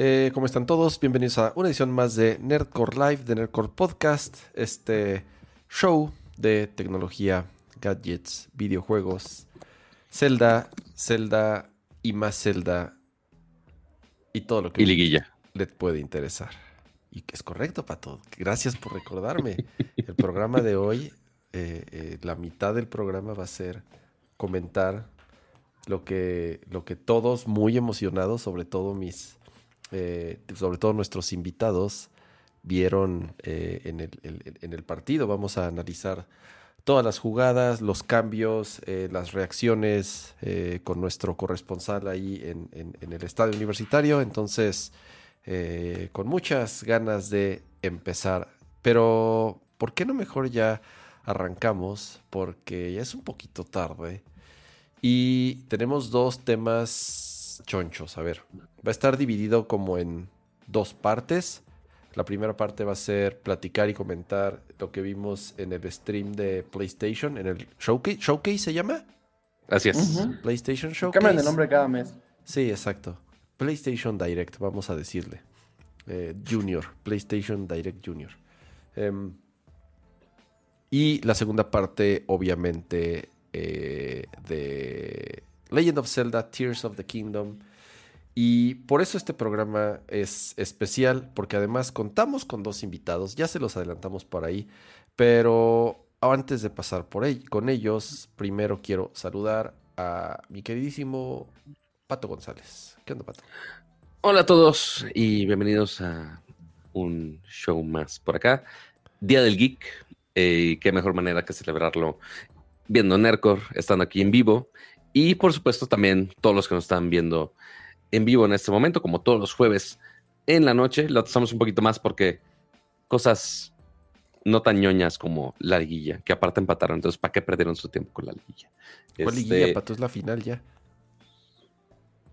Eh, ¿Cómo están todos? Bienvenidos a una edición más de Nerdcore Live, de Nerdcore Podcast, este show de tecnología, gadgets, videojuegos, Zelda, Zelda y más Zelda y todo lo que Y liguilla. le puede interesar. Y que es correcto, Pato. Gracias por recordarme. El programa de hoy, eh, eh, la mitad del programa va a ser comentar lo que, lo que todos muy emocionados, sobre todo mis, eh, sobre todo nuestros invitados, vieron eh, en, el, en el partido. Vamos a analizar todas las jugadas, los cambios, eh, las reacciones con nuestro corresponsal ahí en, en- el estadio universitario. Entonces, con muchas ganas de empezar. Pero, ¿por qué no mejor ya arrancamos? Porque ya es un poquito tarde. Y tenemos dos temas chonchos. A ver, va a estar dividido como en dos partes. La primera parte va a ser platicar y comentar lo que vimos en el stream de PlayStation, en el Showcase, ¿Showcase se llama? Así es. PlayStation Showcase. Cambian de nombre cada mes. Sí, exacto. PlayStation Direct, vamos a decirle. Eh, junior, PlayStation Direct Junior. Em, y la segunda parte, obviamente, eh, de Legend of Zelda, Tears of the Kingdom. Y por eso este programa es especial, porque además contamos con dos invitados, ya se los adelantamos por ahí, pero antes de pasar por ahí, con ellos, primero quiero saludar a mi queridísimo Pato González. ¿Qué onda, Pato? Hola a todos y bienvenidos a un show más por acá. Día del Geek. eh, qué mejor manera que celebrarlo viendo Nercor, estando aquí en vivo. Y por supuesto también todos los que nos están viendo en vivo en este momento, como todos los jueves en la noche. Lo trazamos un poquito más porque cosas no tan ñoñas como la liguilla, que aparte empataron. Entonces, ¿para qué perdieron su tiempo con la liguilla? ¿Cuál Este, liguilla, Pato? Es la final ya.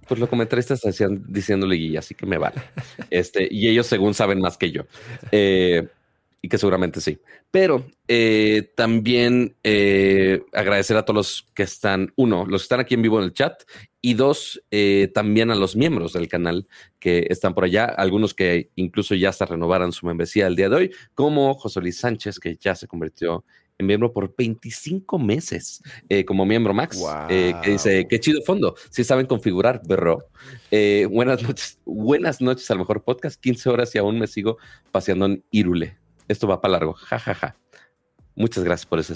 Pues los comentaristas diciendo liguilla, así que me vale. Este, y ellos según saben más que yo. Eh, y que seguramente sí. Pero eh, también eh, agradecer a todos los que están, uno, los que están aquí en vivo en el chat, y dos, eh, también a los miembros del canal que están por allá, algunos que incluso ya hasta renovaron su membresía el día de hoy, como José Luis Sánchez, que ya se convirtió en miembro por 25 meses eh, como miembro Max, eh, que dice, qué chido fondo, si saben configurar, berro. Eh, buenas noches, buenas noches al mejor podcast, 15 horas y aún me sigo paseando en Irule. Esto va para largo, jajaja. Muchas gracias por ese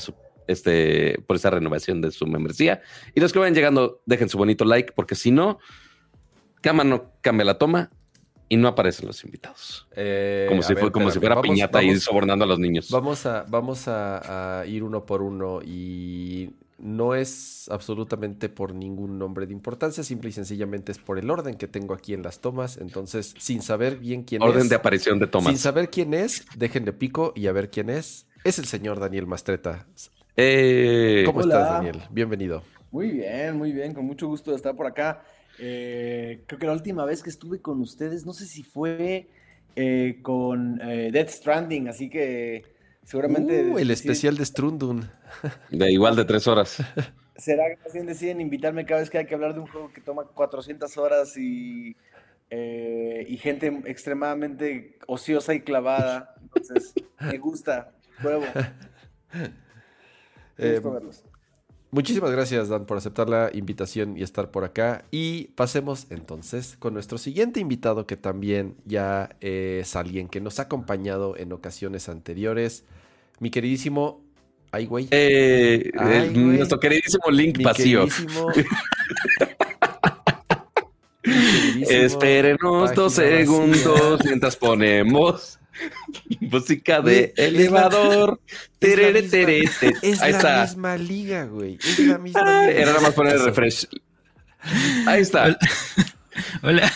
este, por esa renovación de su membresía. Y los que vayan llegando, dejen su bonito like, porque si no, Cama no cambia la toma y no aparecen los invitados. Eh, Como, si, ver, fue, como si fuera vamos- piñata y vamos- sobornando a los niños. Vamos a, vamos a, a ir uno por uno y no es absolutamente por ningún nombre de importancia, simple y sencillamente es por el orden que tengo aquí en las tomas. Entonces, sin saber bien quién Orden es, de aparición de sin tomas. saber quién es, déjenle pico y a ver quién es. Es el señor Daniel Mastreta. Eh, ¿Cómo Hola. estás, Daniel? Bienvenido. Muy bien, muy bien, con mucho gusto de estar por acá. Eh, creo que la última vez que estuve con ustedes, no sé si fue eh, con eh, Death Stranding, así que seguramente... Uh, el deciden- especial de Strundun. de igual de tres horas. Será que más bien deciden invitarme cada vez que hay que hablar de un juego que toma 400 horas y, eh, y gente extremadamente ociosa y clavada. Entonces, me gusta, pruebo. Me Eh, gusta verlos. Muchísimas gracias, Dan, por aceptar la invitación y estar por acá. Y pasemos entonces con nuestro siguiente invitado, que también ya es alguien que nos ha acompañado en ocasiones anteriores. Mi queridísimo. Ay, güey. Eh, Ay, el- güey. nuestro queridísimo Link mi vacío. queridísimo. Espérenos dos segundos vacía. mientras ponemos música de Güey, es la- elevador. es la Terere, misma- terere, te- Es Ahí la está. misma liga, güey. Es la misma Ah, liga. Era nada más poner el refresh. Ahí está. Hola.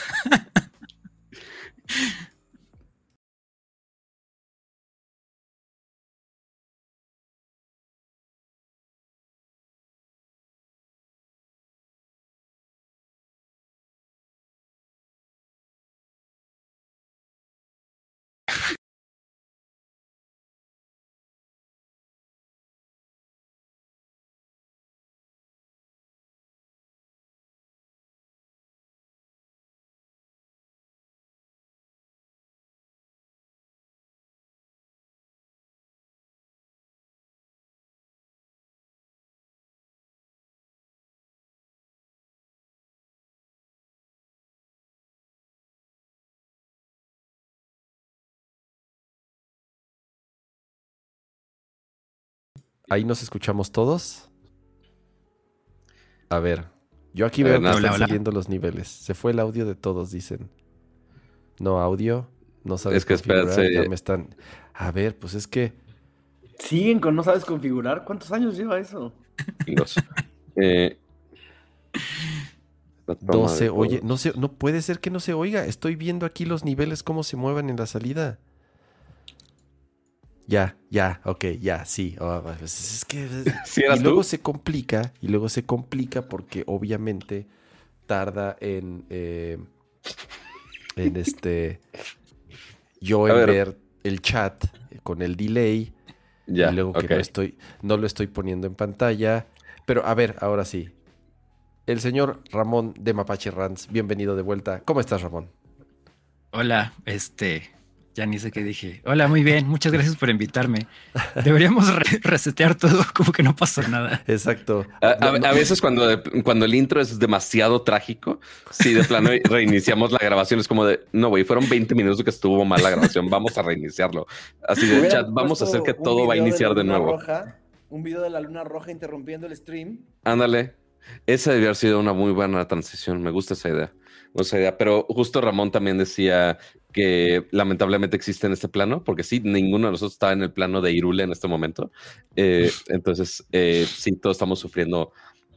Ahí nos escuchamos todos. A ver, yo aquí A veo ver, que están Hola, hola. saliendo los niveles. Se fue el audio de todos, dicen. No audio, no sabes Es que configurar, espérate. ya me están. A ver, pues es que ¿Siguen con no sabes configurar? ¿Cuántos años lleva eso? Dos. Eh, la toma 12, de oye, no se, no puede ser que no se oiga. Estoy viendo aquí los niveles cómo se muevan en la salida. Ya, ya, ok, ya, sí. Oh, pues es que ¿Sí y luego tú? se complica, y luego se complica porque obviamente tarda en, eh, en este, yo A en ver. ver el chat con el delay, Ya, y luego que no estoy, no lo estoy poniendo en pantalla. Pero a ver, ahora sí. El señor Ramón de Mapache Rants, bienvenido de vuelta. ¿Cómo estás, Ramón? Hola, este, ya ni sé qué dije. Hola, muy bien, muchas gracias por invitarme. Deberíamos re- resetear todo, como que no pasó nada. Exacto. A, veces cuando, cuando el intro es demasiado trágico, si de plano reiniciamos la grabación, es como de, no, güey, fueron 20 minutos que estuvo mal la grabación, vamos a reiniciarlo. Así de, chat, vamos a hacer que todo va a video iniciar de nuevo. roja, un video de la luna roja interrumpiendo el stream. Ándale. Esa debió haber sido una muy buena transición. Me gusta esa idea. Esa idea. Pero justo Ramón también decía que lamentablemente existe en este plano, porque sí, ninguno de nosotros está en el plano de Irule en este momento. Eh, entonces, eh, sí, todos estamos sufriendo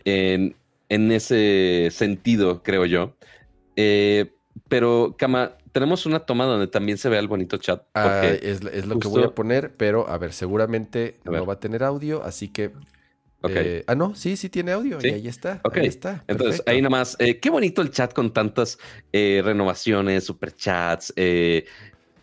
en, en ese sentido, creo yo. Eh, pero, Kama, tenemos una toma donde también se vea el bonito chat. Ah, es, es lo que voy a poner, pero a ver, seguramente A ver. no va a tener audio, así que. Eh, ah, no, sí, sí tiene audio. Sí. Y ahí está. Ahí está. Entonces, ahí nada más, eh, qué bonito el chat con tantas eh, renovaciones, superchats, eh,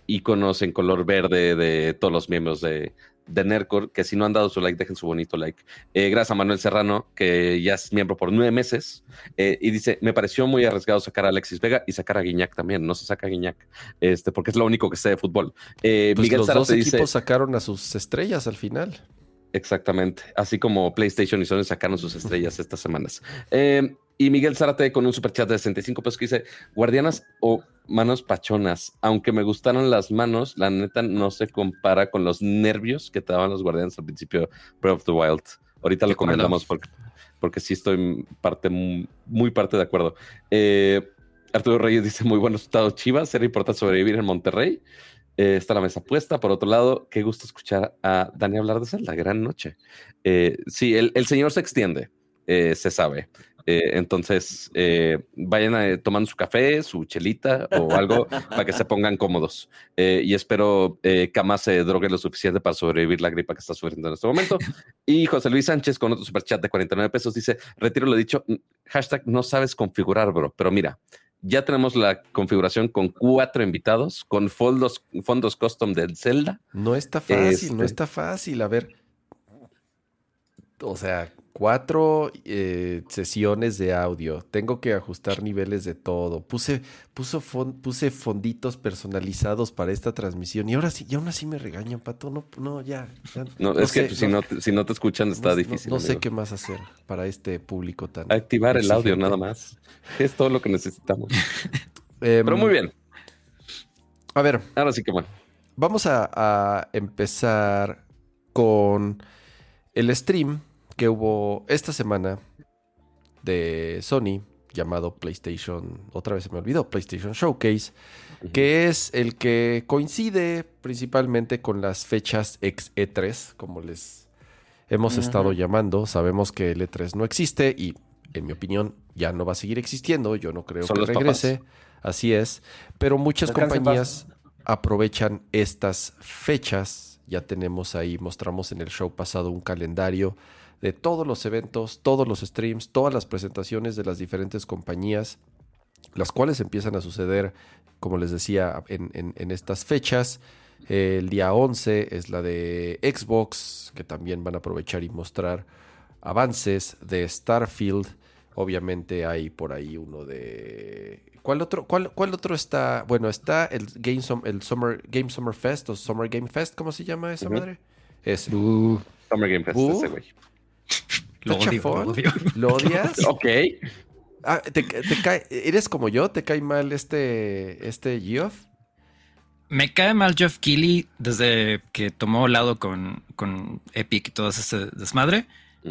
iconos en color verde de todos los miembros de, de Nercor, que si no han dado su like, dejen su bonito like. Eh, gracias a Manuel Serrano, que ya es miembro por nueve meses, eh, y dice, me pareció muy arriesgado sacar a Alexis Vega y sacar a Guiñac también, no se saca a Guiñac, este, porque es lo único que sé de fútbol. Eh, Pues Miguel los dos equipos dice, sacaron a sus estrellas al final. Exactamente. Así como PlayStation y Sony sacaron sus estrellas estas semanas. Eh, y Miguel Zárate con un superchat de 65 pesos que dice: Guardianas o manos pachonas. Aunque me gustaron las manos, la neta no se compara con los nervios que te daban los guardianes al principio de Breath of the Wild. Ahorita lo comentamos porque, porque sí estoy parte, muy, parte de acuerdo. Eh, Arturo Reyes dice: Muy buen resultado, Chivas. Era importante sobrevivir en Monterrey. Eh, está la mesa puesta. Por otro lado, qué gusto escuchar a Dani hablar de Zelda. Gran noche. Eh, sí, el, señor se extiende, eh, se sabe. Eh, entonces, eh, vayan a, tomando su café, su chelita o algo para que se pongan cómodos. Y espero que Kama se drogue lo suficiente para sobrevivir la gripa que está sufriendo en este momento. Y José Luis Sánchez con otro superchat de 49 pesos dice, retiro lo dicho, hashtag no sabes configurar, bro. Pero mira, ya tenemos la configuración con cuatro invitados, con fondos, fondos custom del Zelda. No está fácil, no Este. está fácil. A ver. O sea, cuatro eh, sesiones de audio. Tengo que ajustar niveles de todo. Puse, puso fon- puse fonditos personalizados para esta transmisión. Y ahora sí, y aún así me regañan, Pato. No, no, ya. ya, No, es que sé, pues, si, no, te- si no te escuchan está no- difícil. No, sé qué más hacer para este público tan. Activar el audio nada más. Es todo lo que necesitamos. Em, Pero muy bien. A ver, Ahora sí que bueno. Vamos a, a empezar con el stream que hubo esta semana de Sony llamado PlayStation, otra vez se me olvidó, PlayStation Showcase, que es el que coincide principalmente con las fechas ex E3, como les hemos estado llamando. Sabemos que el E3 no existe y, en mi opinión, ya no va a seguir existiendo. Yo no creo Son que regrese. Así es. Pero muchas compañías aprovechan estas fechas. Ya tenemos ahí, mostramos en el show pasado un calendario de todos los eventos, todos los streams, todas las presentaciones de las diferentes compañías, las cuales empiezan a suceder, como les decía, en, en- en estas fechas. El día 11 es la de Xbox, que también van a aprovechar y mostrar avances de Starfield. Obviamente hay por ahí uno de... ¿Cuál otro, cuál, cuál otro está? Bueno, está el Game, el Summer, Game Summer Fest o Summer Game Fest, ¿cómo se llama esa madre? Ese. Summer Game Fest, Uh. ese güey. Lo ¿Está odio, lo odio. ¿Lo odias? Ok. Ah, ¿te, te cae, ¿Eres como yo? ¿Te cae mal este, este Geoff? me cae mal Jeff Keighley desde que tomó lado con, con Epic y todo ese desmadre.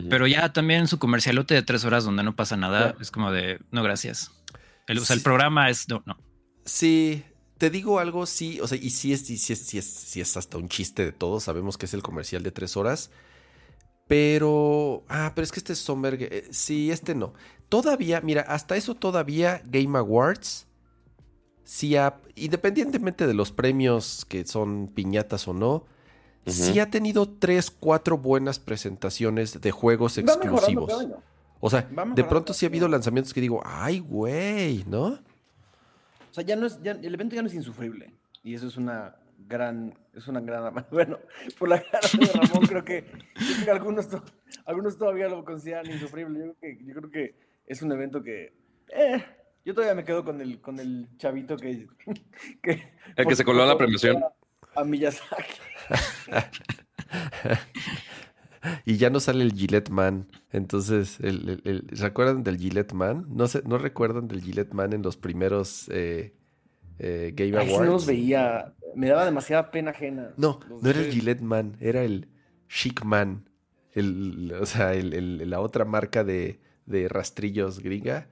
Pero ya también su comercialote de tres horas donde no pasa nada es como de no, gracias. El, O sea, el programa es no, no. Sí, te digo algo, sí, o sea, y sí es, sí, es, sí, es, sí es hasta un chiste de todos. Sabemos que es el comercial de tres horas. Pero. Ah, pero es que este es Sommer. Eh, sí, este no. Todavía, mira, hasta eso todavía Game Awards. Sí ha, independientemente de los premios que son piñatas o no, sí ha tenido tres, cuatro buenas presentaciones de juegos exclusivos. O sea, de pronto sí ha habido lanzamientos que digo, ay, güey, ¿no? O sea, ya no es, el evento ya no es insufrible. Y eso es una gran, es una gran, bueno, por la cara de Ramón creo que, algunos, algunos todavía lo consideran insufrible. Yo creo que, yo creo que es un evento que, eh, yo todavía me quedo con el, con el chavito que, que el que se coló a la premiación. A Miyazaki. y ya no sale el Gillette Man. Entonces, el, ¿se acuerdan del Gillette Man? No, sé, ¿No recuerdan del Gillette Man en los primeros eh, eh, Game Awards? no los veía. Me daba demasiada pena ajena. No, no era el Gillette Man, era el Chic Man. El, o sea, la otra marca de, de rastrillos gringa.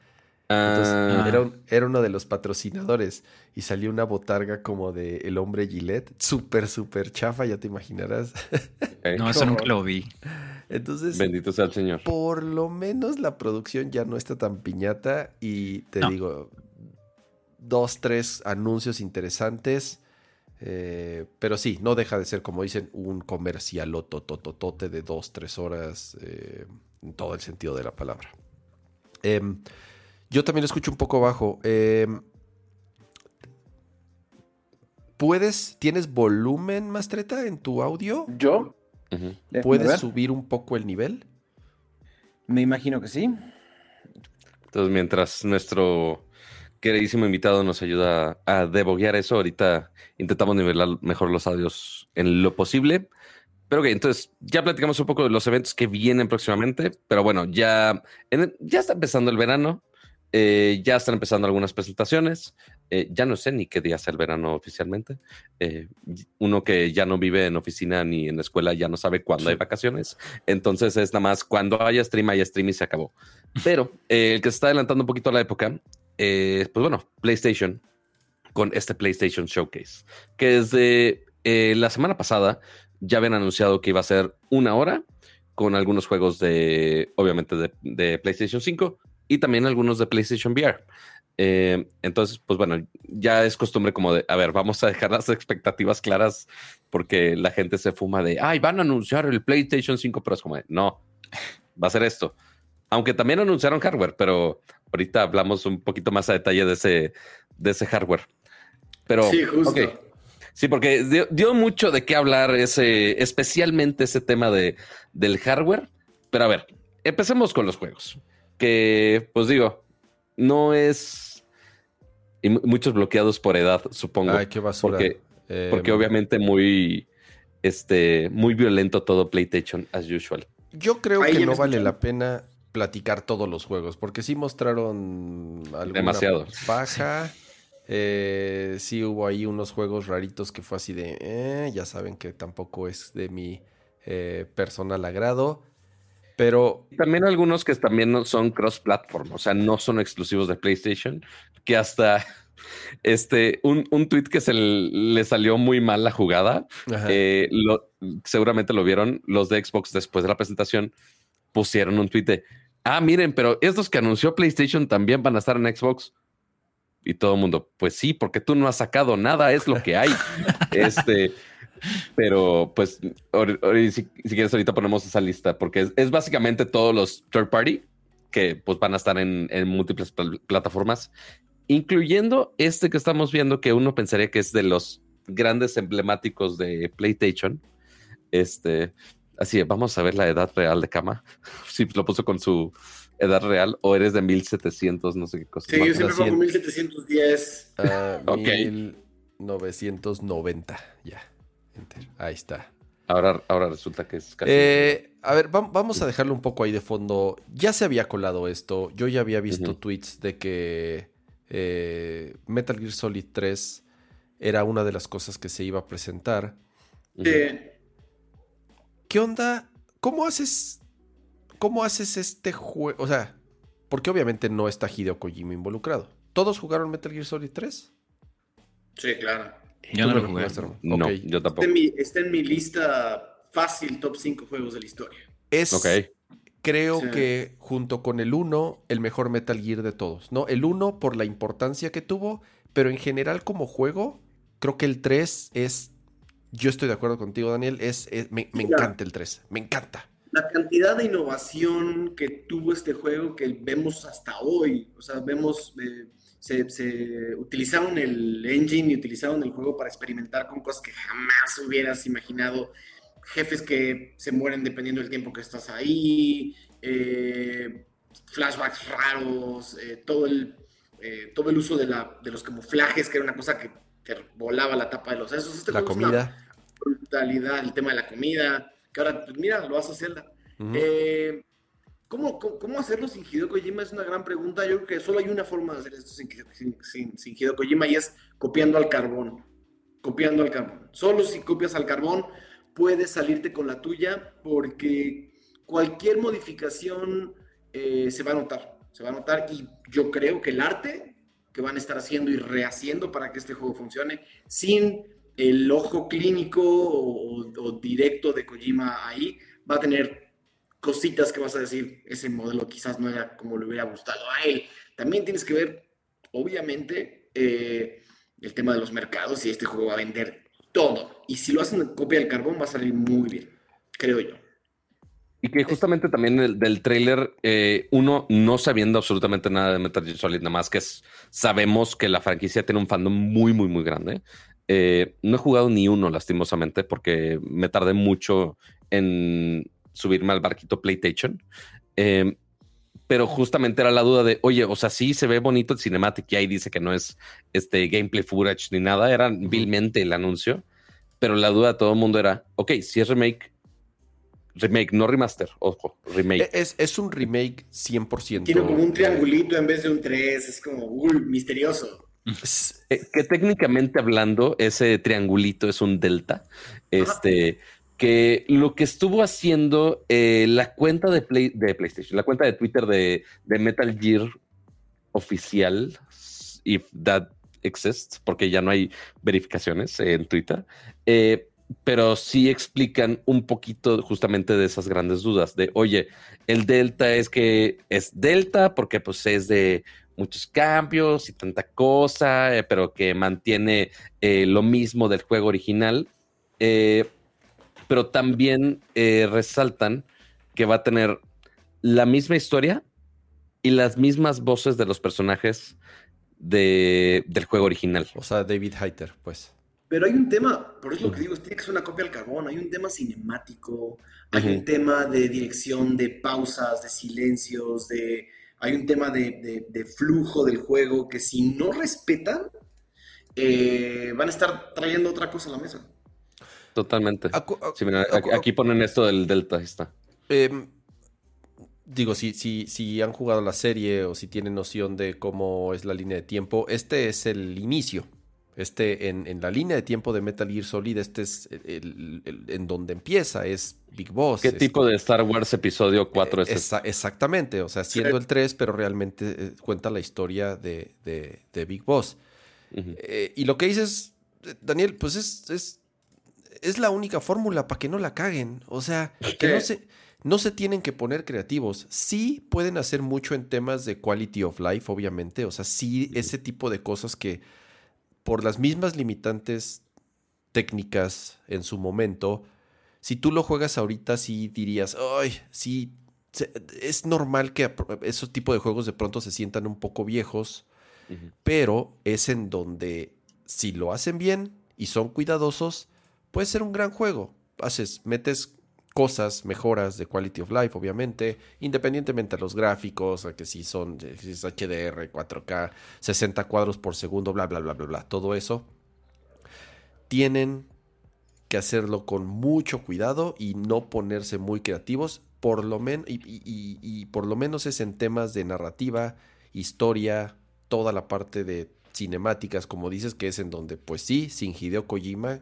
Entonces, ah. era, era, uno de los patrocinadores y salió una botarga como de El Hombre Gillette, súper, súper chafa, ya te imaginarás. No, eso nunca lo vi. Entonces, bendito sea el Señor. Por lo menos la producción ya no está tan piñata y te digo, dos, tres anuncios interesantes. Eh, pero sí, no deja de ser, como dicen, un comercial totototote de dos, tres horas, eh, en todo el sentido de la palabra. Eh, yo también escucho un poco bajo. Em, ¿Puedes, tienes volumen, Mastreta, en tu audio? ¿Yo? ¿Puedes subir un poco el nivel? Me imagino que sí. Entonces, mientras nuestro queridísimo invitado nos ayuda a deboguear eso, ahorita intentamos nivelar mejor los audios en lo posible. Pero ok, entonces ya platicamos un poco de los eventos que vienen próximamente, pero bueno, ya, ya está empezando el verano. Eh, ya están empezando algunas presentaciones. Eh, ya no sé ni qué día es el verano oficialmente. Eh, uno que ya no vive en oficina ni en escuela ya no sabe cuándo hay vacaciones. Entonces es nada más cuando haya stream, hay stream y se acabó. Pero el que se está adelantando un poquito a la época, pues bueno, PlayStation con este PlayStation Showcase, que desde la semana pasada ya habían anunciado que iba a ser una hora con algunos juegos de, obviamente, de, PlayStation 5 y también algunos de PlayStation VR. Eh, entonces, pues bueno, ya es costumbre como de, a ver, vamos a dejar las expectativas claras porque la gente se fuma de, ay, van a anunciar el PlayStation 5, pero es como no, va a ser esto. Aunque también anunciaron hardware, pero ahorita hablamos un poquito más a detalle de ese, de ese hardware. Pero, sí, justo. Sí, porque dio, dio, mucho de qué hablar ese, especialmente ese tema de, del hardware. Pero a ver, empecemos con los juegos que, pues digo, no es... Y muchos bloqueados por edad, supongo. Ay, qué basura. Porque, porque em, obviamente muy, este, muy violento todo PlayStation as usual. Yo creo que no vale la pena platicar todos los juegos, porque sí mostraron alguna Demasiados. baja. Eh, sí hubo ahí unos juegos raritos que fue así de, eh, ya saben que tampoco es de mi eh, personal agrado. Pero también algunos que también son cross-platform, o sea, no son exclusivos de PlayStation, que hasta este, un, un tweet que se le salió muy mal la jugada, eh, seguramente lo vieron, los de Xbox después de la presentación pusieron un tweet de, ah, miren, pero estos que anunció PlayStation también van a estar en Xbox. Y todo el mundo, pues sí, porque tú no has sacado nada, es lo que hay. este, pero pues, si, quieres, ahorita ponemos esa lista, porque es, básicamente todos los third party que pues van a estar en, múltiples plataformas, incluyendo este que estamos viendo, que uno pensaría que es de los grandes emblemáticos de PlayStation. Este, así, vamos a ver la edad real de Kama. Si lo puso con su edad real o eres de 1700, no sé qué cosa. Sí, yo siempre pongo 1710. Uh, ok. 1990, ya. Ahí está. Ahora, ahora resulta que es casi. Eh, a ver, vamos a dejarlo un poco ahí de fondo. Ya se había colado esto. Yo ya había visto tweets de que eh, Metal Gear Solid 3 era una de las cosas que se iba a presentar. Sí. ¿Qué onda? ¿Cómo haces, cómo haces este juego? O sea, porque obviamente no está Hideo Kojima involucrado. ¿Todos jugaron Metal Gear Solid 3? Sí, claro. Yo no lo jugué. No, Ok. yo Está tampoco. en, mi, está en mi lista fácil top 5 juegos de la historia. Es, creo Sí. que junto con el 1, el mejor Metal Gear de todos. ¿no? El 1 por la importancia que tuvo, pero en general como juego, creo que el 3 es... Yo estoy de acuerdo contigo, Daniel. Es, es- me, me Sí, claro. encanta el 3. Me encanta. La cantidad de innovación que tuvo este juego que vemos hasta hoy, o sea, vemos, eh, se, se utilizaron el engine y utilizaron el juego para experimentar con cosas que jamás hubieras imaginado, jefes que se mueren dependiendo del tiempo que estás ahí, eh, flashbacks raros, eh, todo, el, todo el uso de, la, de los camuflajes, que era una cosa que volaba la tapa de los sesos. Este La comida. brutalidad, el tema de la comida, que ahora, pues mira, lo vas a hacer. Eh, ¿cómo, cómo, cómo hacerlo sin Hideo Kojima? Es una gran pregunta. Yo creo que solo hay una forma de hacer esto sin, sin, sin, sin Hideo Kojima y es copiando al carbón. Copiando al carbón. Solo si copias al carbón puedes salirte con la tuya porque cualquier modificación eh, se va a notar. Se va a notar y yo creo que el arte que van a estar haciendo y rehaciendo para que este juego funcione sin el ojo clínico o, directo de Kojima ahí, va a tener cositas que vas a decir, ese modelo quizás no era como le hubiera gustado a él. También tienes que ver, obviamente, eh, el tema de los mercados y este juego va a vender todo. Y si lo hacen en copia del carbón va a salir muy bien, creo yo. Y que justamente también del, del tráiler, eh, uno no sabiendo absolutamente nada de Metal Gear Solid, nada más que es- sabemos que la franquicia tiene un fandom muy, muy, muy grande. Eh, no he jugado ni uno, lastimosamente, porque me tardé mucho en subirme al barquito PlayStation. Eh, pero justamente era la duda de, oye, o sea, sí se ve bonito el cinematic y ahí dice que no es este gameplay footage ni nada, era vilmente el anuncio. Pero la duda de todo el mundo era, ok, si es remake, remake, no remaster, ojo, remake. E, Es, es un remake 100%. Tiene como un eh, triangulito en vez de un 3, es como, uy, misterioso. es- Eh, que técnicamente hablando, ese triangulito es un delta. Este, que lo que estuvo haciendo eh, la cuenta de, Play, de PlayStation, la cuenta de Twitter de, de Metal Gear oficial, if that exists, porque ya no hay verificaciones en Twitter, eh, pero sí explican un poquito justamente de esas grandes dudas de, oye, el delta es que es delta porque pues es de muchos cambios y tanta cosa, eh, pero que mantiene eh, lo mismo del juego original. Eh, pero también eh, resaltan que va a tener la misma historia y las mismas voces de los personajes de, del juego original. o sea, David Hayter, pues. Pero hay un tema, por eso lo que digo, tiene que ser una copia del carbón, hay un tema cinemático, hay un tema de dirección, de pausas, de silencios, de, hay un tema de, de- de flujo del juego que si no respetan, eh, van a estar trayendo otra cosa a la mesa. Totalmente. Acu- acu- Sí, mira, acu- aquí, aquí ponen esto del delta, ahí está. Em, digo, si, si, si han jugado la serie o si tienen noción de cómo es la línea de tiempo, este es el inicio. Este, en, en la línea de tiempo de Metal Gear Solid, este es el, el- el- en donde empieza, es Big Boss. ¿Qué es tipo de Star Wars episodio 4 es Eh, este? exactamente, o sea, siendo el 3, pero realmente eh, cuenta la historia de, de- de Big Boss. Eh, y lo que dices, Daniel, pues es, es, es la única fórmula para que no la caguen. O sea, que no se, no se tienen que poner creativos. Sí pueden hacer mucho en temas de quality of life, obviamente. O sea, sí ese tipo de cosas que por las mismas limitantes técnicas en su momento, si tú lo juegas ahorita, sí dirías, ay, sí, es normal que esos tipos de juegos de pronto se sientan un poco viejos pero es en donde si lo hacen bien y son cuidadosos, puede ser un gran juego. Haces, metes cosas, mejoras de quality of life, obviamente, independientemente de los gráficos, a que si son HDR, 4K, 60 cuadros por segundo, bla, bla, bla, bla, bla, todo eso. Tienen que hacerlo con mucho cuidado y no ponerse muy creativos, por lo menos, y por lo menos es en temas de narrativa, historia, toda la parte de cinemáticas, como dices, que es en donde, pues sí, sin Hideo Kojima,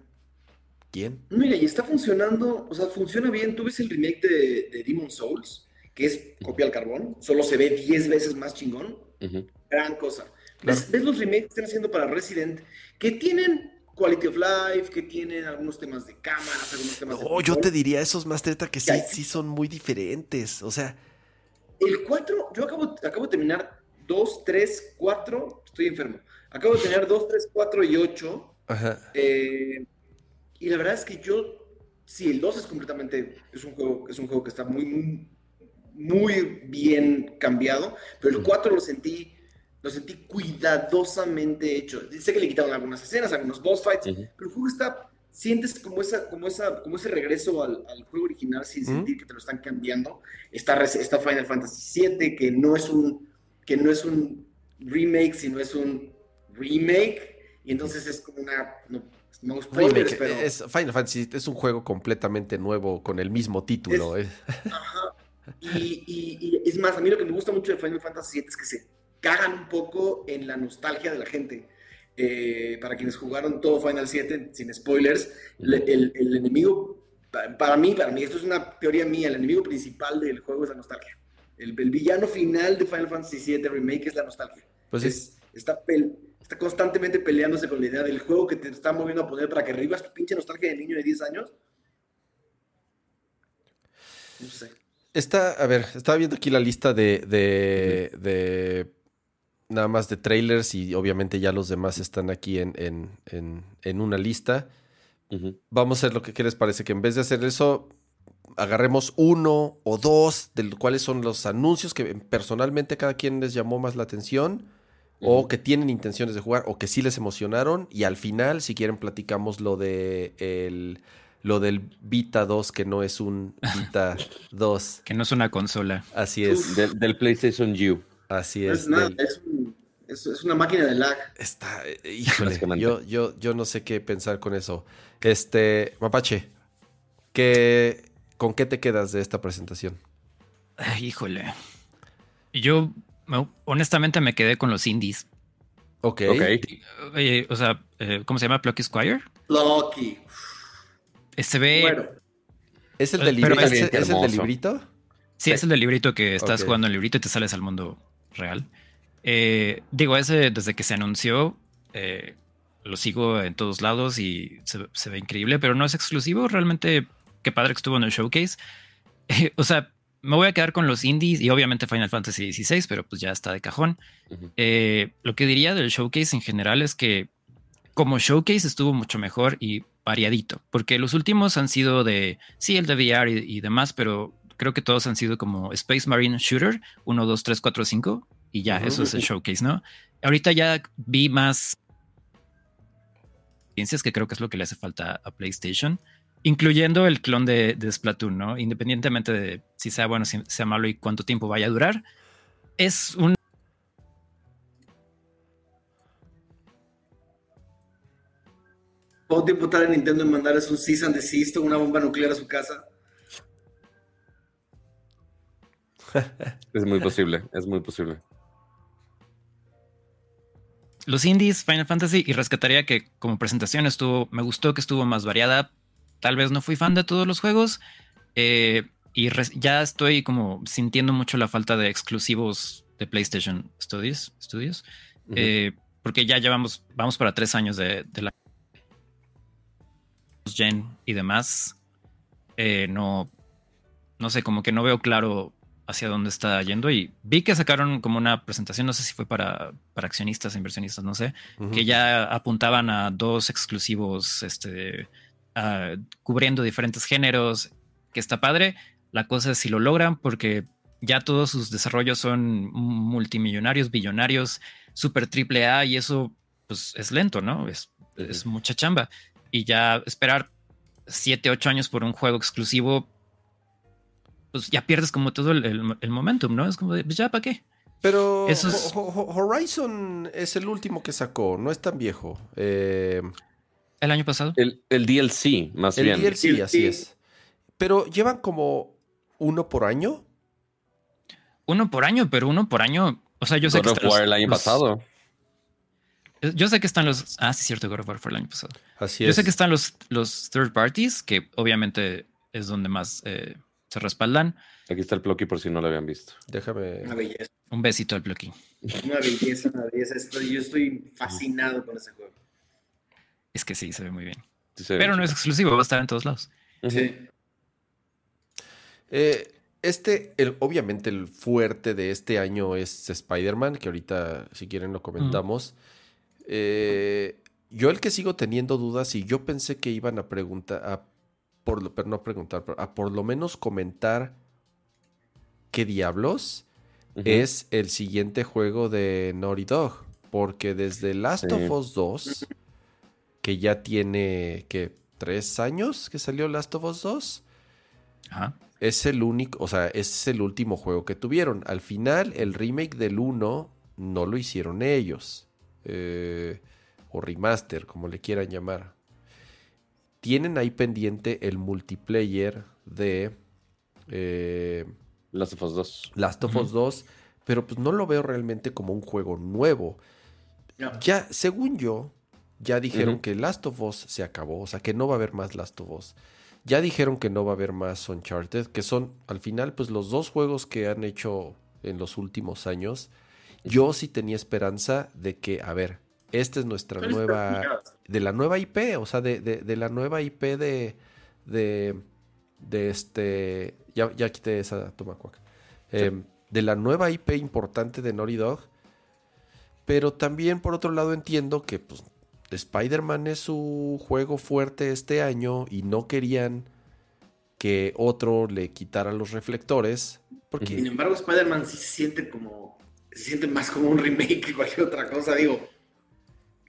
¿quién? Mira, y está funcionando, o sea, funciona bien. Tú ves el remake de, de Demon Souls, que es copia al carbón, solo se ve 10 veces más chingón. Gran cosa. ¿Ves, ¿Ves, los remakes que están haciendo para Resident? Que tienen quality of life, que tienen algunos temas de cámaras, algunos temas no, yo te diría esos Mastereta que sí, sí son muy diferentes. O sea. El 4, yo acabo, acabo de terminar 2, 3, 4, estoy enfermo. Acabo de tener 2, 3, 4 y 8. Ajá. Eh, y la verdad es que yo, sí, el 2 es completamente, es un juego, es un juego que está muy, muy, muy bien cambiado, pero el 4 lo sentí lo sentí cuidadosamente hecho. Sé que le quitaron algunas escenas, algunos boss fights, pero el juego está, sientes como, esa, como, esa, como ese regreso al, al juego original sin sentir que te lo están cambiando. Está, está Final Fantasy VII, que no es un, que no es un remake, sino es un remake, y entonces es como una... No, no spoilers, pero... Es, Final Fantasy es un juego completamente nuevo con el mismo título. Es, eh. Ajá. Y, y, y, es más, a mí lo que me gusta mucho de Final Fantasy VII es que se cagan un poco en la nostalgia de la gente. Eh, para quienes jugaron todo Final 7, sin spoilers, el, el, enemigo, para mí, para mí, esto es una teoría mía, el enemigo principal del juego es la nostalgia. El, villano final de Final Fantasy 7 Remake es la nostalgia. Pues es, está, está constantemente peleándose con la idea del juego que te está moviendo a poner para que revivas tu pinche nostalgia de niño de 10 años. No sé. Está, a ver, estaba viendo aquí la lista de, de, de nada más de trailers y obviamente ya los demás están aquí en, en, en, una lista. Vamos a hacer lo que les parece, que en vez de hacer eso, agarremos uno o dos de los cuáles son los anuncios que personalmente cada quien les llamó más la atención. O que tienen intenciones de jugar, o que sí les emocionaron. Y al final, si quieren, platicamos lo de el, lo del Vita 2, que no es un Vita 2. Que no es una consola. Así es. del PlayStation U. Así es. es, una máquina de lag. Está, eh, híjole, yo, yo, yo no sé qué pensar con eso. Este, Mapache, ¿qué, ¿con qué te quedas de esta presentación? híjole. Yo, honestamente, me quedé con los indies. Ok. okay. o sea, eh, ¿cómo se llama? Plucky Squire. Plucky. Se ve. ¿Es el del, librito? ¿Es, el del librito? Sí, es el del librito que estás jugando el librito y te sales al mundo real. Eh, digo, ese desde que se anunció, eh, lo sigo en todos lados y se, ve increíble, pero no es exclusivo. Realmente, qué padre que estuvo en el showcase. o sea, me voy a quedar con los indies y obviamente Final Fantasy XVI, pero pues ya está de cajón. Eh, lo que diría del showcase en general es que como showcase estuvo mucho mejor y variadito, porque los últimos han sido de, sí, el de VR y, y demás, pero creo que todos han sido como Space Marine Shooter 1, 2, 3, 4, 5 y ya, eso es el showcase, ¿no? Ahorita ya vi más experiencias que creo que es lo que le hace falta a PlayStation, incluyendo el clon de, Splatoon, ¿no? Independientemente de si sea bueno, si sea malo y cuánto tiempo vaya a durar, es un ¿Cuánto tiempo tarda Nintendo en mandar un cease and desist o una bomba nuclear a su casa? es muy posible, es muy posible los indies, Final Fantasy, y rescataría que como presentación estuvo, me gustó que estuvo más variada. Tal vez no fui fan de todos los juegos. Eh, y ya estoy como sintiendo mucho la falta de exclusivos de PlayStation Studios. Studios eh, porque ya llevamos, vamos para tres años de, la Gen y demás. Eh, no, no sé, como que no veo claro hacia dónde está yendo y vi que sacaron como una presentación, no sé si fue para, para accionistas, inversionistas, no sé, que ya apuntaban a dos exclusivos, este, cubriendo diferentes géneros, que está padre. La cosa es si lo logran porque ya todos sus desarrollos son multimillonarios, billonarios, super triple A y eso pues es lento, ¿no? Es, es mucha chamba. Y ya esperar siete, ocho años por un juego exclusivo, pues ya pierdes como todo el, momentum, ¿no? Es como de, pues ya, ¿para qué? Pero Horizon es el último que sacó, no es tan viejo. Eh, el año pasado. El, DLC, más bien. El DLC, así es. Pero llevan como uno por año. Uno por año, pero uno por año. O sea, yo sé que. el año pasado. Yo sé que están los. Ah, sí, cierto, God of War fue el año pasado. Así Yo es. sé que están los, los third parties, que obviamente es donde más eh, se respaldan. Aquí está el Plucky por si no lo habían visto. Déjame. Una belleza, Un besito al Plucky. una belleza, una belleza. Estoy- yo estoy fascinado con ese juego. Es que sí, se ve muy bien. Sí Pero no es exclusivo, va a estar en todos lados. Sí. Eh, este, el, obviamente, el fuerte de este año es Spider-Man, que ahorita, si quieren, lo comentamos. Eh, yo el que sigo teniendo dudas y yo pensé que iban a preguntar, a, por lo, pero no preguntar, pero a por lo menos comentar qué diablos es el siguiente juego de Naughty Dog. Porque desde Last Sí. of Us 2, que ya tiene, ¿qué? ¿Tres años que salió Last of Us 2? Ajá. Es el único, o sea, es el último juego que tuvieron. Al final, el remake del 1 no lo hicieron ellos. Eh, o remaster, como le quieran llamar. Tienen ahí pendiente el multiplayer de eh, Last of Us 2. Last of Us 2, pero pues no lo veo realmente como un juego nuevo. No. Ya, según yo, ya dijeron que Last of Us se acabó, o sea, que no va a haber más Last of Us. Ya dijeron que no va a haber más Uncharted, que son al final pues los dos juegos que han hecho en los últimos años. Yo sí tenía esperanza de que, a ver, esta es nuestra nueva, de la nueva IP, o sea, de, de- de la nueva IP de, de, de este, ya, ya quité esa toma cuac. Eh, de la nueva IP importante de Naughty Dog, pero también por otro lado entiendo que pues, Spider-Man es su juego fuerte este año y no querían que otro le quitara los reflectores, porque Sin embargo, Spider-Man sí se siente como. Se siente más como un remake que cualquier otra cosa. Digo,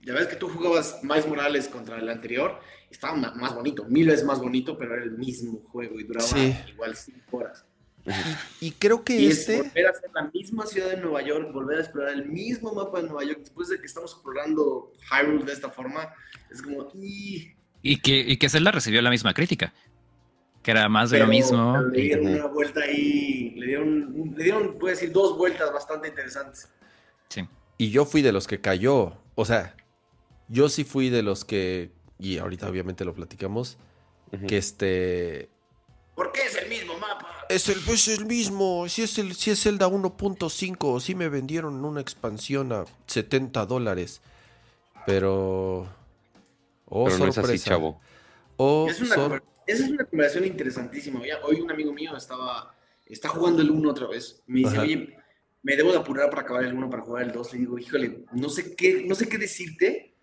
ya ves que tú jugabas Miles Morales contra el anterior. Estaba más bonito, mil veces más bonito, pero era el mismo juego y duraba Sí. igual cinco horas. Y creo que Y es este... volver a hacer la misma ciudad de Nueva York, volver a explorar el mismo mapa de Nueva York, después de que estamos explorando Hyrule de esta forma, es como, y... Y que, y que Zelda recibió la misma crítica. Que era más de lo mismo. le dieron una vuelta ahí, le dieron, le dieron, puedo decir, dos vueltas bastante interesantes. Sí. Y yo fui de los que cayó. O sea, yo sí fui de los que. Y ahorita obviamente lo platicamos. Que este. ¿Por qué es el mismo mapa? Es el, es el mismo. Si es el, si es Zelda 1.5. Sí me vendieron una expansión a 70 dólares. Pero. Oh, Pero no es así, chavo. Oh, Es una, sor- esa es una conversación interesantísima. Ya, hoy un amigo mío estaba, está jugando el 1 otra vez. Me dice, Ajá. oye, me debo de apurar para acabar el 1 para jugar el 2. Le digo, híjole, no sé qué, no sé qué decirte,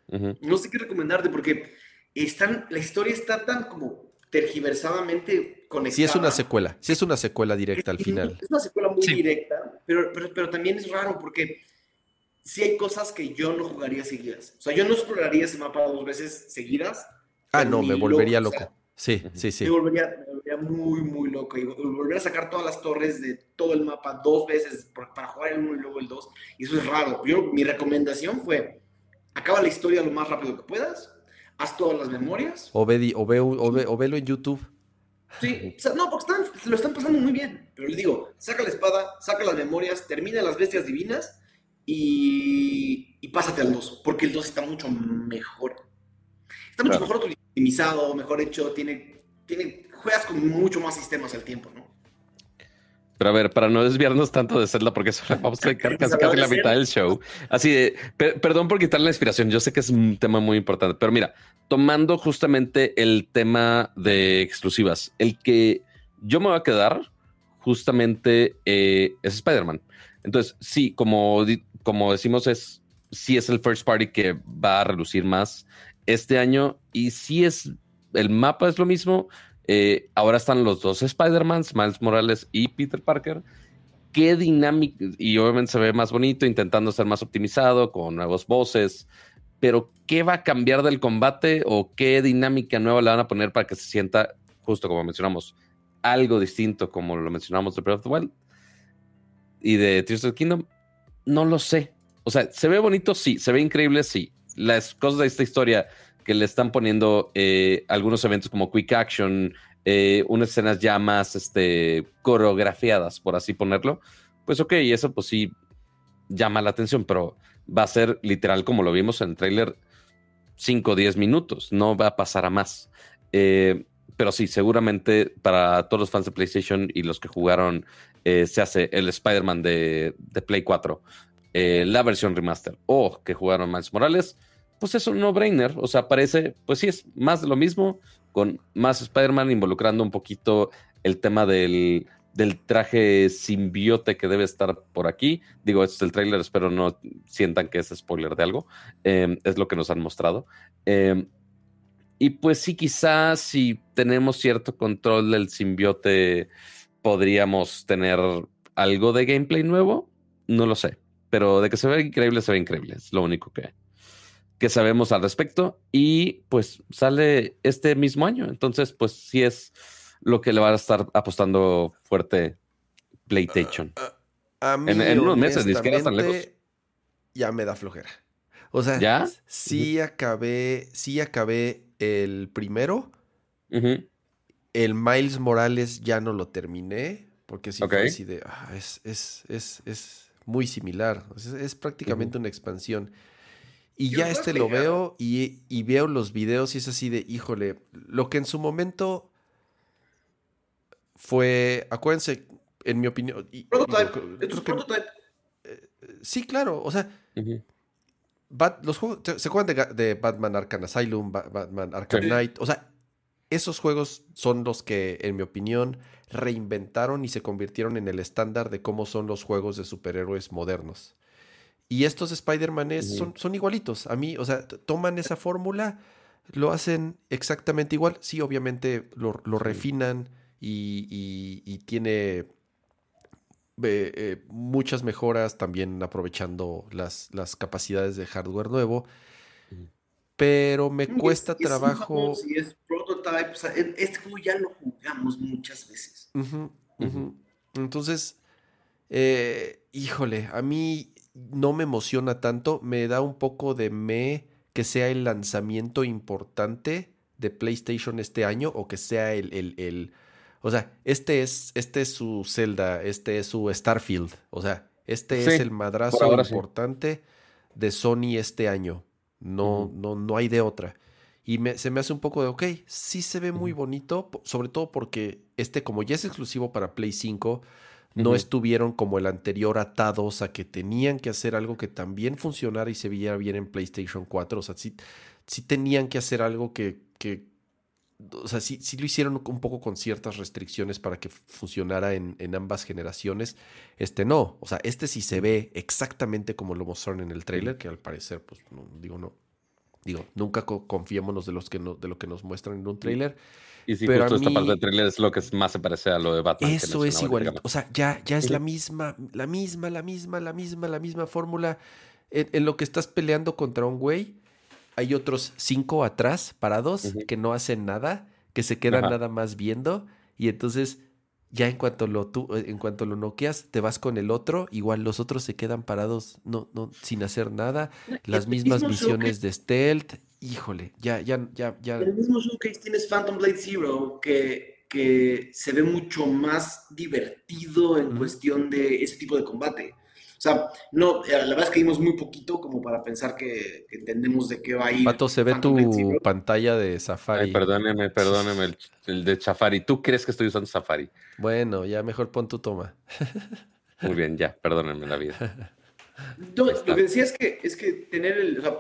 no sé qué recomendarte, porque están, la historia está tan como tergiversadamente conectada. Sí es una secuela. Sí es una secuela directa al Es- final. Es una secuela muy Sí. directa, pero, pero, pero también es raro porque sí hay cosas que yo no jugaría seguidas. O sea, yo no exploraría ese mapa dos veces seguidas. Ah, no, me volvería loco, o loco. sea, Sí, sí, sí. Me, volvería, me volvería muy, muy loco. Y volver a sacar todas las torres de todo el mapa dos veces para jugar el 1 y luego el 2. Y eso es raro. Yo, mi recomendación fue, acaba la historia lo más rápido que puedas, haz todas las memorias. O, ve, o, ve- o ve- o velo en YouTube. Sí, o sea, no, porque están, lo están pasando muy bien. Pero le digo, saca la espada, saca las memorias, termina las bestias divinas y, y pásate al 2, porque el 2 está mucho mejor. Está mucho Claro. mejor optimizado, mejor hecho, tiene, tiene, juegas con mucho más sistemas al tiempo, ¿no? Pero a ver, para no desviarnos tanto de Zelda, porque eso le vamos a dedicar casi, casi la mitad del show. Así de, per- perdón por quitarle la inspiración, yo sé que es un tema muy importante, pero mira, tomando justamente el tema de exclusivas, el que yo me voy a quedar justamente eh, es Spider-Man. Entonces, sí, como, como decimos, es sí es el first party que va a relucir más este año y sí es, el mapa es lo mismo, eh, ahora están los dos Spider-Mans, Miles Morales y Peter Parker. Qué dinámica, y obviamente se ve más bonito, intentando ser más optimizado, con nuevos voces, pero ¿qué va a cambiar del combate o qué dinámica nueva le van a poner para que se sienta, justo como mencionamos, algo distinto, como lo mencionamos de Breath of the Wild y de Tears of the Kingdom? No lo sé. O sea, ¿se ve bonito? Sí. ¿Se ve increíble? Sí. Las cosas de esta historia que le están poniendo eh, algunos eventos como Quick Action, eh, unas escenas ya más este, coreografiadas, por así ponerlo, pues ok, eso pues sí llama la atención, pero va a ser literal como lo vimos en el trailer, 5 o 10 minutos, no va a pasar a más. Eh, pero sí, seguramente para todos los fans de PlayStation y los que jugaron, se hace el Spider-Man de, Play 4, eh, la versión remaster, o que jugaron Miles Morales, pues es un no-brainer. O sea, parece, pues sí, es más de lo mismo, con más Spider-Man involucrando un poquito el tema del, del traje simbiote que debe estar por aquí. Digo, este es el trailer, espero no sientan que es spoiler de algo. Em, es lo que nos han mostrado. Em, y pues sí, quizás si tenemos cierto control del simbiote, podríamos tener algo de gameplay nuevo. No lo sé. Pero de que se ve increíble, se ve increíble. Es lo único que, que sabemos al respecto. Y pues sale este mismo año. Entonces, pues sí es lo que le va a estar apostando fuerte PlayStation. A mí, en, unos meses, ni tan lejos. Ya me da flojera. O sea, ¿Ya? sí acabé, sí acabé el primero. El Miles Morales ya no lo terminé. Porque sí fue así de. Ah, es, es, es, es, muy similar. Es, prácticamente una expansión. Y ya este lo veo y, y, veo los videos y es así de, híjole, lo que en su momento fue, acuérdense, en mi opinión. prototype. Eh, sí, claro, o sea, los juegos, se juegan de, Batman Arkham Asylum, Batman Arkham Knight, o sea, esos juegos son los que, en mi opinión, reinventaron y se convirtieron en el estándar de cómo son los juegos de superhéroes modernos. Y estos Spider-Man son, son igualitos. A mí, o sea, toman esa fórmula, lo hacen exactamente igual. Sí, obviamente lo, lo refinan, y, tiene eh, eh, muchas mejoras también aprovechando las, las, capacidades de hardware nuevo. Pero me cuesta trabajo. Si es prototype, e, este juego ya lo jugamos muchas veces. Entonces, eh, híjole, a mí no me emociona tanto. Me da un poco de me que sea el lanzamiento importante de PlayStation este año o que sea el, el o sea, este es, este es su Zelda, este es su Starfield. O sea, este es el madrazo importante de Sony este año. No, no, no hay de otra. Y se me hace un poco de, ok, sí se ve muy bonito, sobre todo porque este, como ya es exclusivo para Play 5, no estuvieron como el anterior atados a que tenían que hacer algo que también funcionara y se viera bien en PlayStation 4. O sea, sí, sí tenían que hacer algo que, que o sea, sí, sí, lo hicieron un poco con ciertas restricciones para que funcionara en, ambas generaciones. Este no, o sea, este sí se ve exactamente como lo mostraron en el trailer, que al parecer, pues, digo, no. Digo, nunca confiémonos de, los que no, de lo que nos muestran en un trailer. Y sí, pero justo esta parte del trailer es lo que más se parece a lo de Batman. Eso es igual. O sea, ya, ya es la misma, la misma, la misma, la misma, la misma fórmula. en, lo que estás peleando contra un güey hay otros cinco atrás parados que no hacen nada, que se quedan nada más viendo y entonces ya en cuanto lo tú, eh, en cuanto lo noqueas, te vas con el otro, igual los otros se quedan parados no, no, sin hacer nada, las mismas misiones de stealth, híjole, ya, ya, ya, ya. En el mismo showcase tienes Phantom Blade Zero que, que se ve mucho más divertido en cuestión de ese tipo de combate. O sea, no, eh, la verdad es que vimos muy poquito como para pensar que, entendemos de qué va a ir. Pato, se ve tu pantalla de Safari. perdóneme, perdóneme, el, de Safari. ¿Tú crees que estoy usando Safari? Bueno, ya mejor pon tu toma. Muy bien, ya, perdónenme la vida. lo que decía es que, es que tener el. O sea,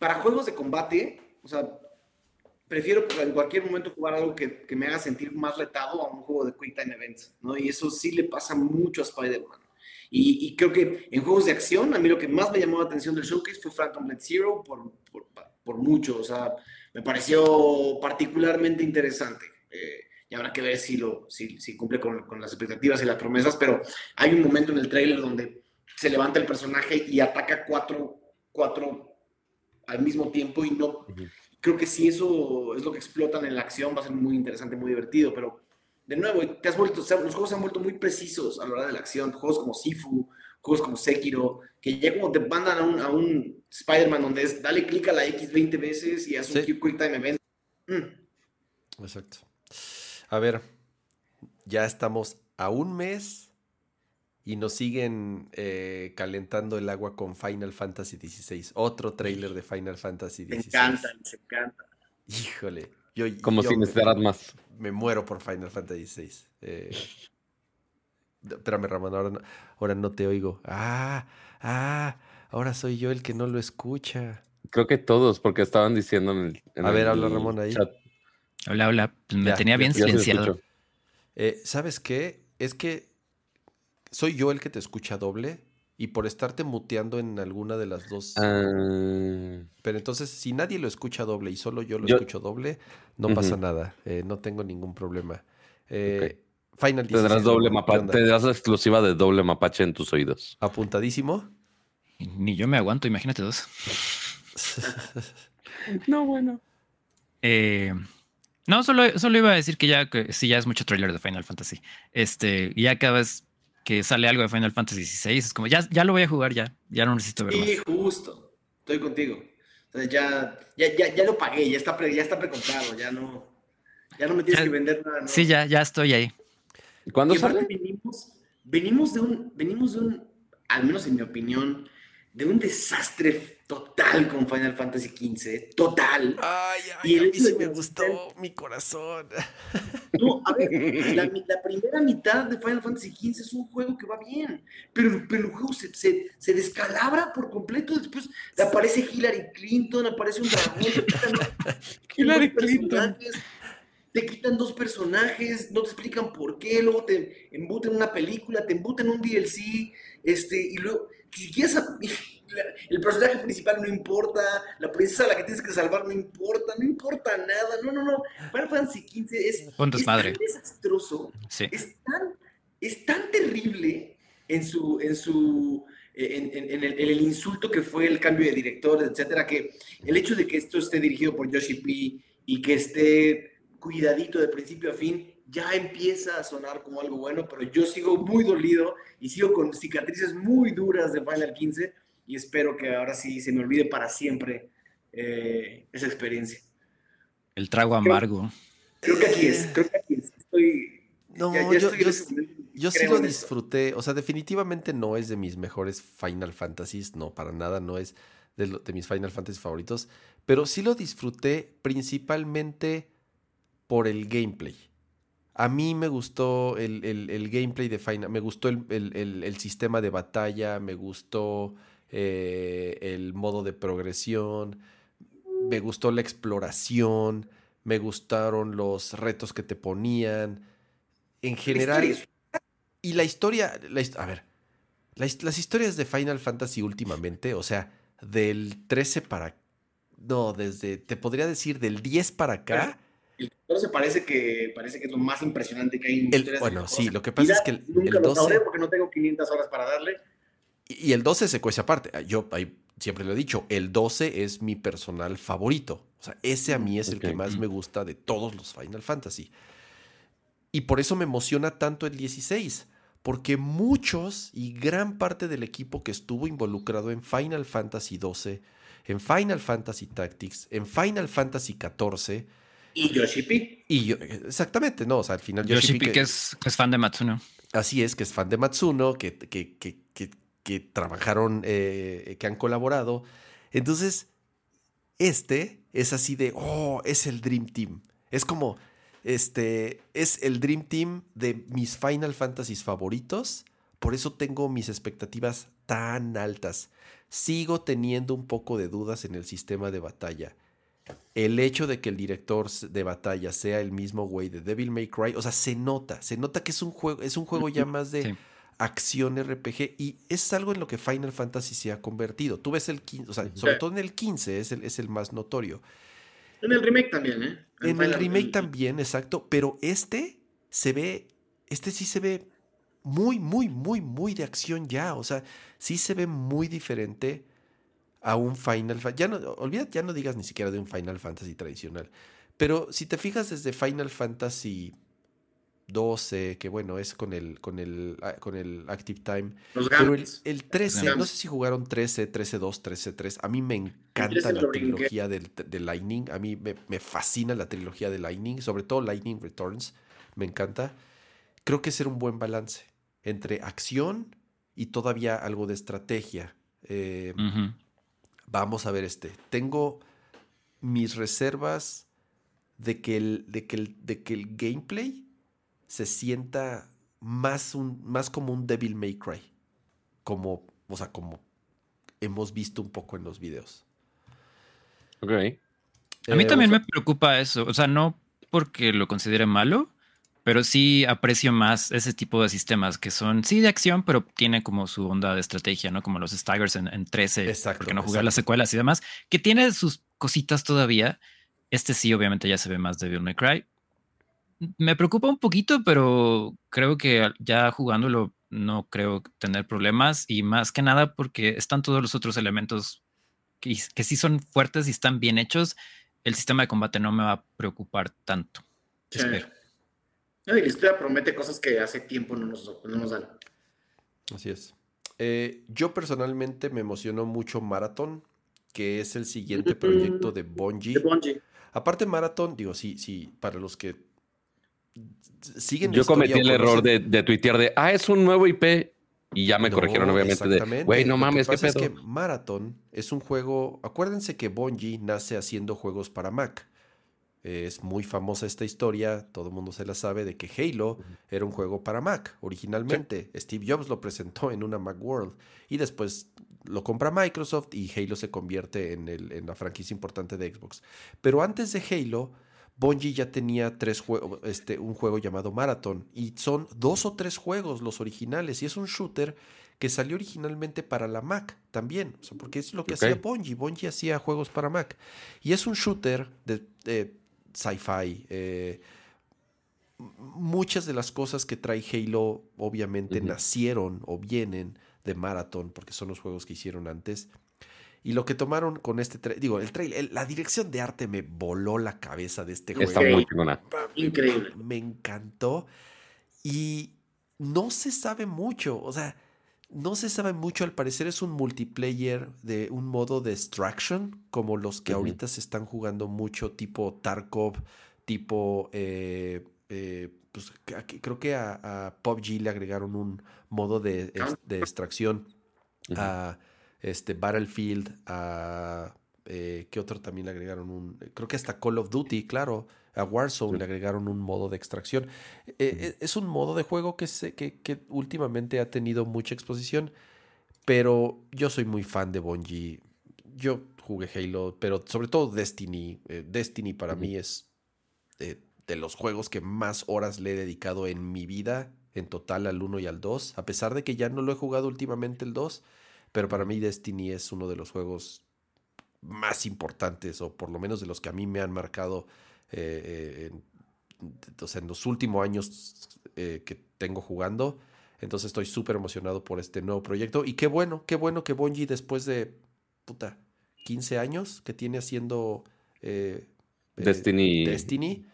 para juegos de combate, o sea, prefiero en cualquier momento jugar algo que, que, me haga sentir más retado a un juego de Quick Time Events, ¿no? Y eso sí le pasa mucho a Spider-Man. Y, creo que en juegos de acción, a mí lo que más me llamó la atención del showcase fue Phantom Blade Zero por, por, por mucho. O sea, me pareció particularmente interesante. Eh, y habrá que ver si, lo, si, si cumple con, con, las expectativas y las promesas, pero hay un momento en el trailer donde se levanta el personaje y ataca cuatro, cuatro al mismo tiempo y no... Creo que si eso es lo que explotan en la acción va a ser muy interesante, muy divertido, pero de nuevo, te has vuelto, los juegos se han vuelto muy precisos a la hora de la acción. Juegos como Sifu, juegos como Sekiro, que ya como te mandan a un, a un Spider-Man donde es dale clic a la X 20 veces y haz un Quick Time Event. Mm. Exacto. A ver, ya estamos a un mes y nos siguen eh, calentando el agua con Final Fantasy XVI. Otro trailer de Final Fantasy XVI. Me encanta, me encanta. Híjole. Como si necesitaras más. Me muero por Final Fantasy VI. Eh, espérame, Ramón, ahora no, ahora no te oigo. Ah, ah, ahora soy yo el que no lo escucha. Creo que todos, porque estaban diciendo en el. A ver, habla Ramón ahí. Hola, hola. Me tenía bien silenciado. Eh, ¿Sabes qué? Es que soy yo el que te escucha doble y por estarte muteando en alguna de las dos. Ah. Pero entonces, si nadie lo escucha doble y solo yo lo escucho doble, no pasa nada. Eh, no tengo ningún problema. Eh, Final Tendrás doble mapache, tendrás exclusiva de doble mapache en tus oídos. Apuntadísimo. Ni yo me aguanto, imagínate dos. no, bueno. Eh, no, solo, solo iba a decir que ya que sí, ya es mucho trailer de Final Fantasy. Este, ya cada vez que sale algo de Final Fantasy XVI, es como ya, ya lo voy a jugar ya, ya no necesito verlo. Sí, justo, estoy contigo. ya, ya, ya, lo pagué, ya está, ya está precomprado, ya no, ya no me tienes que vender nada. Sí, ya, ya estoy ahí. ¿Cuándo sale? Venimos, venimos, de un, venimos de un, al menos en mi opinión, de un desastre total con Final Fantasy XV, total. Ay, ay, y a mí sí me gustó mi corazón. No, a ver, la, primera mitad de Final Fantasy XV es un juego que va bien, pero, pero el juego se, se, descalabra por completo. Después aparece Hillary Clinton, aparece un dragón. Hillary Clinton. Te quitan dos personajes, no te explican por qué, luego te embuten una película, te embuten un DLC, este, y luego, si quieres el personaje principal no importa, la princesa a la que tienes que salvar no importa, no importa nada, no, no, no. Final Fantasy XV es, es tan desastroso, es, tan, es tan terrible en su, en su, en, en, el, en, el, insulto que fue el cambio de director, etcétera, que el hecho de que esto esté dirigido por Yoshi P y que esté cuidadito de principio a fin, ya empieza a sonar como algo bueno, pero yo sigo muy dolido y sigo con cicatrices muy duras de Final 15 y espero que ahora sí se me olvide para siempre eh, esa experiencia. El trago amargo. Creo, que aquí es, creo que aquí es. Estoy, no, yo, yo, sí lo disfruté, o sea, definitivamente no es de mis mejores Final Fantasies, no, para nada, no es de, de mis Final Fantasy favoritos, pero sí lo disfruté principalmente por el gameplay. A mí me gustó el, el, gameplay de Final, me gustó el, el, sistema de batalla, me gustó eh, el modo de progresión, me gustó la exploración, me gustaron los retos que te ponían. En general. Y la historia. a ver. las historias de Final Fantasy últimamente, o sea, del 13 para. No, desde. Te podría decir del 10 para acá. El 14 parece que, parece que es lo más impresionante que hay en Bueno, sí, lo que pasa es que el, nunca lo sabré porque no tengo 500 horas para darle. Y el 12 se cuece aparte. Ah, yo siempre lo he dicho, el 12 es mi personal favorito. O sea, ese a mí es el que más me gusta de todos los Final Fantasy. Y por eso me emociona tanto el 16, porque muchos y gran parte del equipo que estuvo involucrado en Final Fantasy 12, en Final Fantasy Tactics, en Final Fantasy 14, y Yoshi P. Y yo, exactamente, no, o sea, al final Yoshi, P, que, es, que, es, fan de Matsuno. Así es, que es fan de Matsuno, que, que, que que trabajaron, eh, que han colaborado. Entonces, este es así de, oh, es el Dream Team. Es como, este, es el Dream Team de mis Final Fantasies favoritos. Por eso tengo mis expectativas tan altas. Sigo teniendo un poco de dudas en el sistema de batalla. El hecho de que el director de batalla sea el mismo güey de Devil May Cry, o sea, se nota, se nota que es un juego, es un juego ya más de acción RPG y es algo en lo que Final Fantasy se ha convertido. Tú ves el 15, o sea, sobre todo en el 15 es el, es el más notorio. En el remake también, ¿eh? En, el remake también, exacto, pero este se ve, este sí se ve muy, muy, muy, muy de acción ya, o sea, sí se ve muy diferente a un Final Fantasy. Ya no, olvídate, ya no digas ni siquiera de un Final Fantasy tradicional, pero si te fijas desde Final Fantasy 12, que bueno, es con el, con el, ah, con el Active Time. Pero el, 13, no sé si jugaron 13, 13-2, 13-3. A mí me encanta la trilogía del, de Lightning. A mí me, fascina la trilogía de Lightning, sobre todo Lightning Returns. Me encanta. Creo que es un buen balance. entre acción y todavía algo de estrategia. Eh, vamos a ver este. Tengo mis reservas de que el, de que el, de que el gameplay se sienta más, un, más como un Devil May Cry. Como, o sea, como hemos visto un poco en los videos. Ok. A mí eh, también me preocupa eso. O sea, no porque lo considere malo, pero sí aprecio más ese tipo de sistemas que son, sí, de acción, pero tiene como su onda de estrategia, ¿no? Como los Staggers en, en 13, exacto, porque no jugar las secuelas y demás, que tiene sus cositas todavía. Este sí, obviamente ya se ve más de Devil May Cry. Me preocupa un poquito, pero creo que ya jugándolo no creo tener problemas y más que nada porque están todos los otros elementos que, que sí son fuertes y están bien hechos. El sistema de combate no me va a preocupar tanto. Espero. No, y la historia promete cosas que hace tiempo no nos, dan. Así es. Eh, yo personalmente me emocionó mucho Marathon, que es el siguiente proyecto de Bungie. De Aparte Marathon, digo, sí, sí, para los que siguen. Yo cometí el error de, de tuitear de, ah, es un nuevo IP. Y ya me corrigieron, obviamente, de, güey, no mames, ¿qué pedo? Es que Marathon es un juego. Acuérdense que Bungie nace haciendo juegos para Mac. Es muy famosa esta historia, todo el mundo se la sabe, de que Halo era un juego para Mac originalmente. Steve Jobs lo presentó en una Mac World y después lo compra Microsoft y Halo se convierte en, el, en la franquicia importante de Xbox. Pero antes de Halo, Bungie ya tenía tres juegos, este, un juego llamado Marathon y son dos o tres juegos los originales y es un shooter que salió originalmente para la Mac también, porque es lo que hacía Bungie. Bungie hacía juegos para Mac y es un shooter de sci-fi. Eh, muchas de las cosas que trae Halo obviamente nacieron o vienen de Marathon, porque son los juegos que hicieron antes. Y lo que tomaron con este digo, el trailer, la dirección de arte me voló la cabeza de este Está juego. Muy Increíble. Me encantó. Y no se sabe mucho. O sea, no se sabe mucho, al parecer es un multiplayer de un modo de extraction, como los que ahorita se están jugando mucho, tipo Tarkov, tipo... Eh, eh, pues, creo que a, a, PUBG le agregaron un modo de, de extracción. A este, Battlefield, a... Eh, ¿Qué otro también le agregaron? un Creo que hasta Call of Duty, claro. A Warzone le agregaron un modo de extracción. Eh, eh, es un modo de juego que, que, últimamente ha tenido mucha exposición, pero yo soy muy fan de Bungie. Yo jugué Halo, pero sobre todo Destiny. Eh, Destiny para mí es de, los juegos que más horas le he dedicado en mi vida, en total al 1 y al 2, a pesar de que ya no lo he jugado últimamente el 2, pero para mí Destiny es uno de los juegos más importantes, o por lo menos de los que a mí me han marcado eh, en, los últimos años eh, que tengo jugando. Entonces estoy súper emocionado por este nuevo proyecto. Y qué bueno, qué bueno que Bungie después de, puta, 15 años que tiene haciendo eh, Destiny. Destiny.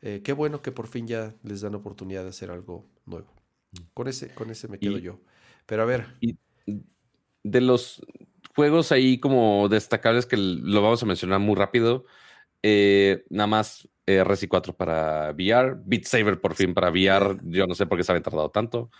qué bueno que por fin ya les dan oportunidad de hacer algo nuevo. Con ese, con ese me quedo yo. Pero a ver. Y de los juegos ahí como destacables que lo vamos a mencionar muy rápido. Eh, nada más eh, Resi 4 para VR, Beat Saber por fin para VR, yo no sé por qué se habían tardado tanto.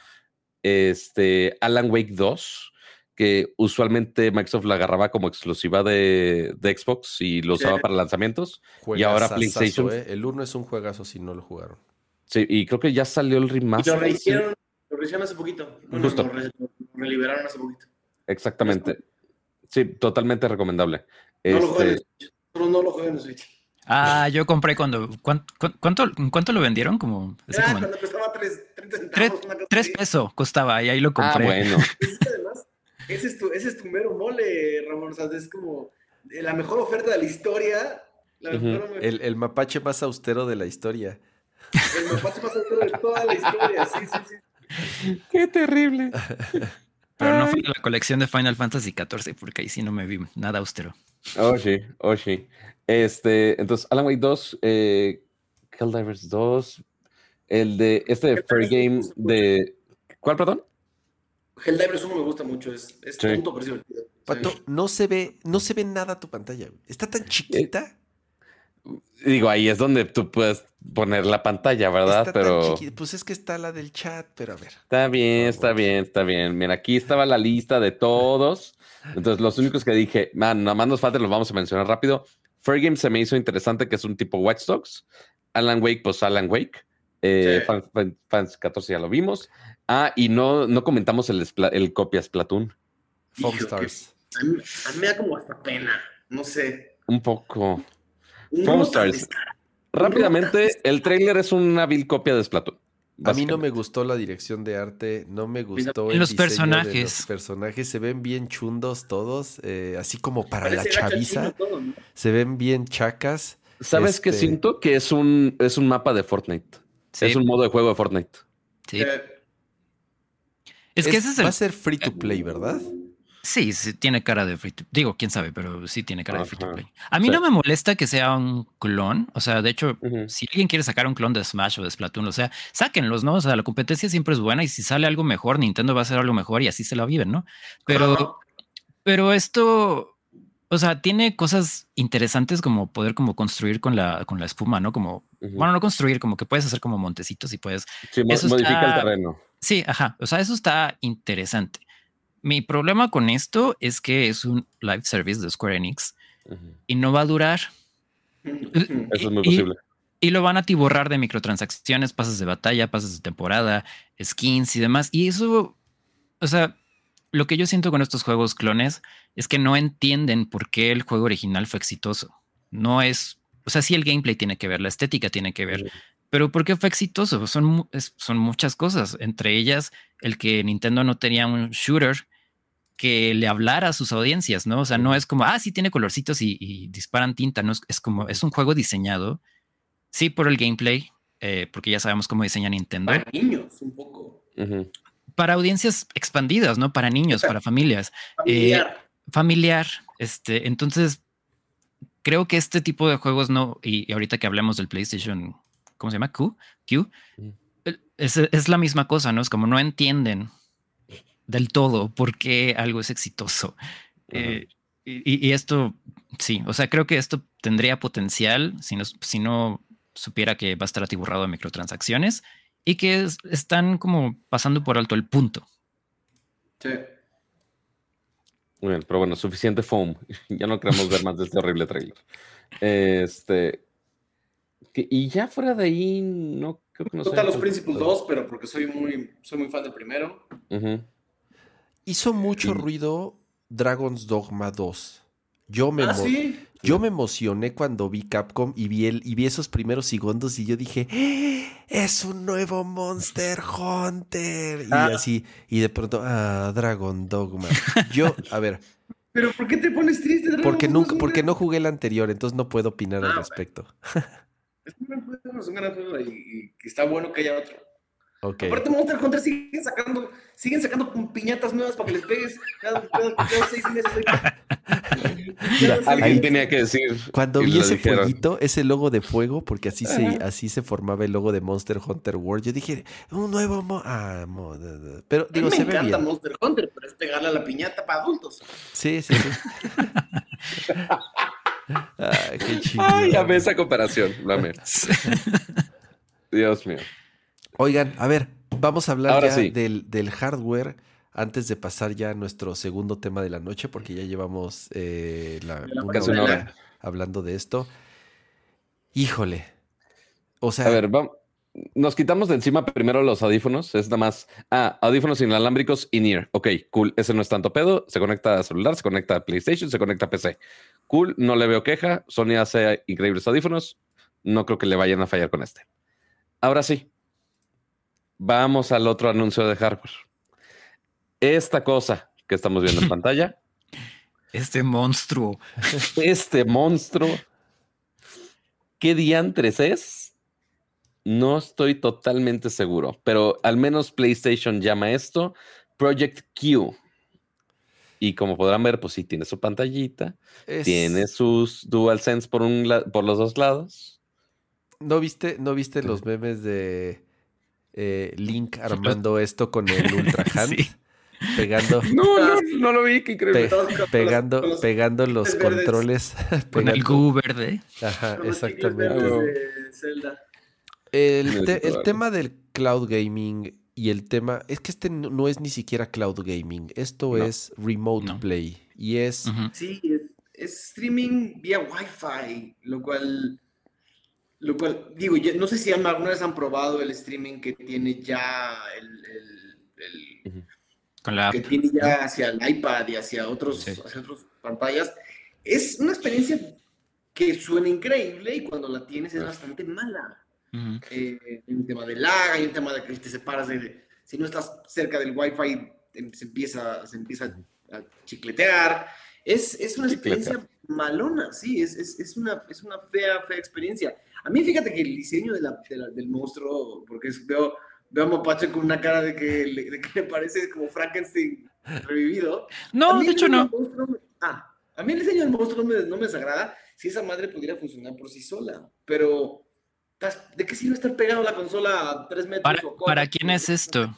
Este, Alan Wake 2, que usualmente Microsoft la agarraba como exclusiva de, Xbox y lo usaba para lanzamientos. y ahora PlayStation. Eh. El 1 es un juegazo si no lo jugaron. Sí, y creo que ya salió el remaster. lo rehicieron, lo hace poquito. Justo. Lo, reliberaron hace poquito. Exactamente. Sí, totalmente recomendable. No lo este, Solo no lo jueguen en Switch. Ah, yo compré cuando. ¿Cuánto, cuánto, lo vendieron? Como, ah, cuando costaba 3, centavos. 3, pesos costaba y ahí lo ah, compré. Ah, bueno. Además, ese es, tu, ese es tu mero mole, Ramón. O sea, es como la mejor oferta de la historia. el, el, mapache más austero de la historia. El mapache más austero de toda la historia, sí, sí, sí. Qué terrible. Pero no fue la colección de Final Fantasy XIV, porque ahí sí no me vi nada austero. Oh, sí, oh, sí. Este, entonces, Alan Wake 2, eh, Helldivers 2, el de este de Fair Game de. ¿Cuál, perdón? Helldivers 1 me gusta mucho, es, es sí. tonto, pero Pato, no se ve, no se ve nada tu pantalla. Está tan chiquita. Digo, ahí es donde tú puedes poner la pantalla, ¿verdad? pero. Pues es que está la del chat, pero a ver. Está bien, está bien, está bien. Mira, aquí estaba la lista de todos. Entonces, los únicos que dije, man, nada más nos falta, los vamos a mencionar rápido. Fair Game se me hizo interesante, que es un tipo Watch Dogs. Alan Wake, pues Alan Wake. Eh, Fans, 14 ya lo vimos. Ah, y no, no comentamos el, el copias Platoon. Foam Stars. A mí, me da como hasta pena, no sé. Un poco. Foam Stars. Rápidamente, el trailer es una vil copia de Splatoon. A mí no me gustó la dirección de arte, no me gustó el los personajes. los personajes se ven bien chundos todos, eh, así como para la chaviza. Se ven bien chacas. ¿Sabes qué este siento? Que es un, es un mapa de Fortnite. Es un modo de juego de Fortnite. Sí. Eh, es que ese es el... Va a ser free to play, ¿verdad? Sí, sí, tiene cara de free to Digo, quién sabe, pero sí tiene cara de free to play. A mí no me molesta que sea un clon. O sea, de hecho, si alguien quiere sacar un clon de Smash o de Splatoon, o sea, sáquenlos, ¿no? O sea, la competencia siempre es buena y si sale algo mejor, Nintendo va a hacer algo mejor y así se la viven, ¿no? Pero, pero esto, o sea, tiene cosas interesantes como poder como construir con la, con la espuma, ¿no? Como, bueno, no construir, como que puedes hacer como montecitos y puedes... Sí, modifica el terreno. Sí, ajá. O sea, eso está interesante. Mi problema con esto es que es un live service de Square Enix y no va a durar. Eso es muy posible. Y, lo van a tiborrar de microtransacciones, pases de batalla, pases de temporada, skins y demás. Y eso, o sea, lo que yo siento con estos juegos clones es que no entienden por qué el juego original fue exitoso. No es, o sea, sí el gameplay tiene que ver, la estética tiene que ver, pero ¿por qué fue exitoso? Son, son muchas cosas, entre ellas el que Nintendo no tenía un shooter que le hablara a sus audiencias, ¿no? O sea, no es como, ah, sí tiene colorcitos y, disparan tinta, no es, como, es un juego diseñado, sí, por el gameplay, eh, porque ya sabemos cómo diseña Nintendo. Para niños, un poco. Para audiencias expandidas, ¿no? Para niños, para familias. Familiar. Eh, familiar. Este, entonces, creo que este tipo de juegos no, y, ahorita que hablemos del PlayStation, ¿cómo se llama? Q, Q, es, es la misma cosa, ¿no? Es como no entienden del todo por qué algo es exitoso. Eh, y, esto, sí, o sea, creo que esto tendría potencial si no, si no supiera que va a estar atiburrado de microtransacciones y que están como pasando por alto el punto. Sí. Muy bien, pero bueno, suficiente foam. ya no queremos ver más de este horrible trailer. Este. y ya fuera de ahí, no creo que no sé. los Principles 2, pero porque soy muy, soy muy fan del primero. Hizo mucho ruido Dragon's Dogma 2. Yo me, ¿Ah, yo me emocioné cuando vi Capcom y vi, el, y vi esos primeros segundos y yo dije, ¡Ah! es un nuevo Monster Hunter. Y ah. así, y de pronto, ah, Dragon Dogma. Yo, a ver. ¿Pero por qué te pones triste? Dragon porque, nunca, porque no jugué el anterior, entonces no puedo opinar al respecto. Es un gran juego, es un gran juego y, y está bueno que haya otro. Okay. Aparte, Monster Hunter siguen sacando, siguen sacando piñatas nuevas para que les pegues cada, seis meses. alguien tenía que decir. Cuando vi ese fueguito, ese logo de fuego, porque así se, así se formaba el logo de Monster Hunter World, yo dije, un nuevo. Mo ah, pero digo, me se encanta ve bien. Monster Hunter, pero es pegarle a la piñata para adultos. Sí, sí, sí. Ay, qué chido. Ay, a esa comparación, dame. Dios mío. Oigan, a ver, vamos a hablar ya del, hardware antes de pasar ya a nuestro segundo tema de la noche, porque ya llevamos eh, la, una hora hablando de esto. Híjole. O sea. A ver, vamos. Nos quitamos de encima primero los audífonos. Es nada más. Ah, audífonos inalámbricos in-ear. Ok, cool. Ese no es tanto pedo. Se conecta a celular, se conecta a PlayStation, se conecta a PC. Cool. No le veo queja. Sony hace increíbles audífonos. No creo que le vayan a fallar con este. Ahora sí, Vamos al otro anuncio de hardware. Esta cosa que estamos viendo en pantalla. Este monstruo. Este monstruo. ¿Qué diantres es? No estoy totalmente seguro, pero al menos PlayStation llama esto Project Q. Y como podrán ver, pues sí, tiene su pantallita, tiene sus DualSense por, un por los dos lados. ¿No viste, ¿no viste los memes de eh, Link armando esto con el Ultra Hand. pegando. No, no, no lo vi, qué increíble. pegando, pegando los controles. Con el Q verde. Ajá, exactamente. El, el tema del cloud gaming y el tema es que este no es ni siquiera cloud gaming, esto es remote play y es... Sí, es, streaming vía Wi-Fi, lo cual, lo cual, digo, no sé si alguna vez han probado el streaming que tiene ya el... Con la que tiene ya hacia el iPad y hacia otros, hacia otras pantallas. Es una experiencia que suena increíble y cuando la tienes es bastante mala. Eh, hay un tema de lag, hay un tema de que te separas de, si no estás cerca del Wi-Fi, em, se empieza, se empieza a chicletear. Es, es una experiencia malona, sí, es, es, es, una, es una fea, fea experiencia. A mí fíjate que el diseño de la, del monstruo, porque veo, veo a Mapache con una cara de que, le, de que le parece como Frankenstein revivido. No, de hecho no. ah, a mí el diseño del monstruo no me, no me desagrada si esa madre pudiera funcionar por sí sola, pero ¿De qué sirve estar pegado a la consola a tres metros? ¿Para, ¿para quién es esto?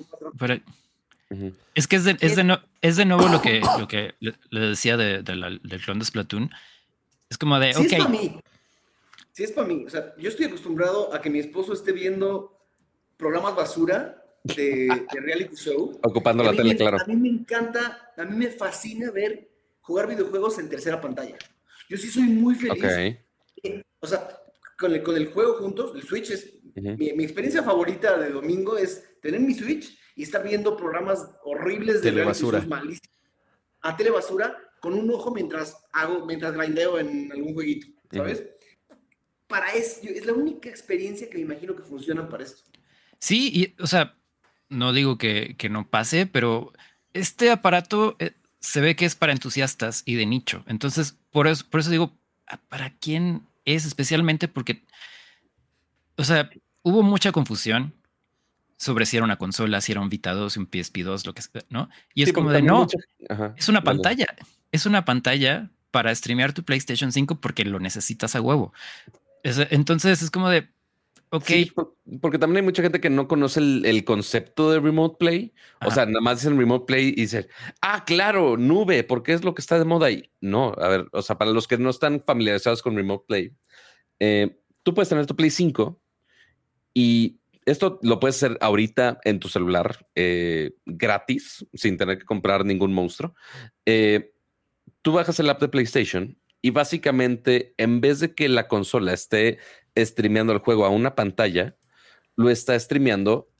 Es que es de, es, de no, es de nuevo lo que, lo que le, decía de, del clon de Splatoon. Es como de, sí es Sí es para mí. O sea, yo estoy acostumbrado a que mi esposo esté viendo programas basura de, reality show. Ocupando la tele, claro. A mí me encanta, a mí me fascina ver jugar videojuegos en tercera pantalla. Yo sí soy muy feliz. O sea, con el, con el juego juntos, el Switch es, mi, experiencia favorita de domingo es tener mi Switch y estar viendo programas horribles de telebasura. A telebasura con un ojo mientras hago, mientras grindeo en algún jueguito, ¿sabes? Para eso, es la única experiencia que me imagino que funciona para esto. Sí, y, o sea, no digo que, que no pase, pero este aparato eh, se ve que es para entusiastas y de nicho. Entonces, por eso, por eso digo, ¿para quién es especialmente porque, o sea, hubo mucha confusión sobre si era una consola, si era un Vita 2, un PSP 2, lo que sea, ¿no? Y es como de no, es una pantalla, es una pantalla para streamear tu PlayStation 5 porque lo necesitas a huevo. Entonces es como de, ok. porque también hay mucha gente que no conoce el, concepto de Remote Play. O sea, nada más dicen Remote Play y dicen, ah, claro, nube, porque es lo que está de moda ahí. No, a ver, o sea, para los que no están familiarizados con Remote Play, eh, tú puedes tener tu Play 5 y esto lo puedes hacer ahorita en tu celular eh, gratis, sin tener que comprar ningún monstruo. Eh, tú bajas el app de PlayStation y básicamente, en vez de que la consola esté streameando el juego a una pantalla, lo está streameando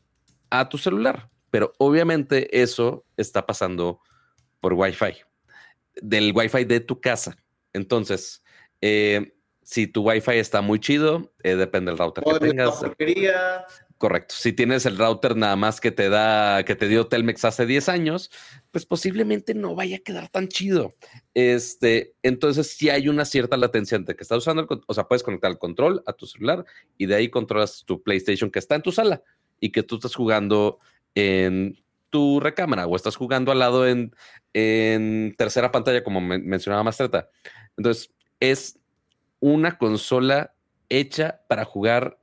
a tu celular. Pero obviamente eso está pasando por Wi-Fi, del Wi-Fi de tu casa. Entonces, eh, si tu Wi-Fi está muy chido, eh, depende del router que tengas. Correcto. Si tienes el router nada más que te da, que te dio Telmex hace 10 años, pues posiblemente no vaya a quedar tan chido. Este, entonces sí hay una cierta latencia entre que estás usando, el, o sea, puedes conectar el control a tu celular y de ahí controlas tu PlayStation que está en tu sala y que tú estás jugando en tu recámara o estás jugando al lado en, en tercera pantalla, como mencionaba Mastreta. Entonces, es una consola hecha para jugar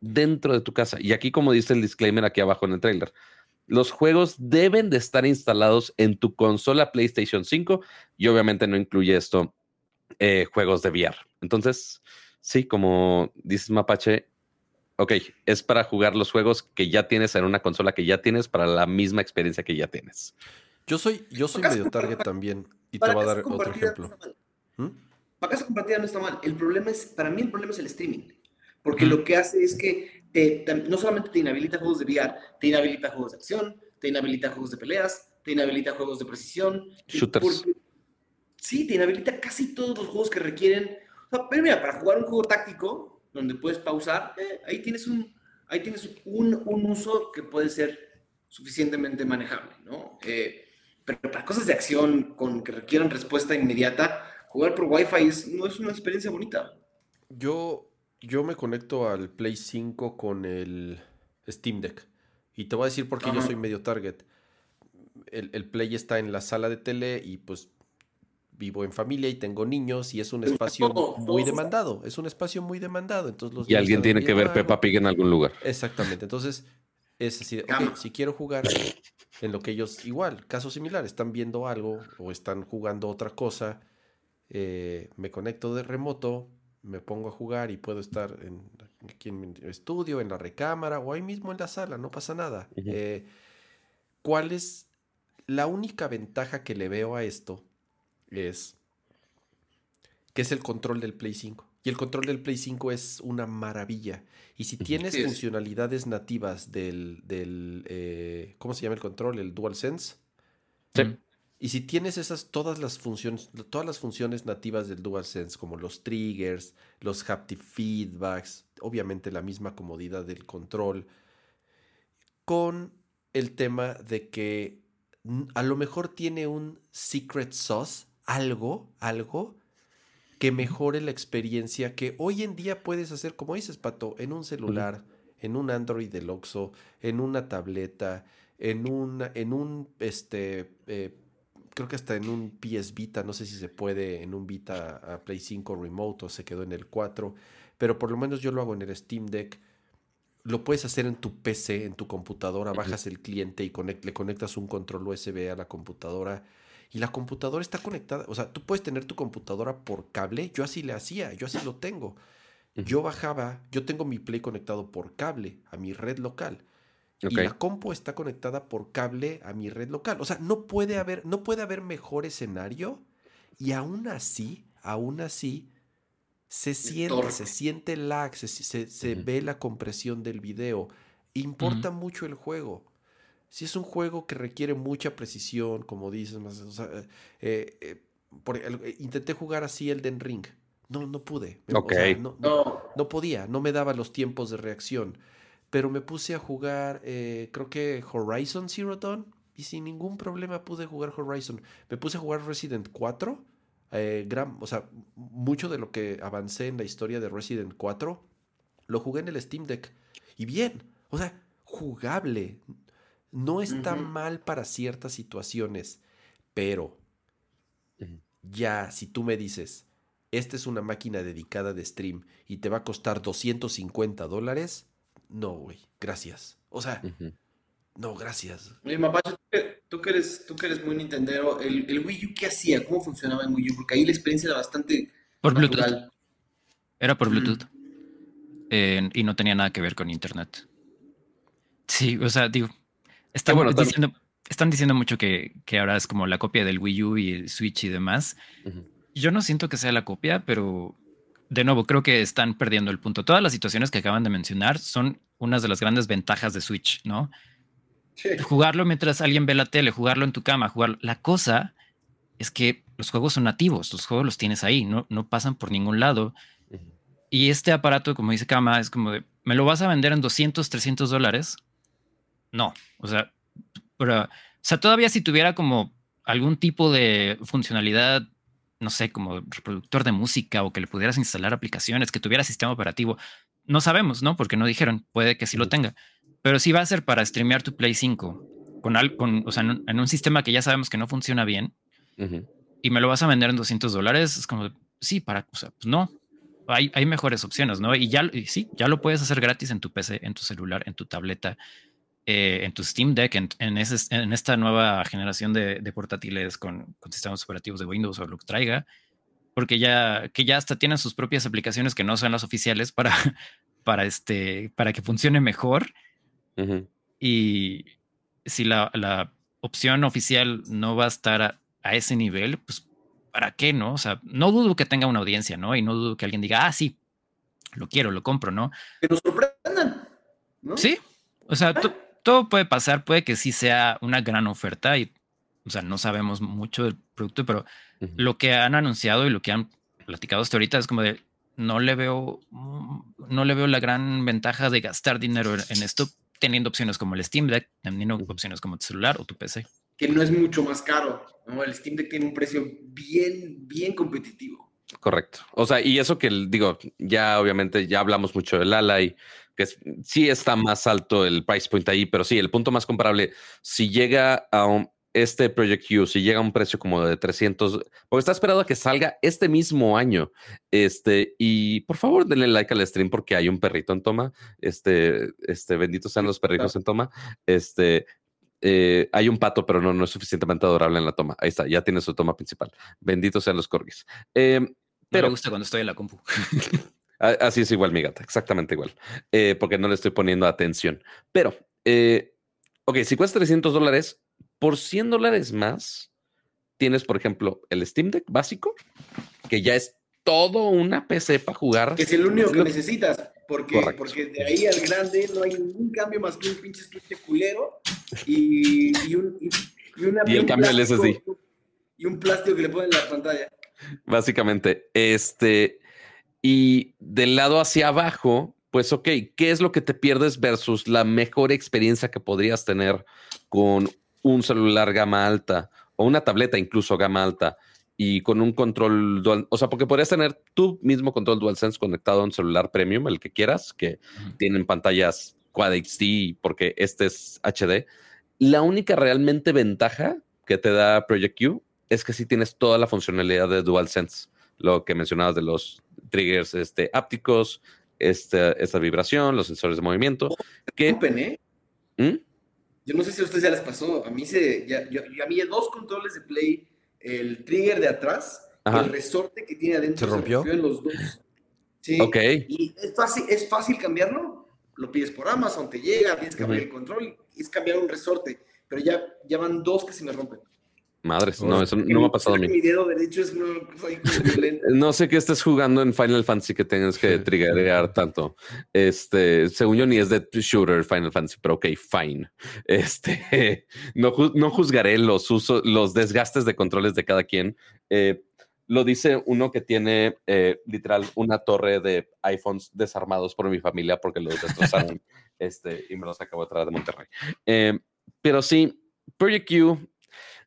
dentro de tu casa. Y aquí, como dice el disclaimer aquí abajo en el trailer, los juegos deben de estar instalados en tu consola PlayStation 5 y obviamente no incluye esto eh, juegos de VR. Entonces, sí, como dices Mapache, ok, es para jugar los juegos que ya tienes en una consola que ya tienes para la misma experiencia que ya tienes. Yo soy, yo soy medio target también y te voy a dar otro ejemplo. ¿Mm? Para casa compartida no está mal. El problema es, para mí el problema es el streaming. Porque lo que hace es que no solamente te inhabilita juegos de VR, te inhabilita juegos de acción, te inhabilita juegos de peleas, te inhabilita juegos de precisión. Shooters. sí, te inhabilita casi todos los juegos que requieren. pero mira, para jugar un juego táctico, donde puedes pausar, eh, ahí tienes, un, ahí tienes un, un, uso que puede ser suficientemente manejable, ¿no? Eh, pero para cosas de acción con que requieran respuesta inmediata, jugar por Wi-Fi no es una experiencia bonita. Yo yo me conecto al Play 5 con el Steam Deck. Y te voy a decir por qué yo soy medio target. El, Play está en la sala de tele y pues vivo en familia y tengo niños y es un espacio muy demandado. Es un espacio muy demandado. Entonces y alguien tiene que ver Peppa Pig en algún lugar. Exactamente. Entonces, es así, si quiero jugar, en lo que ellos, igual, caso similar, están viendo algo o están jugando otra cosa, eh, me conecto de remoto, me pongo a jugar y puedo estar en, aquí en mi estudio, en la recámara o ahí mismo en la sala, no pasa nada. Eh, ¿Cuál es la única ventaja que le veo a esto? Es que es el control del Play 5. Y el control del Play 5 es una maravilla. Y si tienes funcionalidades nativas del, eh, ¿cómo se llama el control? El DualSense. Sí. Y si tienes esas, todas las funciones, todas las funciones nativas del DualSense, como los triggers, los haptic feedbacks, obviamente la misma comodidad del control, con el tema de que a lo mejor tiene un secret sauce, algo, algo que mejore la experiencia que hoy en día puedes hacer, como dices, Pato, en un celular, en un Android del Oxo, en una tableta, en un, en un este, eh, creo que hasta en un PS Vita, no sé si se puede en un Vita a Play 5 Remote o se quedó en el 4, pero por lo menos yo lo hago en el Steam Deck. Lo puedes hacer en tu PC, en tu computadora, bajas el cliente y le conectas un control USB a la computadora y la computadora está conectada, o sea, tú puedes tener tu computadora por cable, yo así le hacía, yo así lo tengo. Yo bajaba, yo tengo mi Play conectado por cable a mi red local. Y la compu está conectada por cable a mi red local. O sea, no puede haber, no puede haber mejor escenario. Y aún así, aún así, se siente, se siente lag, se, se, ve la compresión del video. Importa mucho el juego. Si es un juego que requiere mucha precisión, como dices, más, eh, eh, eh, intenté jugar así el Den Ring. No, no pude. no, no, podía, no me daba los tiempos de reacción pero me puse a jugar, eh, creo que Horizon Zero Dawn, y sin ningún problema pude jugar Horizon. Me puse a jugar Resident 4, eh, o sea, mucho de lo que avancé en la historia de Resident 4, lo jugué en el Steam Deck. Y bien, o sea, jugable. No está mal para ciertas situaciones, pero ya si tú me dices, esta es una máquina dedicada de stream y te va a costar 250 dólares, no, güey, gracias. O sea, no, gracias. Oye, papá, tú que eres, tú que eres muy nintendero, ¿el, ¿el, Wii U qué hacía? ¿Cómo funcionaba en Wii U? Porque ahí la experiencia era bastante Por Bluetooth. Era por Bluetooth. Eh, y no tenía nada que ver con internet. Sí, o sea, digo, están, diciendo, están diciendo mucho que, que, ahora es como la copia del Wii U y el Switch y demás. Yo no siento que sea la copia, pero de nuevo, creo que están perdiendo el punto. Todas las situaciones que acaban de mencionar son unas de las grandes ventajas de Switch, ¿no? Jugarlo mientras alguien ve la tele, jugarlo en tu cama, jugar. La cosa es que los juegos son nativos, los juegos los tienes ahí, no, no pasan por ningún lado. Y este aparato, como dice Kama, es como de, ¿me lo vas a vender en 200, 300 dólares? No, o sea, pero, o sea, todavía si tuviera como algún tipo de funcionalidad no sé, como reproductor de música o que le pudieras instalar aplicaciones, que tuviera sistema operativo. No sabemos, ¿no? Porque no dijeron, puede que sí lo tenga. Pero si va a ser para streamear tu Play 5 con, con o sea, en un, sistema que ya sabemos que no funciona bien y me lo vas a vender en 200 dólares, es como, sí, para, o sea, pues no. Hay, hay mejores opciones, ¿no? Y ya, y sí, ya lo puedes hacer gratis en tu PC, en tu celular, en tu tableta. Eh, en tu Steam Deck, en, en, esta nueva generación de, portátiles con, sistemas operativos de Windows o lo que traiga, porque ya, que ya hasta tienen sus propias aplicaciones que no son las oficiales para, para, este, para que funcione mejor. Y si la, la, opción oficial no va a estar a, a, ese nivel, pues ¿para qué, no? O sea, no dudo que tenga una audiencia, ¿no? Y no dudo que alguien diga, ah, sí, lo quiero, lo compro, ¿no? Que nos sorprendan, ¿no? Sí, o sea, tú, todo puede pasar, puede que sí sea una gran oferta y, o sea, no sabemos mucho del producto, pero lo que han anunciado y lo que han platicado hasta ahorita es como de, no le veo, no le veo la gran ventaja de gastar dinero en esto teniendo opciones como el Steam Deck, teniendo opciones como tu celular o tu PC. Que no es mucho más caro, ¿no? El Steam Deck tiene un precio bien, bien competitivo. Correcto. O sea, y eso que digo, ya obviamente ya hablamos mucho del ala y que sí está más alto el price point ahí, pero sí, el punto más comparable, si llega a este Project U, si llega a un precio como de 300, porque está esperado a que salga este mismo año, este, y por favor denle like al stream porque hay un perrito en toma, este, este, benditos sean los perritos en toma, este, Eh, hay un pato, pero no, no es suficientemente adorable en la toma. Ahí está, ya tiene su toma principal. Benditos sean los corgis. Eh, pero me gusta cuando estoy en la compu. así es igual mi gata, exactamente igual. Eh, porque no le estoy poniendo atención. Pero, ok, si cuesta 300 dólares, por 100 dólares más, tienes, por ejemplo, el Steam Deck básico, que ya es todo una PC para jugar. Que es el único que necesitas, porque, porque de ahí al grande no hay ningún cambio más que un pinche estuche culero y, y, un, y, una, y el cambio del SSD. Y un plástico que le ponen en la pantalla. Básicamente, este, y del lado hacia abajo, pues ok, ¿qué es lo que te pierdes versus la mejor experiencia que podrías tener con un celular gama alta o una tableta incluso gama alta? y con un control dual, o sea, porque podrías tener tu mismo control DualSense conectado a un celular premium, el que quieras, que tienen pantallas Quad HD porque este es HD. La única realmente ventaja que te da Project Q es que sí tienes toda la funcionalidad de DualSense, lo que mencionabas de los triggers este, ápticos, este, esta vibración, los sensores de movimiento. Oh, que, ¿eh? ¿Mm? Yo no sé si a ustedes ya les pasó, a mí se, ya, yo, a mí dos controles de Play el trigger de atrás, el resorte que tiene adentro se rompió, en los dos. Sí. Ok. Y es fácil, es fácil cambiarlo. Lo pides por Amazon, te llega, tienes que cambiar el control, es cambiar un resorte. Pero ya, ya van dos que se me rompen. Madres, no, eso no me ha pasado a mí. Mi dedo derecho es no sé qué estés jugando en Final Fantasy que tengas que triggerear tanto. Este, según yo, ni es de shooter Final Fantasy, pero ok, fine. Este, no, no juzgaré los usos, los desgastes de controles de cada quien. Eh, lo dice uno que tiene eh, literal una torre de iPhones desarmados por mi familia porque los destrozaron este, y me los acabo de traer de Monterrey. Eh, pero sí, Project Q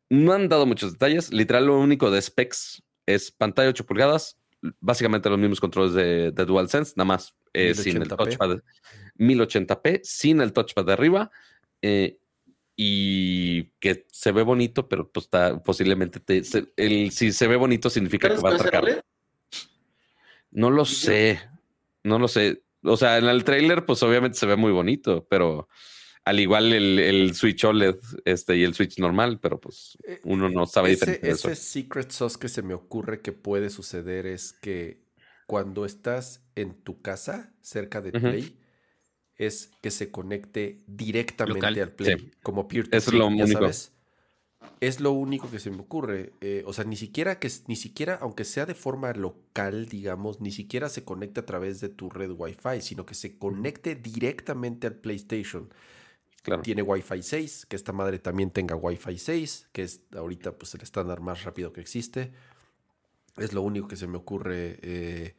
no han dado muchos detalles. Literal, lo único de specs es pantalla 8 pulgadas, básicamente los mismos controles de, DualSense, nada más eh, sin el touchpad 1080p, sin el touchpad de arriba. Eh, y que se ve bonito, pero pues está posiblemente el, si se ve bonito significa que va a atracar. No lo sé, no lo sé. O sea, en el trailer, pues obviamente se ve muy bonito, pero al igual el, Switch OLED este, y el Switch normal, pero pues eh, uno no sabe ese, Ese secret sauce que se me ocurre que puede suceder es que cuando estás en tu casa, cerca de Play, es que se conecte directamente al Play, como peer to Es lo único. Es lo único que se me ocurre. Eh, o sea, ni siquiera que ni siquiera, aunque sea de forma local, digamos, ni siquiera se conecte a través de tu red Wi-Fi, sino que se conecte directamente al PlayStation. Tiene Wi-Fi 6, que esta madre también tenga Wi-Fi 6, que es ahorita pues, el estándar más rápido que existe. Es lo único que se me ocurre eh,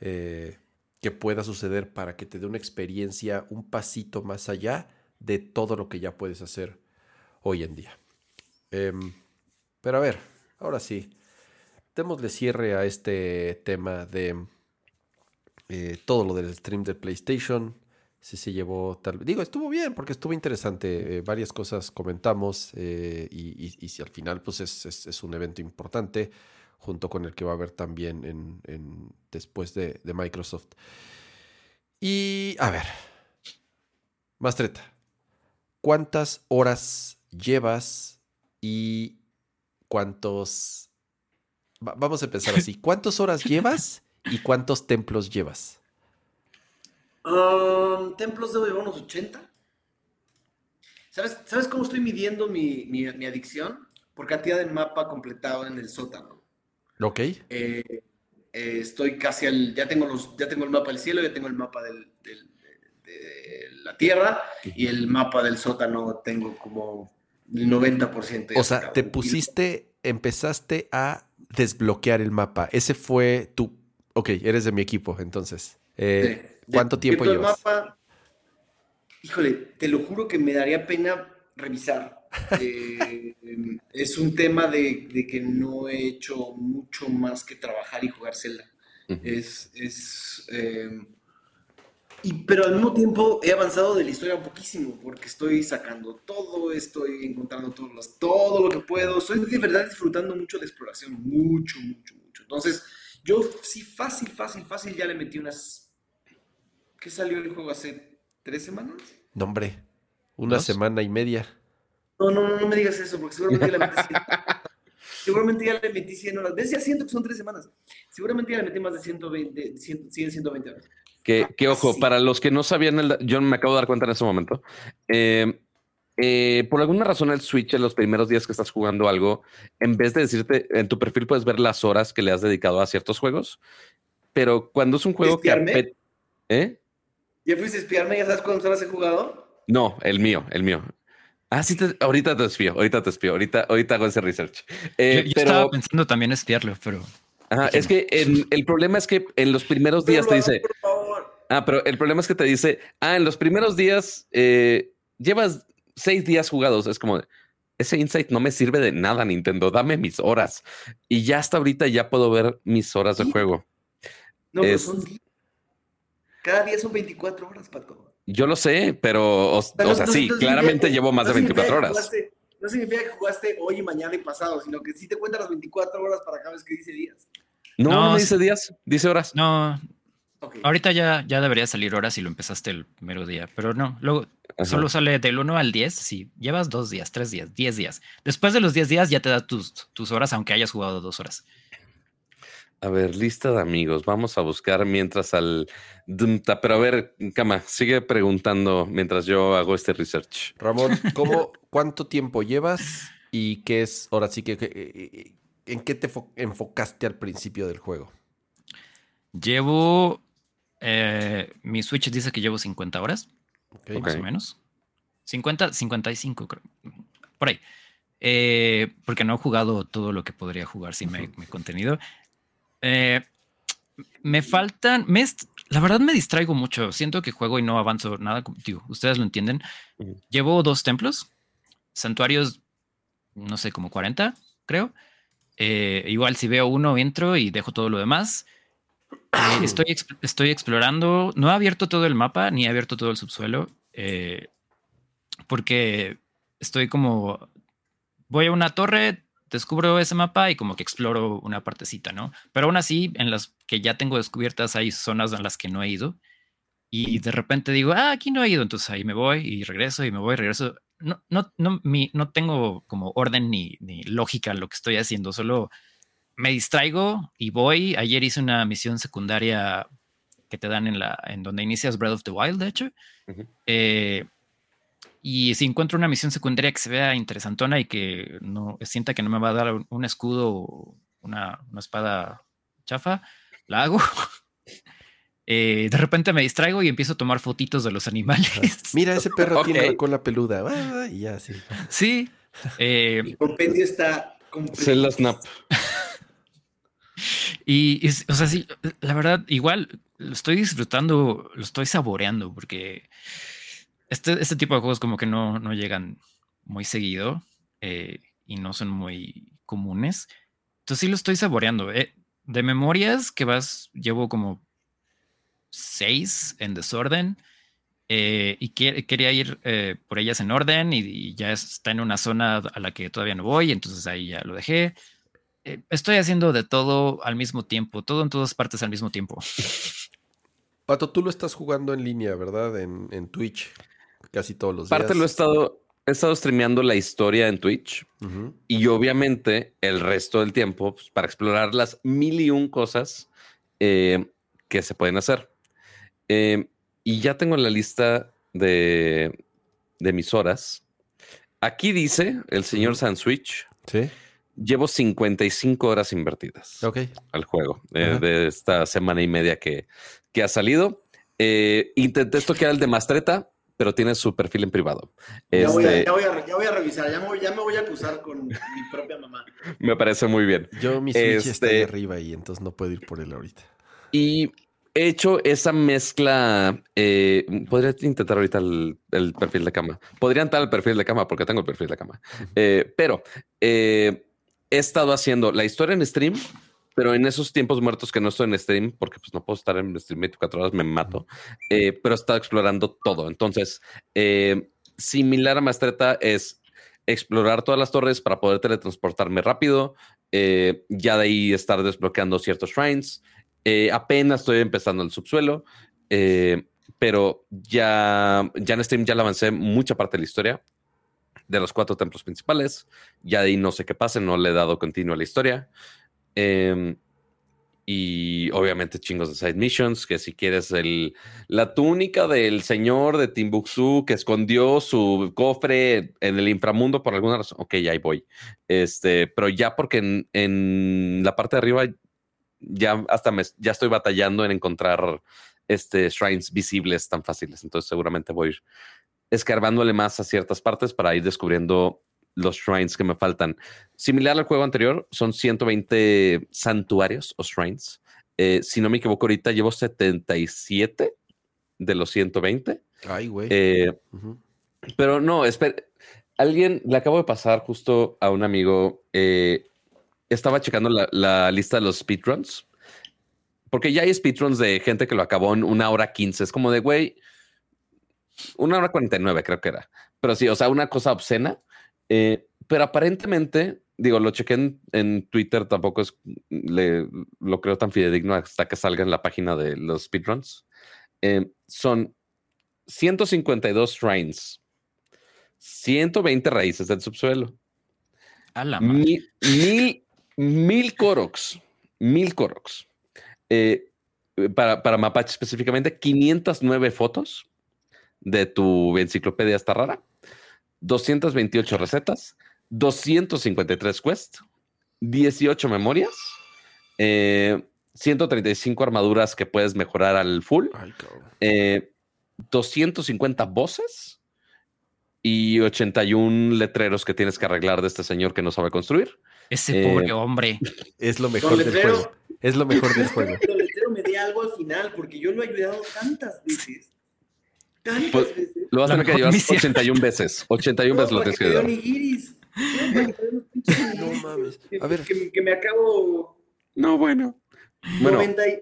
eh, que pueda suceder para que te dé una experiencia un pasito más allá de todo lo que ya puedes hacer hoy en día. Em, pero a ver, ahora sí, démosle cierre a este tema de eh, todo lo del stream de PlayStation si se llevó tal Digo, estuvo bien porque estuvo interesante. Eh, varias cosas comentamos eh, y, si al final pues es, un evento importante junto con el que va a haber también en, después de, Microsoft. Y a ver, Mastreta, ¿cuántas horas llevas y cuántos... vamos a empezar así. ¿Cuántas horas llevas y cuántos templos llevas? Um, templos debo llevar unos 80. ¿Sabes, ¿Sabes cómo estoy midiendo mi, mi, adicción? Por cantidad de mapa completado en el sótano. Ok. Eh, eh, estoy casi al. Ya tengo, los, ya tengo el mapa del cielo, ya tengo el mapa del, de la tierra y el mapa del sótano tengo como el 90%. O sea, te pusiste, empezaste a desbloquear el mapa. Ese fue tu. Ok, eres de mi equipo, entonces. Eh, ¿Cuánto tiempo llevas? mapa, híjole, te lo juro que me daría pena revisar. Eh, es un tema de, que no he hecho mucho más que trabajar y jugar Zelda. Es, es eh, y, pero al mismo tiempo he avanzado de la historia un poquísimo, porque estoy sacando todo, estoy encontrando todos todo lo que puedo. Estoy de verdad disfrutando mucho de exploración, mucho, mucho, mucho. Entonces, yo sí, fácil, fácil, fácil, ya le metí unas ¿Qué salió el juego hace tres semanas? No, hombre, una semana y media. No, no, no, no me digas eso, porque seguramente ya le metí 100. seguramente ya le metí 100 horas. Ya siento que son tres semanas. Seguramente ya le metí más de 120, 100, 120 horas. Que, que ojo, para los que no sabían, el, yo me acabo de dar cuenta en ese momento. Eh, eh, por alguna razón el Switch en los primeros días que estás jugando algo, en vez de decirte en tu perfil puedes ver las horas que le has dedicado a ciertos juegos, pero cuando es un juego que... ¿Eh? ¿Ya fuiste a espiarme? ¿Ya sabes cuántas horas he jugado? No, el mío, el mío. Ah, sí, ahorita te espío, ahorita te espío, ahorita, ahorita hago ese research. Eh, yo, pero, estaba pensando también espiarlo, pero... Ajá, es que el problema es que en los primeros días te dice... Ah, pero el problema es que te dice, ah, en los primeros días eh, llevas seis días jugados. Es como, ese insight no me sirve de nada, Nintendo. Dame mis horas. Y ya hasta ahorita ya puedo ver mis horas de juego. No, pero son Cada día son 24 horas, Pato. Yo lo sé, pero, o, sea, sí, claramente llevo más de 24 horas. no significa que jugaste hoy y mañana y pasado, sino que sí te cuentan las 24 horas para cada vez que dice días. No, no, dice días, dice horas. No, Ahorita ya, ya debería salir horas si lo empezaste el primer día, pero no, luego solo sale del 1 al 10 si llevas dos días, tres días, 10 días. Después de los 10 días ya te da tus, tus horas, aunque hayas jugado dos horas. A ver, lista de amigos. Vamos a buscar mientras al. Pero a ver, Cama, sigue preguntando mientras yo hago este research. Ramón, ¿cómo, ¿cuánto tiempo llevas y qué es, ahora sí que, eh, eh, ¿en qué te enfocaste al principio del juego? Llevo eh, mi Switch dice que llevo 50 horas, más o menos. 50, 55, creo. Por ahí. Eh, porque no he jugado todo lo que podría jugar sin mi, contenido. Eh, me faltan. la verdad, me distraigo mucho. Siento que juego y no avanzo nada. Digo, ustedes lo entienden. Llevo dos templos, santuarios, no sé, como 40, creo. igual, si veo uno, entro y dejo todo lo demás. Eh, estoy, estoy explorando, no he abierto todo el mapa ni he abierto todo el subsuelo, eh, porque estoy como, voy a una torre, descubro ese mapa y como que exploro una partecita, ¿no? Pero aún así, en las que ya tengo descubiertas hay zonas en las que no he ido y de repente digo, ah, aquí no he ido, entonces ahí me voy y regreso y me voy y regreso. No, no, no, mi, no tengo como orden ni, ni lógica en lo que estoy haciendo, solo me distraigo y voy. Ayer hice una misión secundaria que te dan en la en donde inicias Breath of the Wild, de hecho. Eh, y si encuentro una misión secundaria que se vea interesantona y que no sienta que no me va a dar un, escudo o una, espada chafa, la hago. Eh, de repente me distraigo y empiezo a tomar fotitos de los animales. Mira, ese perro tiene la cola peluda. Ah, y ya, sí. Sí. Eh, El compendio está completo. snap. Y, o sea, sí, la verdad, igual lo estoy disfrutando, lo estoy saboreando, porque este, este tipo de juegos como que no, no llegan muy seguido eh, y no son muy comunes. Entonces sí lo estoy saboreando. Eh. De memorias que vas, llevo como seis en desorden. Eh, y quería ir por ellas en orden y, y, ya está en una zona a la que todavía no voy, entonces ahí ya lo dejé. Eh, estoy haciendo de todo al mismo tiempo, todo en todas partes al mismo tiempo. Pato, tú lo estás jugando en línea, ¿verdad? En, Twitch, casi todos los días. Parte lo he estado, he estado streameando la historia en Twitch y obviamente el resto del tiempo pues, para explorar las mil y un cosas eh, que se pueden hacer. Eh, y ya tengo la lista de, de mis horas. Aquí dice el señor Sanswitch. Sí Llevo 55 horas invertidas al juego eh, de esta semana y media que, que ha salido. Eh, intenté estoy al de Mastreta, pero tiene su perfil en privado. Ya, voy, a, este revisar, ya me, voy a acusar con mi propia mamá. Me parece muy bien. Yo mi Switch está ahí este arriba y entonces no puedo ir por él ahorita. Y he hecho esa mezcla. Eh, podría intentar ahorita el, perfil de cama. Podría entrar al perfil de cama porque tengo el perfil de cama. Eh, pero eh, he estado haciendo la historia en stream, pero en esos tiempos muertos que no estoy en stream, porque pues no puedo estar en stream 24 horas, me mato, eh, pero he estado explorando todo. Entonces, eh, similar a Mastreta es explorar todas las torres para poder teletransportarme rápido, eh, ya de ahí estar desbloqueando ciertos shrines. apenas estoy empezando el subsuelo, pero ya, ya en stream ya le avancé mucha parte de la historia. de los cuatro templos principales. Ya de ahí no sé qué pase, no le he dado continuo a la historia. Em, y obviamente chingos de side missions, que si quieres el, la túnica del señor de Timbuktu que escondió su cofre en el inframundo por alguna razón, ok, ahí voy. Este, pero ya porque en, en la parte de arriba ya hasta me, ya estoy batallando en encontrar este, shrines visibles tan fáciles, entonces seguramente voy a ir escarbándole más a ciertas partes para ir descubriendo los shrines que me faltan. Similar al juego anterior, son 120 santuarios o shrines. Eh, si no me equivoco, ahorita llevo 77 de los 120. Ay, güey. Eh, pero no, espera. Alguien le acabo de pasar justo a un amigo. Eh, estaba checando la, lista de los speedruns. Porque ya hay speedruns de gente que lo acabó en una hora 15. Es como de, güey, una hora 49 creo que era. Pero sí, o sea, una cosa obscena. Eh, pero aparentemente, digo, lo chequé en, Twitter, tampoco es, le, lo creo tan fidedigno hasta que salga en la página de los speedruns. Eh, son 152 shrines, 120 raíces del subsuelo, mil, mil, mil Koroks, mil Koroks. Eh, para, para Mapache específicamente, 509 fotos de tu enciclopedia esta rara 228 recetas, 253 quests, 18 memorias, 135 eh, armaduras que puedes mejorar al full, 250 eh, voces y 81 letreros que tienes que arreglar de este señor que no sabe construir. Ese pobre eh, hombre. Es lo mejor del juego. Es lo mejor del juego. El letrero me dé algo al final porque yo lo he ayudado tantas veces pues, lo vas a tener que llevar 81 veces. 81 veces lo tienes que llevar. No mames. A ver. Que, me acabo. No, bueno.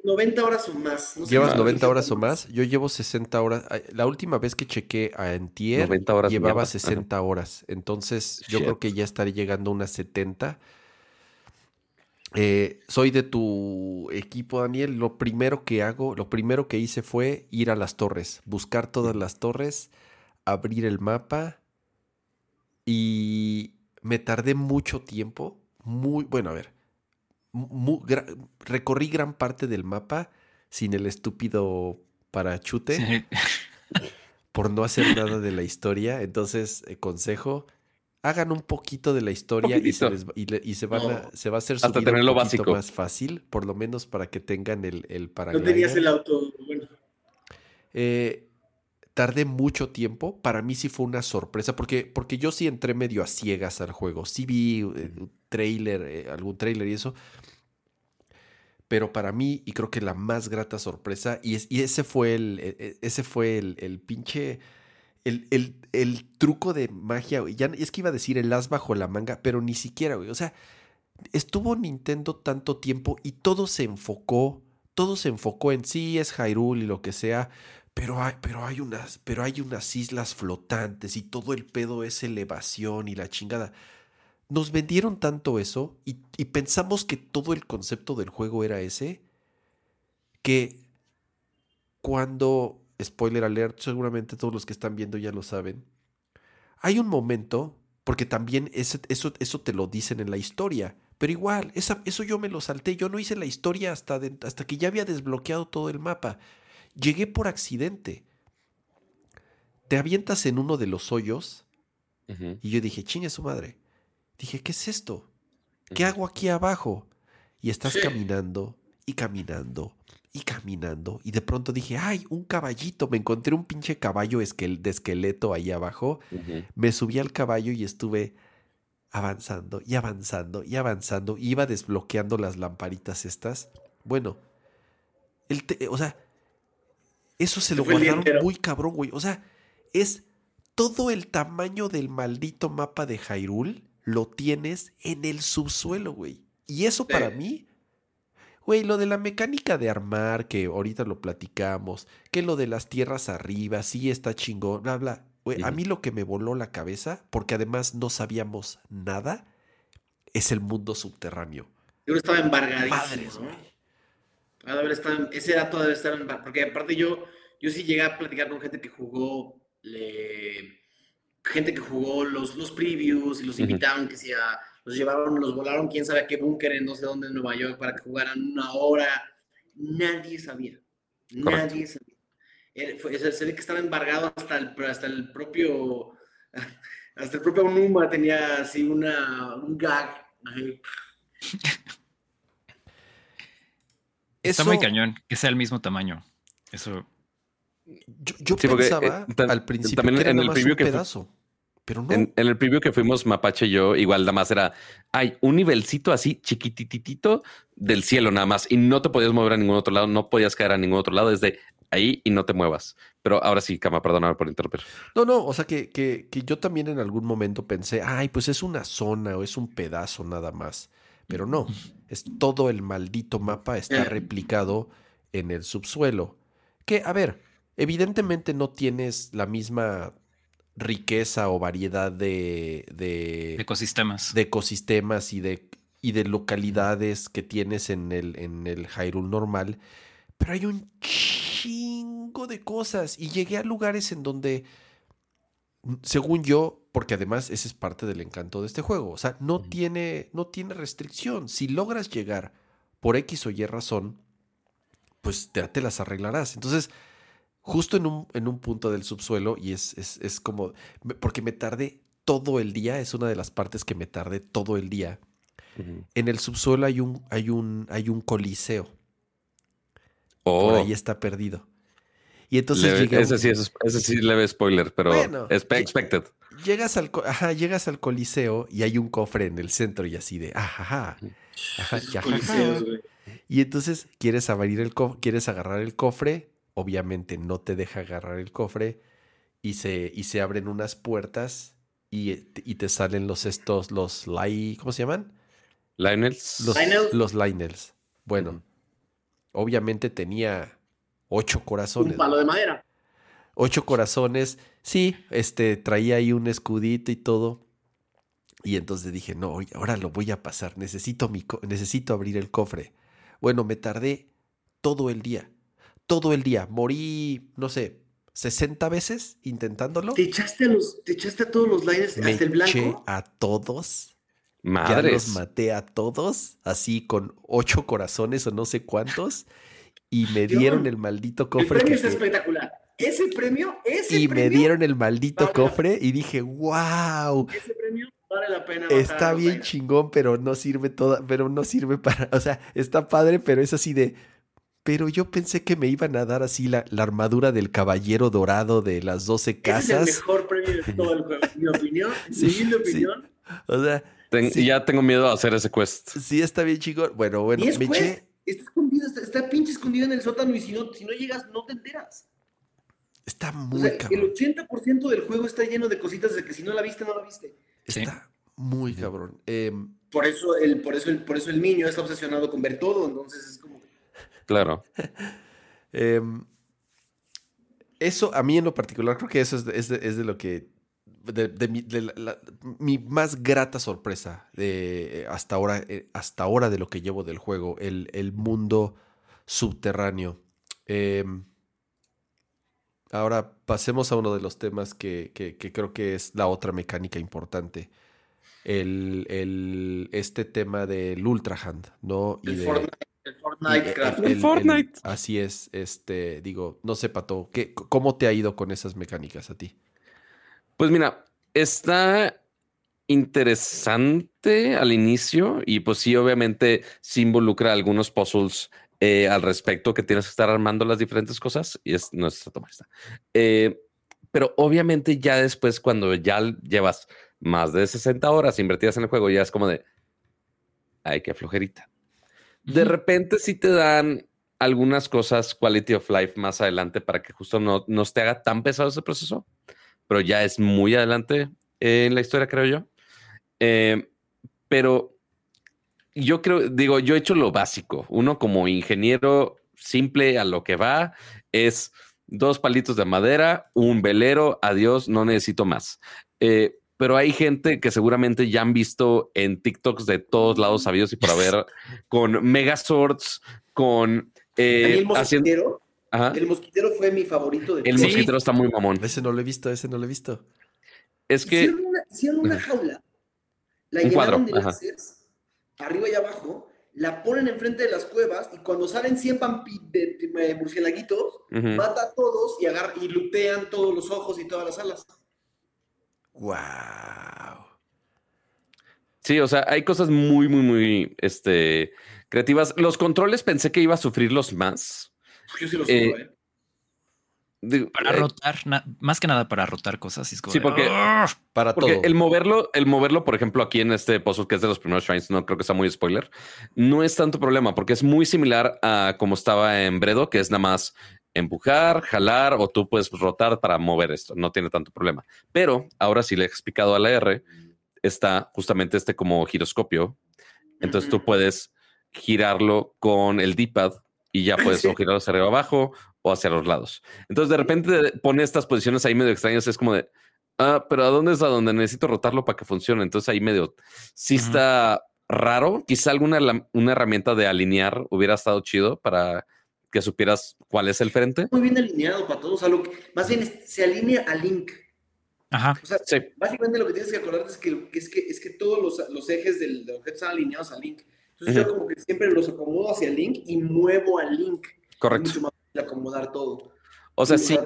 90, horas o más. ¿Llevas 90 horas o más? Yo llevo 60 horas. La última vez que chequé a Entier, llevaba 60 horas. Entonces, yo creo que ya estaré llegando a unas 70. Eh, soy de tu equipo, Daniel. Lo primero que hago, lo primero que hice fue ir a las torres, buscar todas las torres, abrir el mapa y me tardé mucho tiempo. Muy, bueno, a ver, recorrí gran parte del mapa sin el estúpido parachute por no hacer nada de la historia. Entonces, eh, consejo, hagan un poquito de la historia y se, y, se, van a, se va a hacer su vida un básico. más fácil, por lo menos para que tengan el, el No tenías el auto, bueno. Eh, tardé mucho tiempo. Para mí sí fue una sorpresa, porque, porque yo sí entré medio a ciegas al juego. Sí vi eh, trailer, eh, algún trailer y eso. Pero para mí, y creo que la más grata sorpresa, y, es, y ese fue el, e, e, ese fue el, el pinche el, truco de magia, güey. Es que iba a decir el as bajo la manga, pero ni siquiera, güey. O sea, estuvo Nintendo tanto tiempo y todo se enfocó, todo se enfocó en sí, es Hyrule y lo que sea, pero hay, pero hay unas, pero hay unas islas flotantes y todo el pedo es elevación y la chingada. Nos vendieron tanto eso y pensamos que todo el concepto del juego era ese, que cuando spoiler alert, seguramente todos los que están viendo ya lo saben. Hay un momento, porque también eso, eso te lo dicen en la historia, pero igual, esa, eso yo me lo salté, yo no hice la historia hasta, hasta que ya había desbloqueado todo el mapa. Llegué por accidente. Te avientas en uno de los hoyos y yo dije, chingue su madre. Dije, ¿qué es esto? ¿Qué hago aquí abajo? Y estás caminando y caminando y caminando. Y de pronto dije, ay, un caballito. Me encontré un pinche caballo de esqueleto ahí abajo. Me subí al caballo y estuve avanzando y avanzando y avanzando. Iba desbloqueando las lamparitas estas. Bueno, el o sea, eso se lo guardaron muy cabrón, güey. O sea, es todo el tamaño del maldito mapa de Hyrule lo tienes en el subsuelo, güey. Y eso para mí Güey, lo de la mecánica de armar, que ahorita lo platicamos, que lo de las tierras arriba, sí está chingón, bla, bla. Güey, a mí lo que me voló la cabeza, porque además no sabíamos nada, es el mundo subterráneo. Yo estaba embargadísimo. Madres, güey. ese dato debe estar embargado. Porque aparte yo, yo sí llegué a platicar con gente que jugó gente que jugó los, los previews y los invitaban, que si los llevaron, los volaron, quién sabe a qué búnker en no sé dónde en Nueva York para que jugaran una hora. Nadie sabía. Nadie sabía. se ve que estaba embargado hasta el, hasta el propio, hasta el propio Numa tenía así una, un gag. Está muy cañón que sea el mismo tamaño. Eso. Yo, pensaba eh, al principio que era en el preview que pedazo. Pero no. En, el preview que fuimos Mapache y yo, igual nada más era, hay un nivelcito así chiquititito del cielo nada más y no te podías mover a ningún otro lado, no podías caer a ningún otro lado desde ahí y no te muevas. Pero ahora sí, Cama, perdóname por interrumpir. No, no, o sea que, que, que yo también en algún momento pensé, ay, pues es una zona o es un pedazo nada más. Pero no, es todo el maldito mapa está replicado en el subsuelo. Que, a ver, evidentemente no tienes la misma riqueza o variedad de, de ecosistemas. De ecosistemas y de, y de localidades que tienes en el, en el Hyrule normal. Pero hay un chingo de cosas. Y llegué a lugares en donde, según yo, porque además ese es parte del encanto de este juego. O sea, no, tiene, no tiene restricción. Si logras llegar por X o Y razón, pues te, te las arreglarás. Entonces, justo en un, en un punto del subsuelo, y es, es, como, porque me tardé todo el día, es una de las partes que me tardé todo el día. En el subsuelo hay un, hay un, hay un coliseo. Por ahí oh. está perdido. Y entonces ese, sí, ese sí leve spoiler, pero expected. Llegas al, ajá, llegas al coliseo y hay un cofre en el centro y así de ajá, ajá, Y entonces quieres abrir el quieres agarrar el cofre obviamente no te deja agarrar el cofre y se, y se abren unas puertas y, te salen los estos, los ¿cómo se llaman? Lionels. Los Lionels. Bueno, obviamente tenía ocho corazones. Un palo de madera. Ocho corazones. Sí, este, traía ahí un escudito y todo. Y entonces dije, no, ahora lo voy a pasar. Necesito, mi necesito abrir el cofre. Bueno, me tardé todo el día todo el día. Morí, no sé, 60 veces intentándolo. ¿Te echaste a, los, te echaste a todos los lines hasta el blanco? Eché a todos. Ya los maté a todos, así con ocho corazones o no sé cuántos. Y me dieron el maldito cofre. El premio es espectacular. Ese premio, ese Y me dieron el maldito cofre y dije, wow. Ese premio vale la pena. Está bien chingón, pero no sirve toda, pero no sirve para, o sea, está padre, pero es así de, pero yo pensé que me iban a dar así la, armadura del caballero dorado de las doce casas. es el mejor premio de todo el juego, mi opinión. Sí, mi opinión. O sea, ya tengo miedo a hacer ese quest. Sí, está bien, chico. Bueno, bueno, me eché... Está escondido, está, pinche escondido en el sótano y si no, si no llegas, no te enteras. Está muy o cabrón. El 80% del juego está lleno de cositas de que si no la viste, no la viste. Está muy cabrón. Em, por, eso el, por, eso el, por eso el niño está obsesionado con ver todo, entonces es como Claro. Em, eso, a mí en lo particular, creo que eso es de, lo que. De, mi, más grata sorpresa de hasta ahora, eh, hasta ahora de lo que llevo del juego, el, mundo subterráneo. Em, ahora pasemos a uno de los temas que, creo que es la otra mecánica importante. El, este tema del Ultra Hand, ¿no? Y de, el Fortnite, el, Fortnite. así es, este, digo, no sé, Pato, ¿qué, ¿cómo te ha ido con esas mecánicas a ti? Pues mira, está interesante al inicio y pues sí, obviamente sí involucra algunos puzzles eh, al respecto que tienes que estar armando las diferentes cosas y es, no es esta. Eh, pero obviamente ya después cuando ya llevas más de 60 horas invertidas en el juego, ya es como de, ay, qué flojerita. De repente sí te dan algunas cosas quality of life más adelante para que justo no, no te haga tan pesado ese proceso, pero ya es muy adelante en la historia, creo yo. Eh, pero yo creo, digo, yo he hecho lo básico. Uno como ingeniero simple a lo que va es dos palitos de madera, un velero, adiós, no necesito más. Eh, pero hay gente que seguramente ya han visto en TikToks de todos lados sabidos y por haber con Megazords, con eh, el mosquitero. El mosquitero fue mi favorito. De el mosquitero está muy mamón. Ese no lo he visto, ese no lo he visto. Es que. Hicieron una, jaula, la llenaron de láseres, arriba y abajo, la ponen enfrente de las cuevas y cuando salen 100 de, murciélaguitos, mata a todos y, agarra, y lutean todos los ojos y todas las alas. ¡Wow! Sí, o sea, hay cosas muy, muy, muy este, creativas. Los controles pensé que iba a sufrirlos más. Yo sí los eh, sufro, ¿eh? para eh, rotar, más que nada para rotar cosas. sí, porque, para porque el moverlo, el moverlo, por ejemplo, aquí en este puzzle que es de los primeros shrines, no creo que sea muy spoiler, no es tanto problema porque es muy similar a como estaba en Bredo, que es nada más empujar, jalar o tú puedes rotar para mover esto. No tiene tanto problema. Pero ahora sí le he explicado a la R, está justamente este como giroscopio. Entonces tú puedes girarlo con el D-pad y ya puedes o girarlo hacia arriba abajo o hacia los lados. Entonces de repente pone estas posiciones ahí medio extrañas. Es como de, ah, pero ¿a dónde es a donde necesito rotarlo para que funcione? Entonces ahí medio, sí está raro. Quizá alguna una herramienta de alinear hubiera estado chido para que supieras cuál es el frente. Muy bien alineado para todos. más bien se alinea a Link. Ajá. O sea, básicamente lo que tienes que acordarte es que, es que, es que todos los, los ejes del, objeto están alineados a Link. Entonces yo como que siempre los acomodo hacia Link y muevo a Link. Correcto. mucho más acomodar todo. O sea, sí,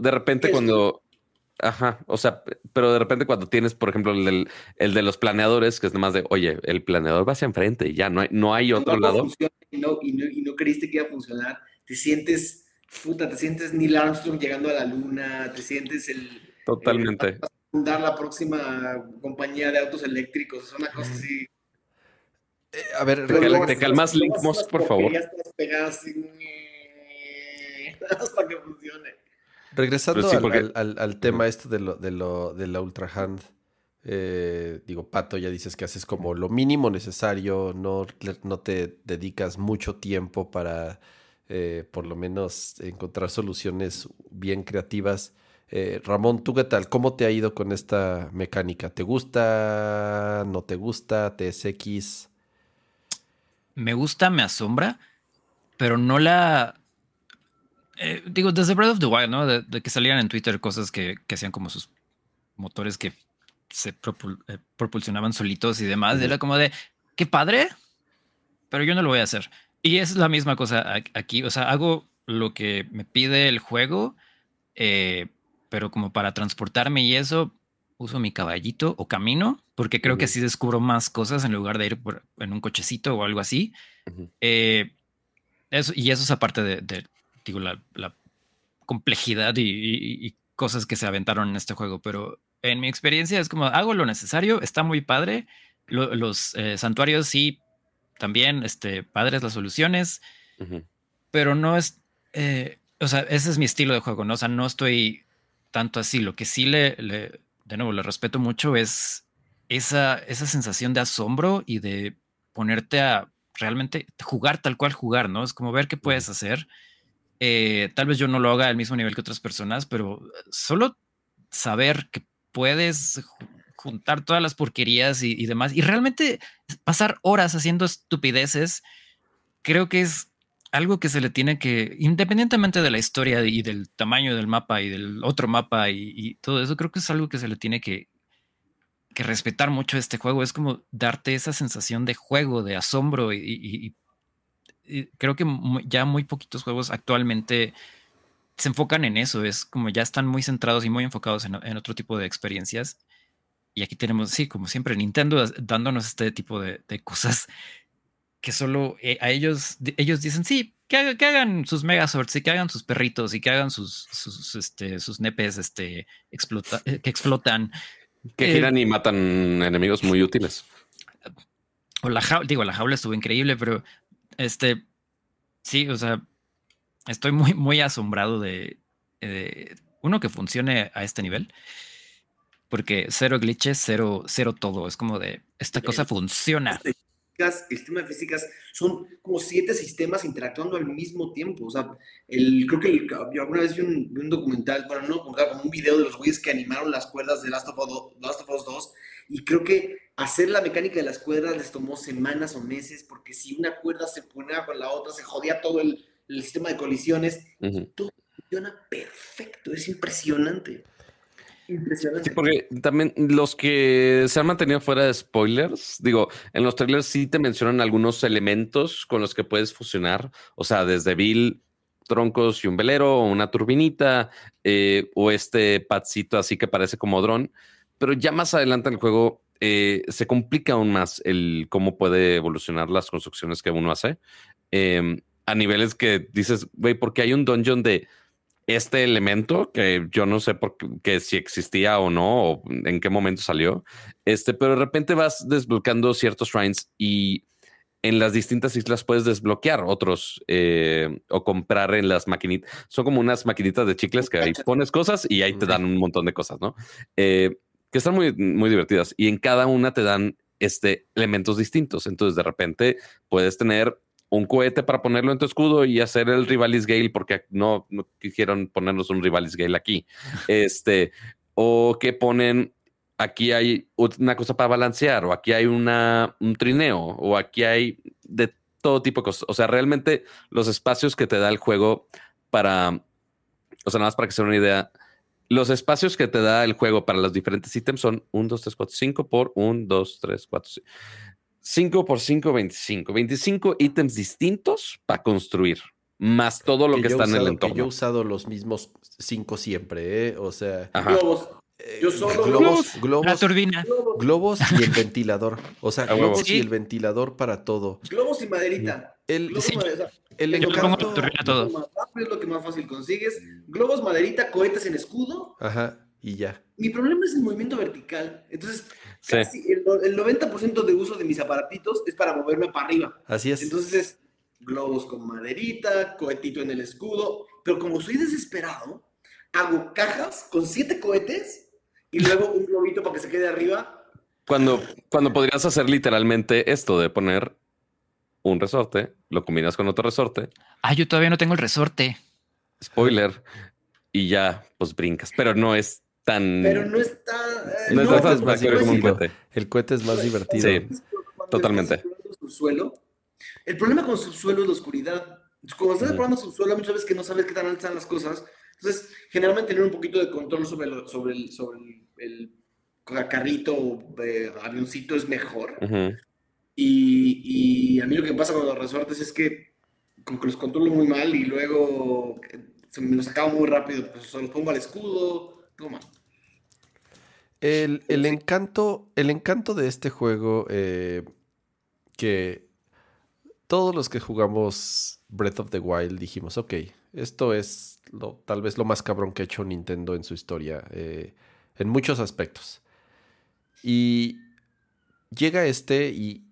de repente cuando... Ajá, o sea, pero de repente cuando tienes, por ejemplo, el, el de los planeadores, que es más de, oye, el planeador va hacia enfrente y ya no hay, no hay otro lado. Y no, y, no, y no creíste que iba a funcionar, te sientes, puta, te sientes Neil Armstrong llegando a la luna, te sientes el... Totalmente. fundar la próxima compañía de autos eléctricos, es una cosa así. Eh, a ver, te calmas, Link por favor. para que funcione. Regresando al, tema este de, lo, de, lo, de la Ultra Hand, eh, digo, Pato, ya dices que haces como lo mínimo necesario, no, no te dedicas mucho tiempo para eh, por lo menos encontrar soluciones bien creativas. Eh, Ramón, ¿tú qué tal? ¿Cómo te ha ido con esta mecánica? ¿Te gusta? ¿No te gusta? ¿TSX? Me gusta, me asombra, pero no la digo, desde Breath of the Wild, ¿no? De, que salían en Twitter cosas que, hacían como sus motores que se eh, propulsionaban solitos y demás. Era como de, qué padre, pero yo no lo voy a hacer. Y es la misma cosa aquí. O sea, hago lo que me pide el juego, eh, pero como para transportarme y eso, uso mi caballito o camino, porque creo que así descubro más cosas en lugar de ir en un cochecito o algo así. eso, y eso es aparte de, digo, la, complejidad y, cosas que se aventaron en este juego, pero en mi experiencia es como hago lo necesario, está muy padre. los eh, santuarios sí, también, este, padres las soluciones, pero no es, eh, o sea, ese es mi estilo de juego, ¿no? O sea, no estoy tanto así. Lo que sí le, le de nuevo, le respeto mucho es esa, esa sensación de asombro y de ponerte a realmente jugar tal cual jugar, ¿no? Es como ver qué puedes hacer eh, tal vez yo no lo haga al mismo nivel que otras personas, pero solo saber que puedes juntar todas las porquerías y, demás y realmente pasar horas haciendo estupideces, creo que es algo que se le tiene que, independientemente de la historia y del tamaño del mapa y del otro mapa y, todo eso, creo que es algo que se le tiene que, que respetar mucho este juego. Es como darte esa sensación de juego, de asombro y, creo que ya muy poquitos juegos actualmente se enfocan en eso, es como ya están muy centrados y muy enfocados en, otro tipo de experiencias. Y aquí tenemos, sí, como siempre, Nintendo dándonos este tipo de, cosas que solo eh, a ellos, ellos dicen, sí, que, hagan sus Megazords y que hagan sus perritos y que hagan sus, sus, este, sus nepes este, explota, eh, que explotan. Que giran y matan enemigos muy útiles. O la jaula, digo, la jaula estuvo increíble, pero este, sí, o sea, estoy muy, muy asombrado de, uno que funcione a este nivel. Porque cero glitches, cero, cero todo. Es como de esta cosa funciona. El sistema de físicas son como siete sistemas interactuando al mismo tiempo. O sea, el, creo que yo alguna vez vi un, documental, bueno, no como un video de los güeyes que animaron las cuerdas de Last of, Us, Last of Us 2 y creo que hacer la mecánica de las cuerdas les tomó semanas o meses, porque si una cuerda se ponía con la otra, se jodía todo el, sistema de colisiones. Todo funciona perfecto, es impresionante. Impresionante. Sí, porque también los que se han mantenido fuera de spoilers, digo, en los trailers sí te mencionan algunos elementos con los que puedes fusionar, o sea, desde Bill, troncos y un velero, o una turbinita, eh, o este padcito así que parece como dron, pero ya más adelante en el juego eh, se complica aún más el cómo puede evolucionar las construcciones que uno hace, em, a niveles que dices, güey, porque hay un dungeon de este elemento que yo no sé por qué, si existía o no, o en qué momento salió. Este, pero de repente vas desbloqueando ciertos shrines y en las distintas islas puedes desbloquear otros eh, o comprar en las maquinitas. Son como unas maquinitas de chicles que ahí pones cosas y ahí te dan un montón de cosas, ¿no? Eh, que están muy, muy divertidas y en cada una te dan este, elementos distintos. Entonces de repente puedes tener un cohete para ponerlo en tu escudo y hacer el Rivalis Gale, porque no, quisieron ponernos un Rivalis Gale aquí. Este, o que ponen aquí hay una cosa para balancear, o aquí hay una, un trineo, o aquí hay de todo tipo de cosas. O sea, realmente los espacios que te da el juego para, o sea, nada más para que se den una idea, los espacios que te da el juego para los diferentes ítems son 1, 2, 3, 4, 5 por 1, 2, 3, 4, 5. 5 por 5, 25. 25 ítems distintos para construir, más todo lo que, está en el entorno. yo he usado los mismos 5 siempre, ¿eh? O sea... Globos. Eh, yo solo globos, globos, la turbina. Globos y el ventilador. O sea, globos y el ventilador para todo. Globos y maderita. El, globos sí. maderita. el yo encanto... pongo turbina todo. Más rápido, es lo que más fácil consigues. Globos, maderita, cohetes en escudo. Ajá, y ya. Mi problema es el movimiento vertical. Entonces, casi el, el 90% de uso de mis aparatitos es para moverme para arriba. Así es. Entonces es globos con maderita, cohetito en el escudo. Pero como soy desesperado, hago cajas con siete cohetes y luego un globito para que se quede arriba. Cuando, cuando podrías hacer literalmente esto de poner un resorte, lo combinas con otro resorte. Ah, yo todavía no tengo el resorte. Spoiler. Y ya, pues brincas, pero no es tan. Pero no está. Eh, no, no, es tan pues, más como un cohete. El cohete es más divertido. Sí, totalmente. subsuelo, el problema con subsuelo es la oscuridad. Cuando estás explorando subsuelo, muchas veces que no sabes qué tan altas están las cosas. Entonces, generalmente tener un poquito de control sobre, lo- sobre, el, sobre el, el carrito o eh, avioncito es mejor. Ujú. Y, y a mí lo que me pasa con los resortes es que como que los controlo muy mal y luego eh, se me los acabo muy rápido. Pues se los pongo al escudo. Toma. El, el encanto, el encanto de este juego, eh, que todos los que jugamos Breath of the Wild dijimos, ok, esto es lo, tal vez lo más cabrón que ha hecho Nintendo en su historia, eh, en muchos aspectos. Y llega este y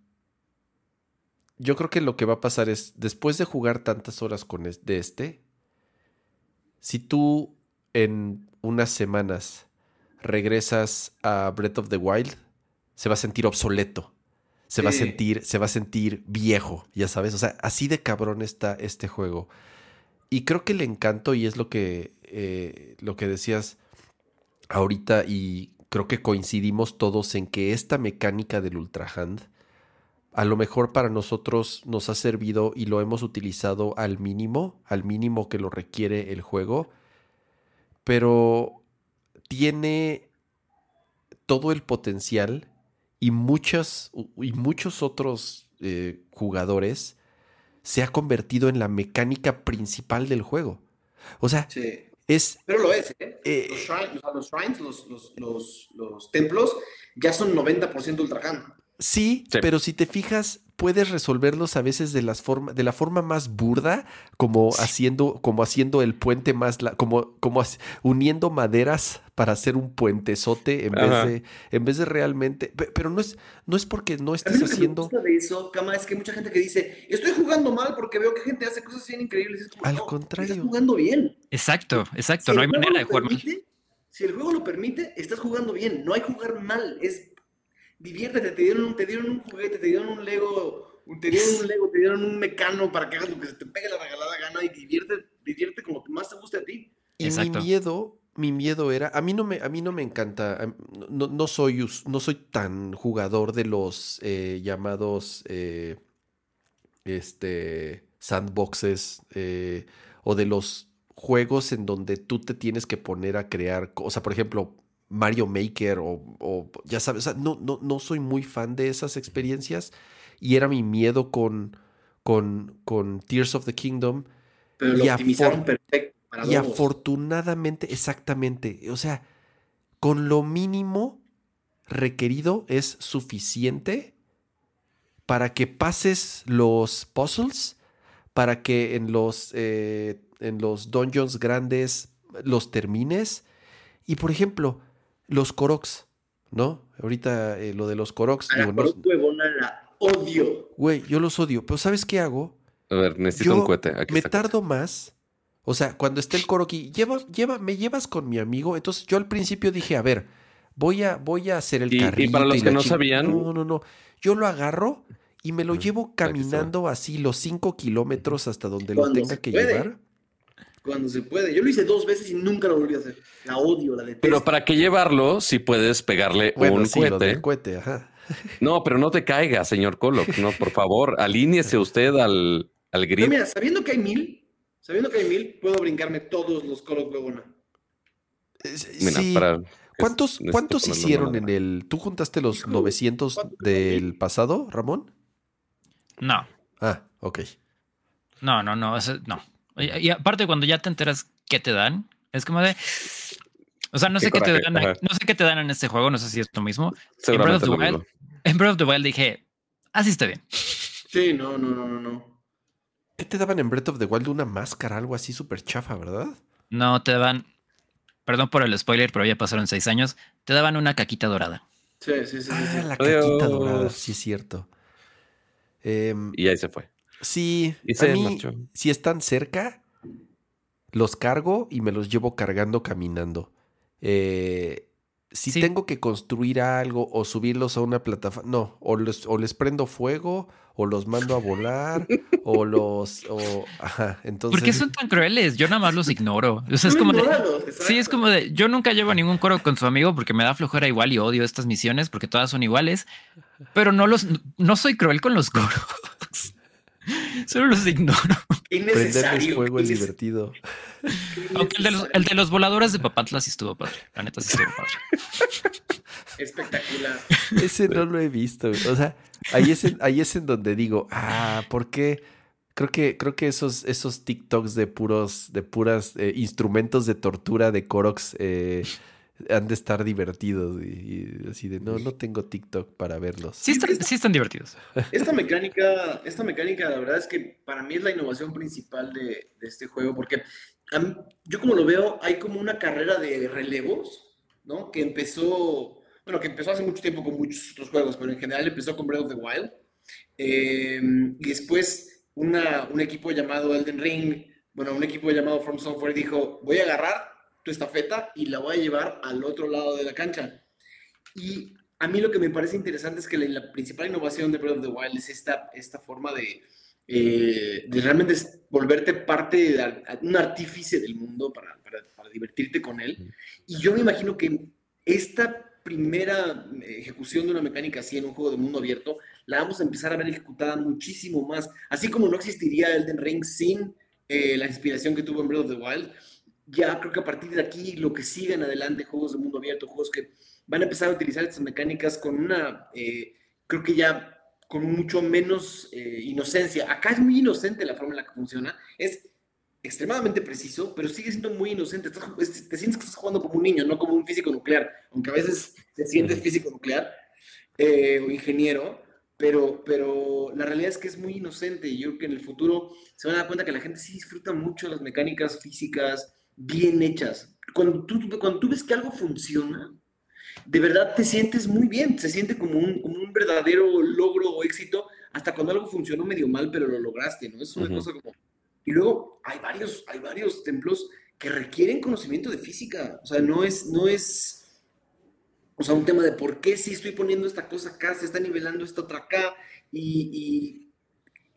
yo creo que lo que va a pasar es, después de jugar tantas horas con es- de este, si tú en unas semanas regresas a Breath of the Wild, se va a sentir obsoleto. Se va a sentir, se va a sentir viejo, ya sabes. O sea, así de cabrón está este juego. Y creo que el encanto, y es lo que, eh, lo que decías ahorita, y creo que coincidimos todos en que esta mecánica del Ultra Hand, a lo mejor para nosotros nos ha servido y lo hemos utilizado al mínimo, al mínimo que lo requiere el juego, pero tiene todo el potencial y, muchas, y muchos otros eh, jugadores se ha convertido en la mecánica principal del juego. O sea, Sí. es... Pero lo es, ¿eh? Eh, los, shrines, los los, los, los, los templos, ya son 90% Ultrahan. Sí, Sí. pero si te fijas, puedes resolverlos a veces de las forma, de la forma más burda, como haciendo, como haciendo el puente más, la- como, como uniendo maderas para hacer un puentezote en Ajá. vez de, en vez de realmente. pe- Pero no es, no es porque no A mí estés lo que me haciendo. gusta de eso, Cama, es que hay mucha gente que dice, estoy jugando mal porque veo que gente hace cosas bien increíbles. Es como, Al no, contrario. Estás jugando bien. Exacto, exacto. Si no el hay juego manera lo de jugar mal. permite, Si el juego lo permite, estás jugando bien. No hay jugar mal. Es diviértete. Te dieron, un- te dieron un juguete, te dieron un Lego, te dieron un Lego, te dieron un mecano para que hagas lo que se te pegue la regalada gana y divierte, divierte como más te guste a ti. Y Exacto. mi miedo, mi miedo era, a mí no me, a mí no me encanta, no, no soy, no soy tan jugador de los eh, llamados, eh, este, sandboxes eh, o de los juegos en donde tú te tienes que poner a crear, o sea, por ejemplo, Mario Maker o, ya sabes, no, no, no soy muy fan de esas experiencias y era mi miedo con, con, con Tears of the Kingdom. Pero lo optimizaron perfecto. y afortunadamente, exactamente, o sea, con lo mínimo requerido es suficiente para que pases los puzzles, para que en los, eh, en los dungeons grandes los termines. Y por ejemplo, los Koroks, ¿no? Ahorita eh, lo de los Koroks. A la la odio. Güey, yo los odio. Pero ¿sabes qué hago? A ver, necesito un cohete. me tardo más. O sea, cuando esté el Koroki, lleva, lleva, me llevas con mi amigo. Entonces yo al principio dije, a ver, voy a, voy a hacer el carrito. Y para los que no sabían. No, no, no. Yo lo agarro y me lo llevo caminando así los cinco kilómetros hasta donde lo tenga que llevar cuando se puede. Yo lo hice dos veces y nunca lo volví a hacer. La odio, la detesto. Pero para qué llevarlo si puedes pegarle un cohete. No, pero no te caiga, señor Colo. No, por favor, alíñese usted al, al grito. mira, sabiendo que hay mil, sabiendo que hay mil, puedo brincarme todos los Colo Huevona. Sí. ¿Cuántos, ¿cuántos hicieron en el... ¿Tú juntaste los 900 del pasado, Ramón? No. Ah, ok. No, no, no, no. Y, aparte, cuando ya te enteras qué te dan, es como de. O sea, no sé qué te dan, no sé qué te dan en este juego, no sé si es lo mismo. En Breath, of the Wild, en Breath of the Wild dije, así está bien. Sí, no, no, no, no, ¿Qué te daban en Breath of the Wild? Una máscara, algo así súper chafa, ¿verdad? No, te daban, perdón por el spoiler, pero ya pasaron seis años, te daban una caquita dorada. Sí, sí, sí. Ah, la caquita dorada, sí es cierto. Em, y ahí se fue. Sí, a mí, si están cerca, los cargo y me los llevo cargando caminando. Eh, si tengo que construir algo o subirlos a una plataforma, no, o les, o les prendo fuego, o los mando a volar, o los, o, ajá, entonces. ¿Por qué son tan crueles? Yo nada más los ignoro. O sea, es como de, sí, es como de, yo nunca llevo ningún coro con su amigo porque me da flojera igual y odio estas misiones porque todas son iguales, pero no los, no soy cruel con los coros. Solo los ignoro. Prenderles fuego es divertido. Aunque el de, los, el de, los, voladores de Papantla sí estuvo padre. La neta sí estuvo padre. Espectacular. Ese no lo he visto. O sea, ahí es en, ahí es en donde digo, ah, ¿por qué? Creo que, creo que esos, esos TikToks de puros, de puras eh, instrumentos de tortura de Koroks eh, han de estar divertidos y, así de no, no tengo TikTok para verlos. Sí están, sí están divertidos. Esta mecánica, esta mecánica, la verdad es que para mí es la innovación principal de, este juego, porque yo como lo veo, hay como una carrera de relevos, ¿no? Que empezó, bueno, que empezó hace mucho tiempo con muchos otros juegos, pero en general empezó con Breath of the Wild. Em, y después una, un equipo llamado Elden Ring, bueno, un equipo llamado From Software dijo, voy a agarrar tu estafeta y la voy a llevar al otro lado de la cancha. Y a mí lo que me parece interesante es que la, principal innovación de Breath of the Wild es esta, esta forma de, eh, de realmente volverte parte de un artífice del mundo para, para, para, divertirte con él. Y yo me imagino que esta primera ejecución de una mecánica así en un juego de mundo abierto, la vamos a empezar a ver ejecutada muchísimo más. Así como no existiría Elden Ring sin eh, la inspiración que tuvo en Breath of the Wild, ya creo que a partir de aquí lo que siguen adelante, juegos de mundo abierto, juegos que van a empezar a utilizar estas mecánicas con una, eh, creo que ya con mucho menos eh, inocencia. Acá es muy inocente la forma en la que funciona, es extremadamente preciso, pero sigue siendo muy inocente. te sientes que estás jugando como un niño, no como un físico nuclear, aunque a veces te sientes físico nuclear eh, o ingeniero, pero, pero la realidad es que es muy inocente y yo creo que en el futuro se van a dar cuenta que la gente sí disfruta mucho las mecánicas físicas, bien hechas. Cuando tú, cuando tú ves que algo funciona, de verdad te sientes muy bien, se siente como un, un verdadero logro o éxito, hasta cuando algo funcionó medio mal, pero lo lograste, ¿no? Es una cosa como... Y luego hay varios, hay varios templos que requieren conocimiento de física, o sea, no es, no es, o sea, un tema de por qué si estoy poniendo esta cosa acá, se está nivelando esta otra acá, y,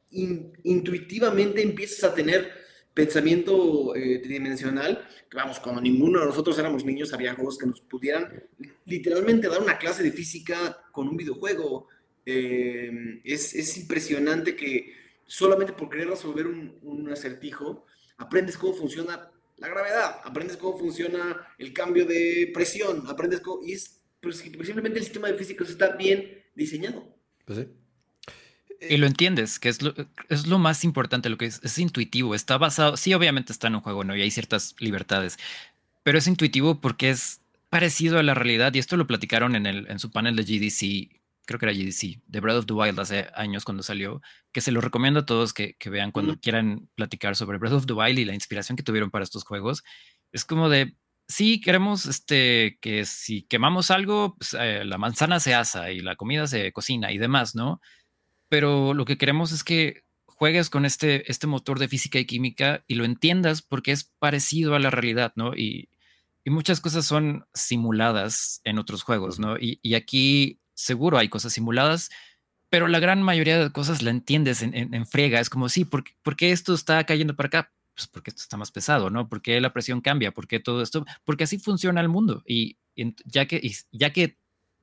intuitivamente empiezas a tener pensamiento eh, tridimensional, que vamos, cuando ninguno de nosotros éramos niños, había juegos que nos pudieran literalmente dar una clase de física con un videojuego. Eh, es, es, impresionante que solamente por querer resolver un, un, acertijo, aprendes cómo funciona la gravedad, aprendes cómo funciona el cambio de presión, aprendes cómo... Y es pues, posiblemente el sistema de físicos está bien diseñado. Pues sí. Y lo entiendes, que es lo, es lo más importante, lo que es, es intuitivo, está basado, sí, obviamente está en un juego, ¿no? Y hay ciertas libertades, pero es intuitivo porque es parecido a la realidad, y esto lo platicaron en, el, en su panel de GDC, creo que era GDC, de Breath of the Wild hace años cuando salió, que se lo recomiendo a todos que, que vean cuando quieran platicar sobre Breath of the Wild y la inspiración que tuvieron para estos juegos. Es como de, sí, queremos este, que si quemamos algo, pues, eh, la manzana se asa y la comida se cocina y demás, ¿no? Pero lo que queremos es que juegues con este, este motor de física y química y lo entiendas porque es parecido a la realidad, ¿no? Y, y muchas cosas son simuladas en otros juegos, ¿no? Y, y, aquí seguro hay cosas simuladas, pero la gran mayoría de cosas la entiendes en, en, friega. Es como, sí, ¿por, ¿por, qué esto está cayendo para acá? Pues porque esto está más pesado, ¿no? Porque la presión cambia, porque todo esto, porque así funciona el mundo. Y, ya, que, ya que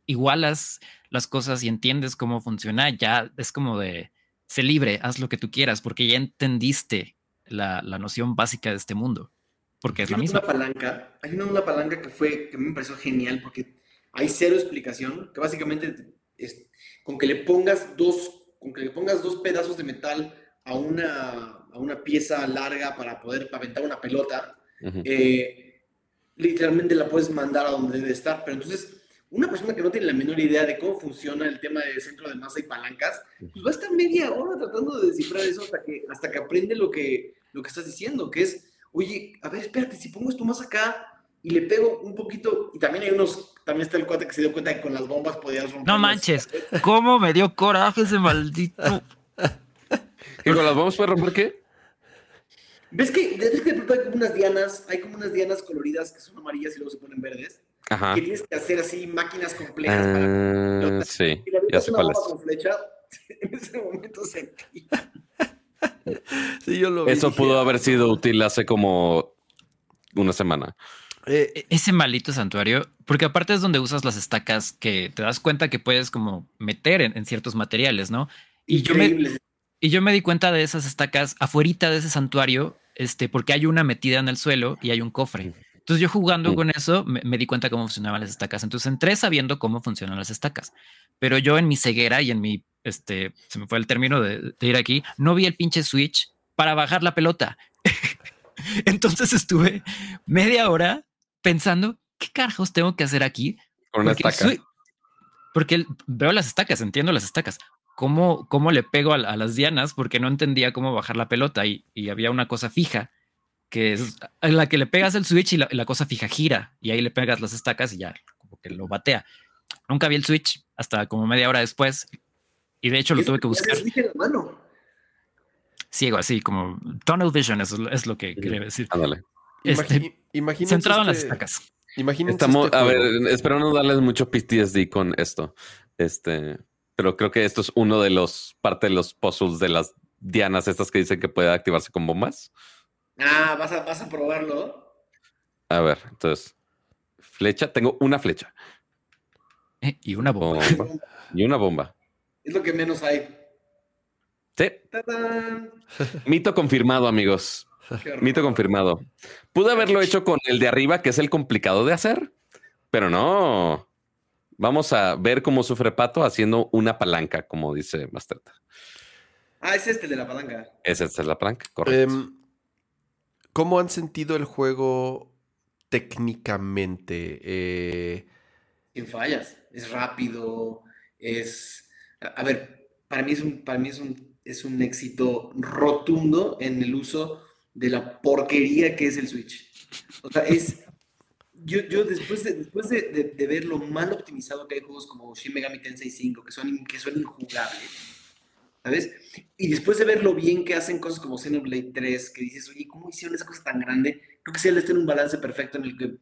igualas las cosas y entiendes cómo funciona, ya es como de, sé libre, haz lo que tú quieras, porque ya entendiste la, la noción básica de este mundo. Porque es la misma. Una palanca, hay una, una palanca que fue, que me pareció genial, porque hay cero explicación, que básicamente es, con que le pongas dos, con que le pongas dos pedazos de metal a una, a una pieza larga para poder aventar una pelota, eh, literalmente la puedes mandar a donde debe estar. Pero entonces, una persona que no tiene la menor idea de cómo funciona el tema de centro de masa y palancas, pues va a estar media hora tratando de descifrar eso hasta que, hasta que aprende lo que, lo que estás diciendo, que es, oye, a ver, espérate, si pongo esto más acá, y le pego un poquito. Y también hay unos, también está el cuate que se dio cuenta que con las bombas podías romper. No manches, ¿cómo me dio coraje ese maldito? ¿Y con las bombas puede romper qué? ¿Ves que, ¿Ves que de pronto hay como unas dianas, hay como unas dianas coloridas que son amarillas y luego se ponen verdes? Ajá. Que tienes que hacer así máquinas complejas para. Uh, sí, y la ya sé cuál es. Con flecha, en ese momento se. sí, yo lo vi. Eso pudo haber sido útil hace como una semana. Eh, e, ese maldito santuario, porque aparte es donde usas las estacas que te das cuenta que puedes como meter en, ciertos materiales, ¿no? Y yo, me, y yo me di cuenta de esas estacas afuerita de ese santuario, este, porque hay una metida en el suelo y hay un cofre. Entonces yo jugando con eso me, di cuenta cómo funcionaban las estacas. Entonces entré sabiendo cómo funcionan las estacas. Pero yo en mi ceguera y en mi, este, se me fue el término de, de ir aquí, no vi el pinche switch para bajar la pelota. Entonces estuve media hora pensando, ¿qué carajos tengo que hacer aquí? Con porque, estaca. porque veo las estacas, entiendo las estacas. ¿Cómo, cómo le pego a, las dianas? Porque no entendía cómo bajar la pelota y, había una cosa fija que es la que le pegas el switch y la, cosa fija gira y ahí le pegas las estacas y ya como que lo batea. Nunca vi el switch hasta como media hora después y de hecho lo tuve que buscar. Ciego, así como tunnel vision es, es lo que quiere decir. Ándale. Este, centrado en las este estacas. Estamos, este a ver, espero no darles mucho PTSD con esto. Este, pero creo que esto es uno de los parte de los puzzles de las dianas estas que dicen que puede activarse con bombas. Ah, vas a, vas a probarlo. A ver, entonces, flecha, tengo una flecha. Eh, y una bomba. Y una bomba. Es lo que menos hay. Sí. Mito confirmado, amigos. Mito confirmado. Pude haberlo hecho con el de arriba, que es el complicado de hacer, pero no. Vamos a ver cómo sufre Pato haciendo una palanca, como dice Masterta. Ah, es este de la palanca. Es este de la palanca, correcto. Em, ¿Cómo han sentido el juego técnicamente? Eh... Sin fallas. Es rápido. Es. A ver, para mí es un, para mí es un, es un éxito rotundo en el uso de la porquería que es el Switch. O sea, es... Yo, yo después, de, después de, de, ver lo mal optimizado que hay juegos como Shin Megami Tensei 5, que son, que son injugables, ¿sabes? Y después de ver lo bien que hacen cosas como Xenoblade 3, que dices, oye, ¿cómo hicieron esa cosa tan grande? Creo que él está en un balance perfecto en el que...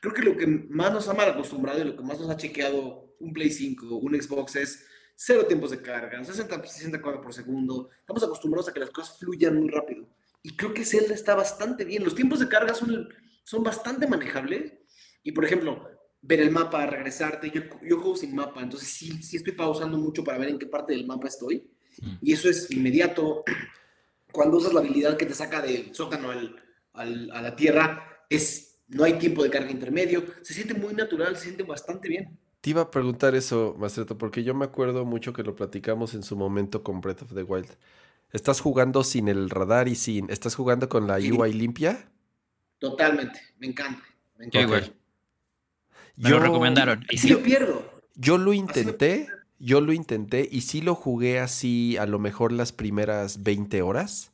Creo que lo que más nos ha mal acostumbrado y lo que más nos ha chequeado un Play 5, un Xbox es cero tiempos de carga, 60, 60 cuadros por segundo. Estamos acostumbrados a que las cosas fluyan muy rápido. Y creo que Zelda está bastante bien. Los tiempos de carga son, son bastante manejables. Y por ejemplo, ver el mapa, regresarte. Yo, yo juego sin mapa, entonces sí, sí estoy pausando mucho para ver en qué parte del mapa estoy. Mm. Y eso es inmediato. Cuando usas la habilidad que te saca del sótano al, a la Tierra, es, no hay tiempo de carga intermedio, se siente muy natural, se siente bastante bien. Te iba a preguntar eso, Mastreto, porque yo me acuerdo mucho que lo platicamos en su momento con Breath of the Wild. ¿Estás jugando sin el radar y sin... ¿Estás jugando con la UI limpia? Totalmente, me encanta. Me encanta. Me lo recomendaron. Y sí lo pierdo. Yo lo intenté, yo lo intenté y sí lo jugué así a lo mejor las primeras 20 horas.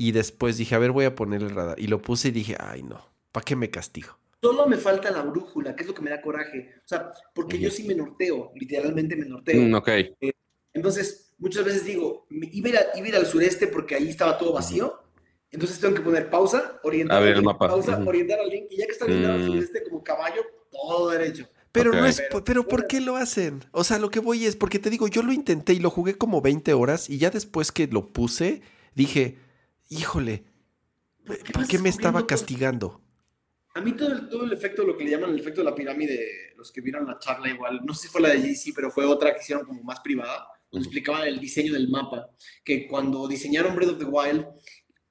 Y después dije, a ver, voy a poner el radar. Y lo puse y dije, ay no, ¿para qué me castigo? Solo me falta la brújula, que es lo que me da coraje. O sea, porque yo sí me norteo, literalmente me norteo. Mm, ok. Eh, entonces, muchas veces digo, iba a, ir al sureste porque ahí estaba todo vacío. Entonces tengo que poner pausa, orientar, al, link, pausa, orientar al link, y ya que está orientado al mm. sureste como caballo, todo derecho. Pero no es, pero, ¿por qué lo hacen? O sea, lo que voy es, porque te digo, yo lo intenté y lo jugué como 20 horas y ya después que lo puse, dije, híjole, ¿para qué me estaba castigando? A mí todo el, todo el efecto, lo que le llaman el efecto de la pirámide, los que vieron la charla igual, no sé si fue la de GC, pero fue otra que hicieron como más privada, donde explicaban el diseño del mapa, que cuando diseñaron Breath of the Wild,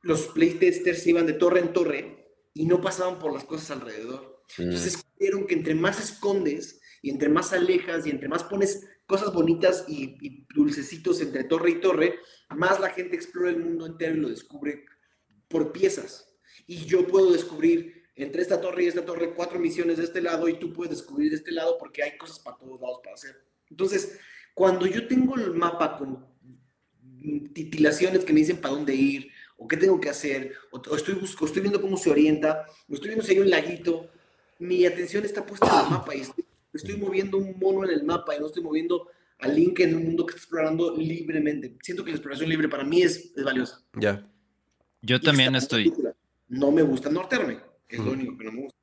los playtesters se iban de torre en torre y no pasaban por las cosas alrededor. Entonces vieron que entre más escondes y entre más alejas y entre más pones cosas bonitas y, dulcecitos entre torre y torre, más la gente explora el mundo entero y lo descubre por piezas. Y yo puedo descubrir entre esta torre y esta torre cuatro misiones de este lado y tú puedes descubrir de este lado porque hay cosas para todos lados para hacer. Entonces, cuando yo tengo el mapa con titilaciones que me dicen para dónde ir, o qué tengo que hacer, o, estoy, busco, estoy viendo cómo se orienta, o estoy viendo si hay un laguito, mi atención está puesta en el mapa y estoy, moviendo un mono en el mapa y no estoy moviendo al Link en un mundo que está explorando libremente. Siento que la exploración libre para mí es, valiosa. Ya. Yo también estoy. No me gusta nortearme, es lo único que no me gusta.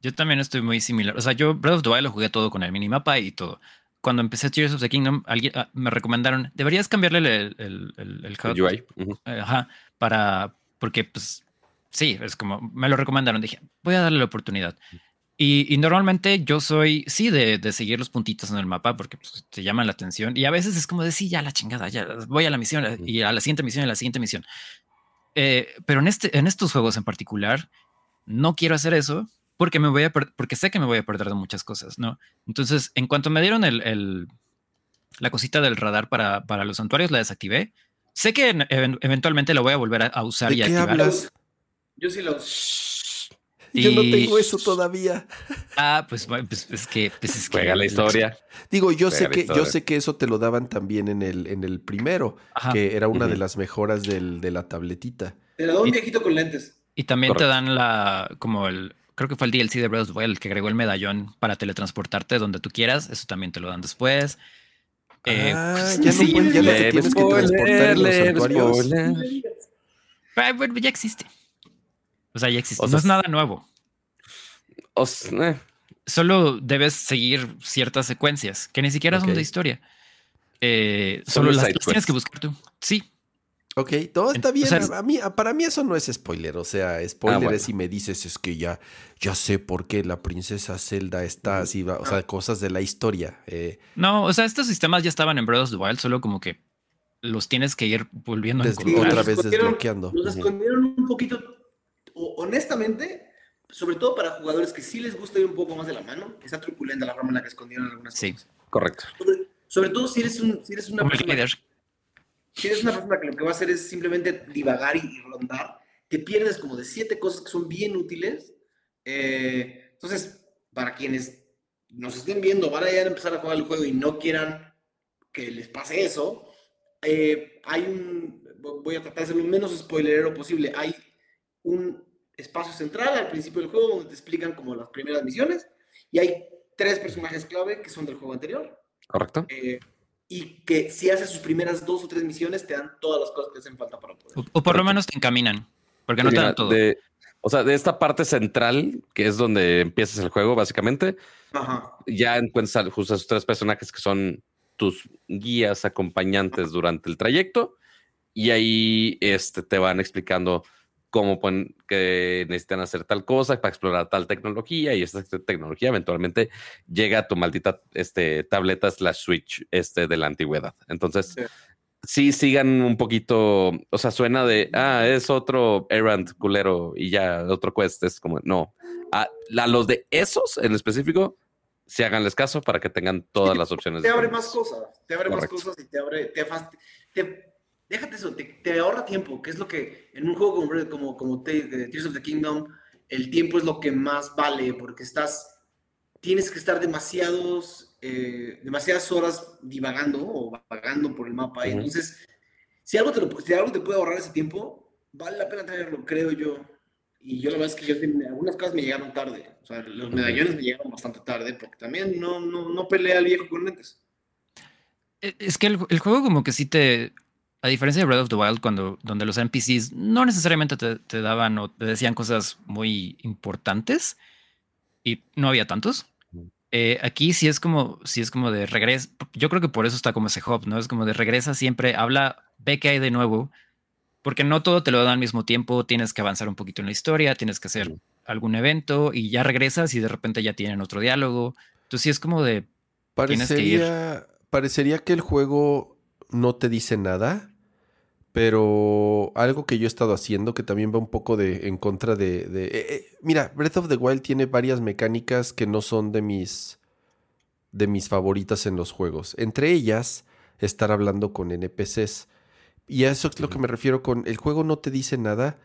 Yo también estoy muy similar. O sea, yo Breath of the Wild lo jugué todo con el minimapa y todo. Cuando empecé Tears of the Kingdom, alguien, ah, me recomendaron, deberías cambiarle el, el, el, UI. Ajá, para, porque pues sí, es como, me lo recomendaron, dije, voy a darle la oportunidad. Y, normalmente yo soy, sí, de, de, seguir los puntitos en el mapa porque pues, te llaman la atención. Y a veces es como decir, ya la chingada, ya voy a la misión y a la siguiente misión y a la siguiente misión. Eh, pero en, este, en estos juegos en particular, no quiero hacer eso porque me voy a porque sé que me voy a perder de muchas cosas, ¿no? Entonces, en cuanto me dieron el, el la cosita del radar para, para, los santuarios, la desactivé. Sé que eventualmente lo voy a volver a, usar y activar. Yo sí lo yo no tengo eso todavía. Ah, pues, pues es que, pues es Juega la historia. Digo, yo sé que, yo sé que eso te lo daban también en el, en el primero, que era una de las mejoras del, de la tabletita. Te lo da un viejito con lentes. Y también te dan la, como el, creo que fue el DLC de Breath of the Wild que agregó el medallón para teletransportarte donde tú quieras. Eso también te lo dan después. Eh, ah, pues, ya, no, ya no te tienes que transportar en los santuarios. bueno, ya existe. O sea, ya existe. no es nada nuevo. Eh. Solo debes seguir ciertas secuencias que ni siquiera son de historia. Eh, solo, las, tienes que buscar tú. Sí. Ok, todo está bien. a mí, para mí eso no es spoiler. O sea, spoiler ah, es si me dices es que ya, ya sé por qué la princesa Zelda está así, o sea, cosas de la historia. Eh. No, o sea, estos sistemas ya estaban en Breath of the Wild, solo como que los tienes que ir volviendo a encontrar. Otra vez desbloqueando. Los escondieron un poquito honestamente, sobre todo para jugadores que sí les gusta ir un poco más de la mano, está truculenta la forma en la que escondieron algunas sí, correcto. Sobre, todo si eres, un, si eres una persona... Si eres una persona que lo que va a hacer es simplemente divagar y, rondar, te pierdes como de siete cosas que son bien útiles. Eh, entonces, para quienes nos estén viendo, van a ya empezar a jugar el juego y no quieran que les pase eso, eh, hay un, voy a tratar de ser lo menos spoilerero posible, hay un espacio central al principio del juego donde te explican como las primeras misiones y hay tres personajes clave que son del juego anterior. Correcto. Eh, y que si haces sus primeras dos o tres misiones te dan todas las cosas que hacen falta para poder. O, por lo menos te encaminan, porque no te dan todo. o sea, de esta parte central, que es donde empiezas el juego, básicamente, ya encuentras justo a esos tres personajes que son tus guías acompañantes durante el trayecto y ahí este, te van explicando cómo que necesitan hacer tal cosa para explorar tal tecnología y esta tecnología eventualmente llega a tu maldita este, tableta slash switch este, de la antigüedad. Entonces, sí sigan un poquito, o sea, suena de, ah, es otro errand culero y ya, otro quest, es como, no. A, los de esos en específico, si haganles caso para que tengan todas las opciones. Te abre más cosas, te abre más cosas y te abre, te, te, déjate eso, te, ahorra tiempo, que es lo que en un juego como, como, como Tears of the Kingdom, el tiempo es lo que más vale porque estás, tienes que estar demasiados eh, demasiadas horas divagando o vagando por el mapa. y Entonces, si algo, te lo, si algo te puede ahorrar ese tiempo, vale la pena tenerlo, creo yo. Y yo la verdad es que yo, algunas cosas me llegaron tarde. O sea, los medallones me llegaron bastante tarde porque también no, no, no pelea al viejo con lentes. E, es que el, el, juego como que sí te... A diferencia de Breath of the Wild, cuando, donde los NPCs no necesariamente te, te daban o te decían cosas muy importantes y no había tantos, eh, aquí sí es como, sí es como de regresa. Yo creo que por eso está como ese hub, ¿no? Es como de regresa siempre, habla, ve que hay de nuevo, porque no todo te lo da al mismo tiempo. Tienes que avanzar un poquito en la historia, tienes que hacer algún evento y ya regresas y de repente ya tienen otro diálogo. Entonces sí es como de. Parecería, que parecería que el juego no te dice nada, pero algo que yo he estado haciendo que también va un poco de, en contra de... Eh, eh, mira, Breath of the Wild tiene varias mecánicas que no son de mis, de mis favoritas en los juegos. Entre ellas, estar hablando con NPCs. Y a eso es lo que me refiero con... El juego no te dice nada,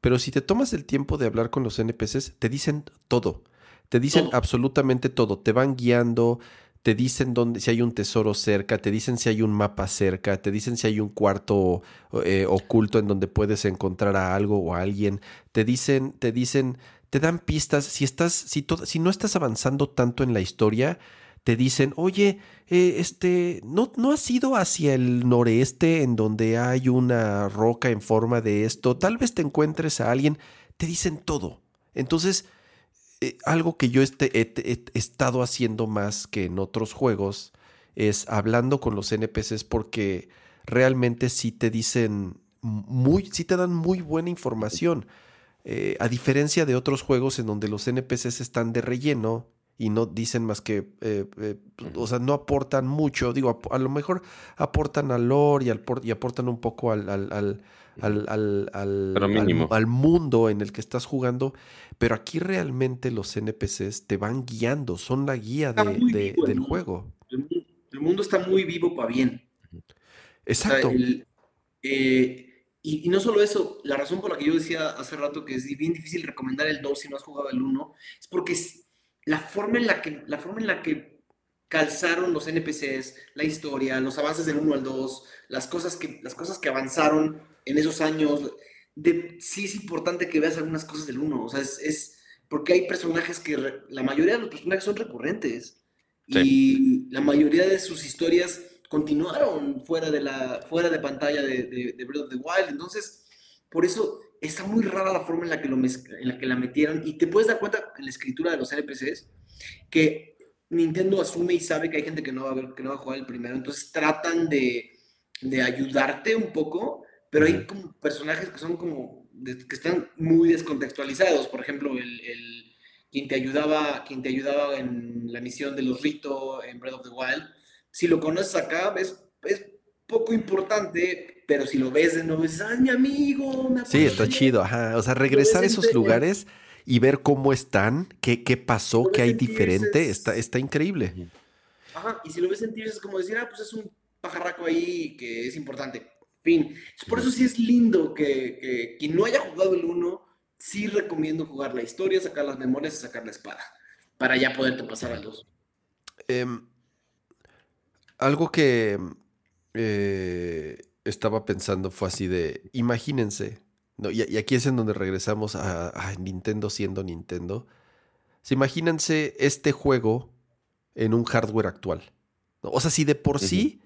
pero si te tomas el tiempo de hablar con los NPCs, te dicen todo. Te dicen absolutamente todo. Te van guiando, te dicen dónde, si hay un tesoro cerca, te dicen si hay un mapa cerca, te dicen si hay un cuarto eh, oculto en donde puedes encontrar a algo o a alguien, te dicen, te dicen, te dan pistas, si estás, si, si no estás avanzando tanto en la historia, te dicen, oye, eh, este, ¿no, ¿no has ido hacia el noreste en donde hay una roca en forma de esto? Tal vez te encuentres a alguien, te dicen todo. Entonces, eh, algo que yo este, he, estado haciendo más que en otros juegos es hablando con los NPCs porque realmente sí te dicen muy, sí te dan muy buena información. Eh, a diferencia de otros juegos en donde los NPCs están de relleno y no dicen más que, eh, o sea, no aportan mucho. Digo, a, lo mejor aportan al lore y, y aportan un poco al, al, al, mundo en el que estás jugando, pero aquí realmente los NPCs te van guiando, son la guía del juego. El, mundo está muy vivo para bien. Exacto. Eh, y, no solo eso, la razón por la que yo decía hace rato que es bien difícil recomendar el 2 si no has jugado el 1, es porque la forma en la que, la forma en la que calzaron los NPCs, la historia, los avances del 1 al 2, las cosas que, las cosas que avanzaron en esos años, de, sí es importante que veas algunas cosas del 1, o sea, es, porque hay personajes que, la mayoría de los personajes son recurrentes y la mayoría de sus historias continuaron fuera de, la, fuera de pantalla de, de, Breath of the Wild, entonces, por eso está muy rara la forma en la que, lo en la que la metieron. Y te puedes dar cuenta en la escritura de los NPCs que Nintendo asume y sabe que hay gente que no va a, ver, que no va a jugar el primero, entonces tratan de, de ayudarte un poco, pero hay como personajes que son como, que están muy descontextualizados, por ejemplo, el, el, quien, te ayudaba, quien te ayudaba en la misión de los Rito en Breath of the Wild, si lo conoces acá, es, es poco importante, pero si lo ves de nuevo, dices, ¡ay, mi amigo! sí, está chido, ajá. O sea, regresar a esos lugares y ver cómo están, qué, qué pasó, qué hay diferente, está, está increíble. Ajá, y si lo ves en Tears es como decir, ah, pues es un pajarraco ahí que es importante. Fin. Por eso sí es lindo que, que quien no haya jugado el 1, sí recomiendo jugar la historia, sacar las memorias y sacar la espada, para ya poderte pasar al 2. Em, algo que eh, estaba pensando fue así de, imagínense, no, y, aquí es en donde regresamos a, Nintendo siendo Nintendo. imagínense este juego en un hardware actual. O sea, si de por sí,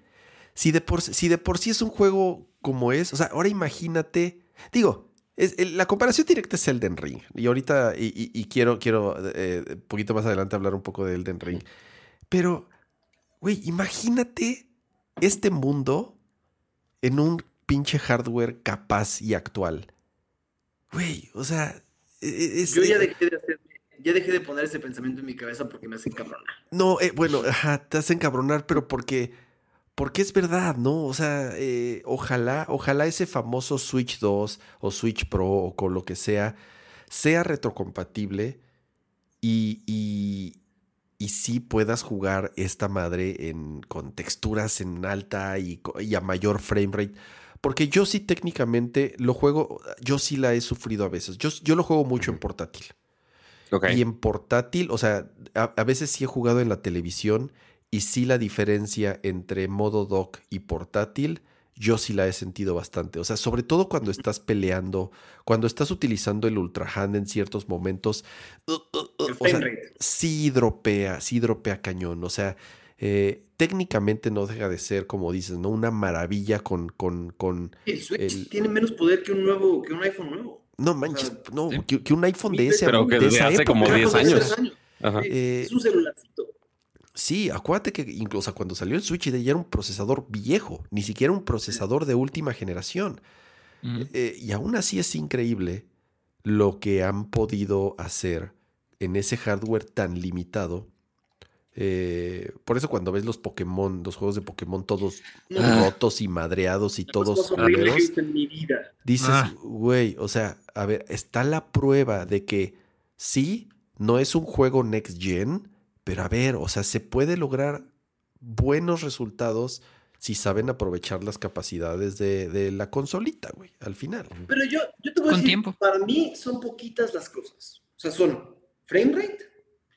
si de por, si de por sí es un juego como es, o sea, ahora imagínate, digo, la comparación directa es Elden Ring. Y ahorita, y, quiero, quiero un eh, poquito más adelante hablar un poco de Elden Ring. Pero, güey, imagínate este mundo en un pinche hardware capaz y actual. Güey, o sea, e, e, es, yo ya dejé de hacer, ya dejé de poner ese pensamiento en mi cabeza porque me hace encabronar. No, eh, bueno, ajá, te hace encabronar, pero porque, porque es verdad, ¿no? O sea, eh, ojalá, ojalá ese famoso Switch 2 o Switch Pro o con lo que sea, sea retrocompatible y, y, y sí puedas jugar esta madre en, con texturas en alta y, y a mayor frame rate. Porque yo sí técnicamente lo juego, yo sí la he sufrido a veces. Yo, yo lo juego mucho en portátil. Y en portátil, o sea, a, veces sí he jugado en la televisión y sí la diferencia entre modo dock y portátil, yo sí la he sentido bastante. O sea, sobre todo cuando estás peleando, cuando estás utilizando el Ultra Hand en ciertos momentos, uh, uh, uh, sí dropea, sí dropea cañón. O sea, eh, técnicamente no deja de ser, como dices, ¿no? Una maravilla con. con, con el Switch tiene menos poder que un nuevo, que un iPhone nuevo. No manches, no, que, un iPhone de ese Pero que desde hace como 10 años. Eh, es un celularcito. Sí, acuérdate que incluso cuando salió el Switch ya era un procesador viejo, ni siquiera un procesador de última generación. Eh, y aún así es increíble lo que han podido hacer en ese hardware tan limitado eh, por eso cuando ves los Pokémon, los juegos de Pokémon todos rotos y madreados y todos dices, ah. güey, o sea, a ver, está la prueba de que sí, no es un juego next gen, pero a ver, o sea, se puede lograr buenos resultados si saben aprovechar las capacidades de, la consolita, güey, al final. Pero yo, yo te voy a decir, tiempo. para mí son poquitas las cosas. O sea, son frame rate,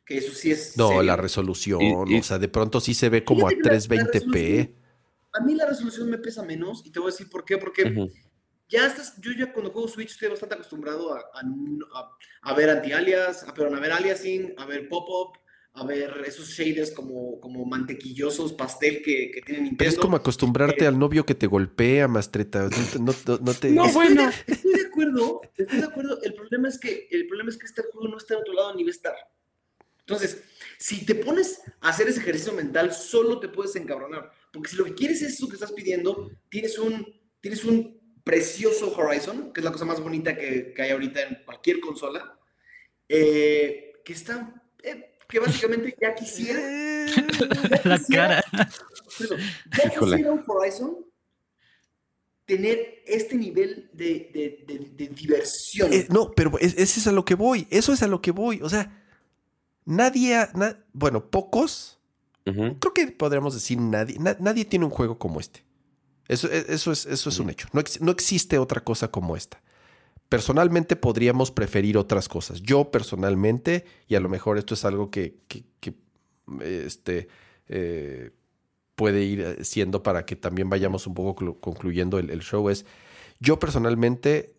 que eso sí es. No, la resolución, o sea, de pronto sí se ve como a 320p. A mí la resolución me pesa menos y te voy a decir por qué, porque ya estás, yo ya cuando juego Switch estoy bastante acostumbrado a, a, ver anti-alias, a, a ver aliasing, a ver pop-up, a ver esos shaders como, como mantequillosos, pastel que, que tienen Nintendo. es como acostumbrarte eh, al novio que te golpea, Mastreta. No, no, te... no bueno. Estoy de acuerdo, estoy de acuerdo. El problema es que, el problema es que este juego no está en otro lado ni va a estar. Entonces, si te pones a hacer ese ejercicio mental, solo te puedes encabronar. Porque si lo que quieres es eso que estás pidiendo, tienes un, tienes un precioso Horizon, que es la cosa más bonita que, hay ahorita en cualquier consola, eh, que está, eh, que básicamente ya quisiera. la cara. ya quisiera un Horizon tener este nivel de, diversión. Eh, no, pero ese es a lo que voy. Eso es a lo que voy. O sea Nadie, bueno, pocos, creo que podríamos decir nadie, nadie tiene un juego como este. Eso, e, eso, es, eso es un hecho. No, no, existe otra cosa como esta. Personalmente podríamos preferir otras cosas. Yo personalmente, y a lo mejor esto es algo que, este, eh, puede ir siendo para que también vayamos un poco concluyendo el, el show, es yo personalmente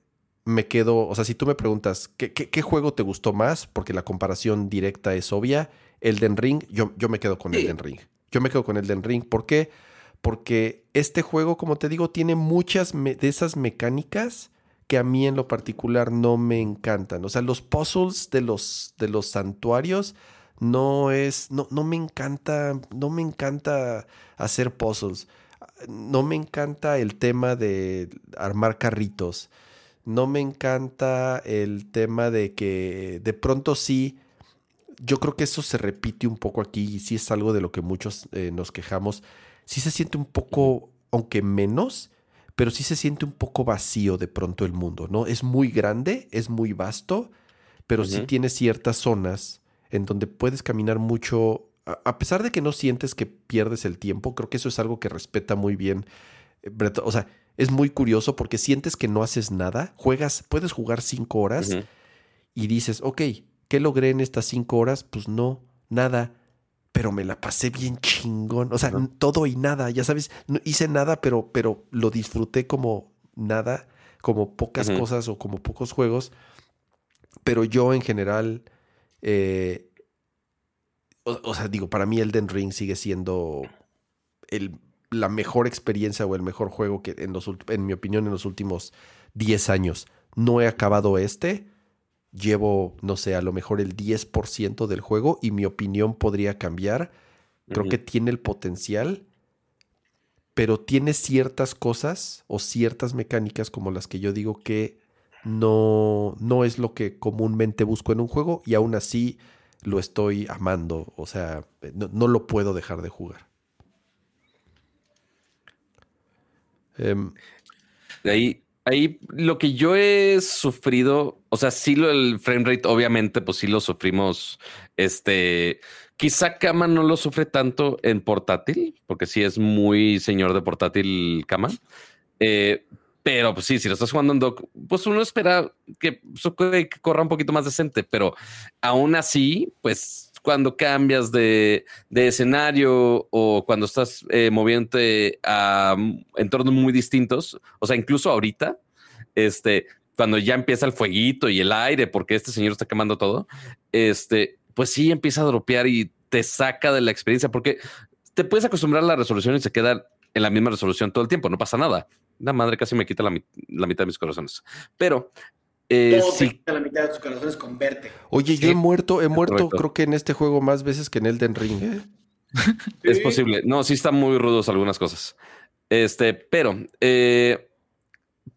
me quedo, o sea, si tú me preguntas, ¿qué, juego te gustó más? Porque la comparación directa es obvia. Elden Ring, yo, yo me quedo con Elden Ring. Yo me quedo con Elden Ring. ¿Por qué? Porque este juego, como te digo, tiene muchas de esas mecánicas que a mí en lo particular no me encantan. O sea, los puzzles de los, de los santuarios no es, no, no me encanta, no me encanta hacer puzzles. No me encanta el tema de armar carritos no me encanta el tema de que de pronto sí, yo creo que eso se repite un poco aquí y sí es algo de lo que muchos eh, nos quejamos. Sí se siente un poco, aunque menos, pero sí se siente un poco vacío de pronto el mundo, ¿no? Es muy grande, es muy vasto, pero sí tiene ciertas zonas en donde puedes caminar mucho, a pesar de que no sientes que pierdes el tiempo, creo que eso es algo que respeta muy bien. Eh, o sea, es muy curioso porque sientes que no haces nada, juegas, puedes jugar cinco horas y dices, ok, ¿qué logré en estas cinco horas? Pues no, nada, pero me la pasé bien chingón, o sea, todo y nada, ya sabes, no hice nada, pero, pero lo disfruté como nada, como pocas cosas o como pocos juegos, pero yo en general, eh, o, sea, digo, para mí Elden Ring sigue siendo el la mejor experiencia o el mejor juego que en, los, en mi opinión en los últimos 10 años. No he acabado este. Llevo, no sé, a lo mejor el 10% del juego y mi opinión podría cambiar. Creo que tiene el potencial, pero tiene ciertas cosas o ciertas mecánicas como las que yo digo que no, no es lo que comúnmente busco en un juego y aún así lo estoy amando. O sea, no lo puedo dejar de jugar. Em, ahí, ahí lo que yo he sufrido, o sea, sí lo el frame rate, obviamente, pues sí lo sufrimos. Este, quizá Kama no lo sufre tanto en portátil, porque sí es muy señor de portátil Kama. Eh, pero pues sí, si lo estás jugando en dock, pues uno espera que, que corra un poquito más decente, pero aún así, pues cuando cambias de, escenario o cuando estás eh, moviéndote a entornos muy distintos, o sea, incluso ahorita, este, cuando ya empieza el fueguito y el aire, porque este señor está quemando todo, este, pues sí empieza a dropear y te saca de la experiencia, porque te puedes acostumbrar a la resolución y se queda en la misma resolución todo el tiempo, no pasa nada. La madre casi me quita la, mitad de mis corazones. Pero eh, sí. la mitad de tus corazones con verte. Oye, yo he muerto, he muerto, creo que en este juego más veces que en Elden Ring. ¿eh? Es posible. No, sí están muy rudos algunas cosas. Este, pero eh,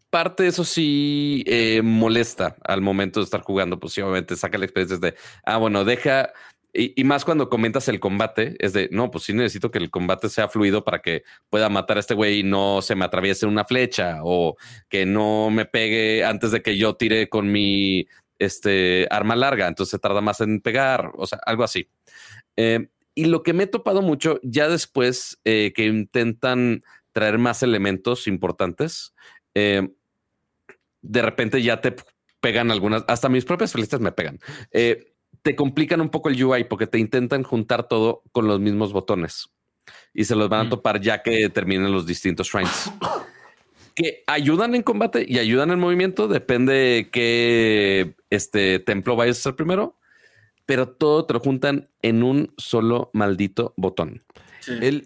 parte de eso sí eh, molesta al momento de estar jugando. Pues sí, obviamente saca la experiencia de, ah, bueno, deja y, más cuando comentas el combate, es de, no, pues sí necesito que el combate sea fluido para que pueda matar a este güey y no se me atraviese una flecha o que no me pegue antes de que yo tire con mi este, arma larga, entonces tarda más en pegar, o sea, algo así. Eh, y lo que me he topado mucho ya después eh, que intentan traer más elementos importantes, eh, de repente ya te pegan algunas, hasta mis propias flechas me pegan te complican un poco el UI porque te intentan juntar todo con los mismos botones y se los van a mm. topar ya que terminen los distintos shrines. que ayudan en combate y ayudan en movimiento, depende qué este templo vayas a hacer primero, pero todo te lo juntan en un solo maldito botón.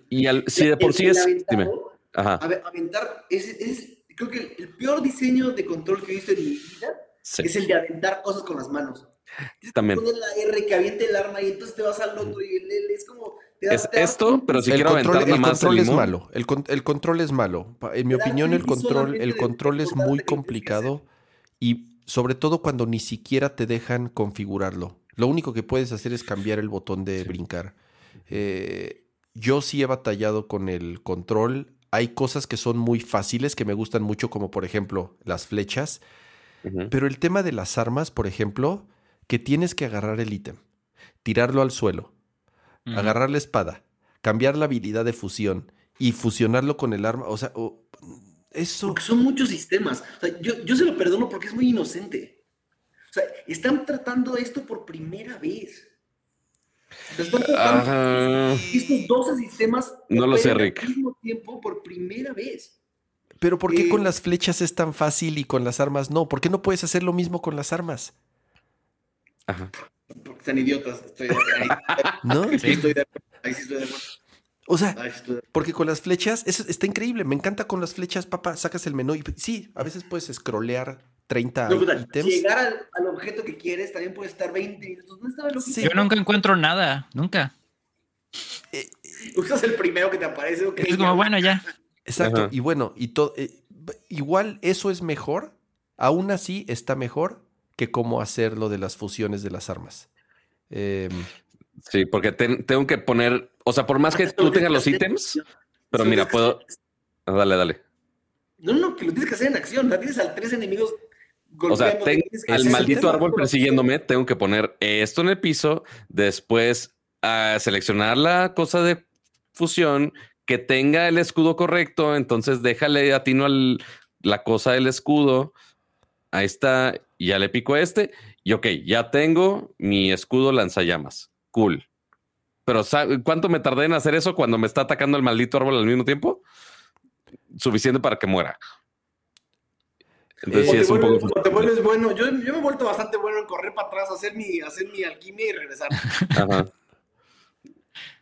y al, si de por sí es. Dime. Ajá. A ver, aventar es, creo que el peor diseño de control que he visto en mi vida es el de aventar cosas con las manos. También. la R que aviente el arma y entonces te vas al otro y el L es como. es esto, pero si el quiero control, el más control es malo. El, el, control es malo. En mi opinión, el control, el control es muy complicado y sobre todo cuando ni siquiera te dejan configurarlo. Lo único que puedes hacer es cambiar el botón de brincar. Eh, yo sí he batallado con el control. Hay cosas que son muy fáciles que me gustan mucho, como por ejemplo las flechas. Pero el tema de las armas, por ejemplo, que tienes que agarrar el ítem, tirarlo al suelo, agarrar la espada, cambiar la habilidad de fusión y fusionarlo con el arma. O sea, eso. Porque son muchos sistemas. yo, se lo perdono porque es muy inocente. O sea, están tratando esto por primera vez. Están tratando estos 12 sistemas no lo sé, Rick. al mismo tiempo por primera vez. Pero ¿por qué con las flechas es tan fácil y con las armas no? ¿Por qué no puedes hacer lo mismo con las armas? Ajá. Porque están idiotas. Estoy ahí. ¿No? Ahí sí estoy de acuerdo. Ahí sí estoy de acuerdo. O sea, porque con las flechas, eso está increíble. Me encanta con las flechas, papá, sacas el menú y sí, a veces puedes scrollear 30 no, ítems. Llegar al, al, objeto que quieres también puede estar 20 minutos. ¿Dónde estaba el objeto? Yo nunca encuentro nada, nunca. Eh, Usas el primero que te aparece. Okay, es como, bueno, ya. Exacto. Y bueno, y todo, eh, igual eso es mejor. Aún así está mejor que cómo hacer lo de las fusiones de las armas. Em, sí, porque tengo que poner, o sea, por más que tú tengas los ítems, pero mira, puedo... Ah, dale, dale. No, no, que lo tienes que hacer en acción, ¿no? tienes al tres enemigos o sea, tengo al maldito árbol persiguiéndome, tengo que poner esto en el piso, después a seleccionar la cosa de fusión, que tenga el escudo correcto, entonces déjale atino al, la cosa del escudo, ahí está, ya le pico a este, y ok, ya tengo mi escudo lanzallamas. Cool. Pero ¿cuánto me tardé en hacer eso cuando me está atacando el maldito árbol al mismo tiempo? Suficiente para que muera. Entonces, sí, es un poco... te vuelves bueno. Yo, me he vuelto bastante bueno en correr para atrás, hacer mi, hacer mi alquimia y regresar. Ajá.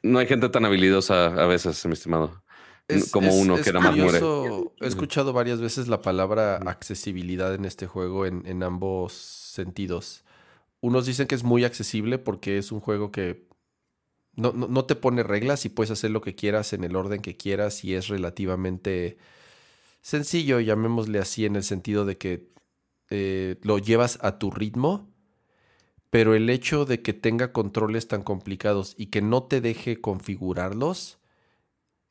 No hay gente tan habilidosa a veces, mi estimado como uno que nada más muere. He escuchado varias veces la palabra accesibilidad en este juego en, ambos sentidos. Unos dicen que es muy accesible porque es un juego que no, no, te pone reglas y puedes hacer lo que quieras en el orden que quieras y es relativamente sencillo, llamémosle así, en el sentido de que eh, lo llevas a tu ritmo, pero el hecho de que tenga controles tan complicados y que no te deje configurarlos,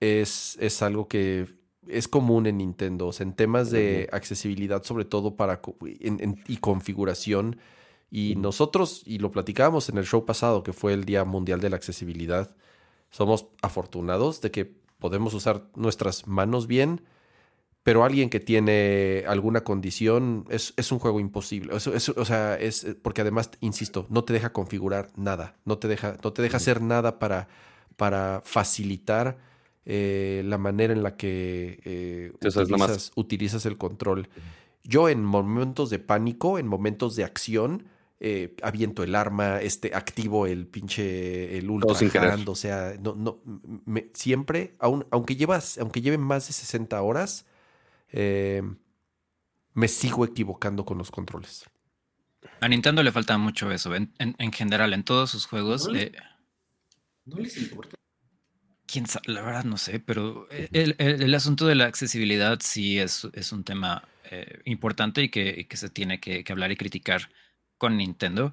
es, algo que es común en Nintendo, en temas de accesibilidad, sobre todo para y configuración. Y nosotros, y lo platicábamos en el show pasado, que fue el Día Mundial de la Accesibilidad, somos afortunados de que podemos usar nuestras manos bien, pero alguien que tiene alguna condición es, un juego imposible. Eso, o sea, es porque además, insisto, no te deja configurar nada, no te deja, no te deja hacer nada para, para facilitar eh, la manera en la que eh, utilizas, el control. Yo en momentos de pánico, en momentos de acción, eh, aviento el arma, este, activo el pinche el ultra hand, o sea, no, no, siempre, aunque llevas, aunque lleve más de 60 horas, me sigo equivocando con los controles. A Nintendo le falta mucho eso, en, general, en todos sus juegos. no les importa quién sabe, la verdad no sé, pero e, el, asunto de la accesibilidad sí es, es un tema eh, importante y que, se tiene que, hablar y criticar con Nintendo,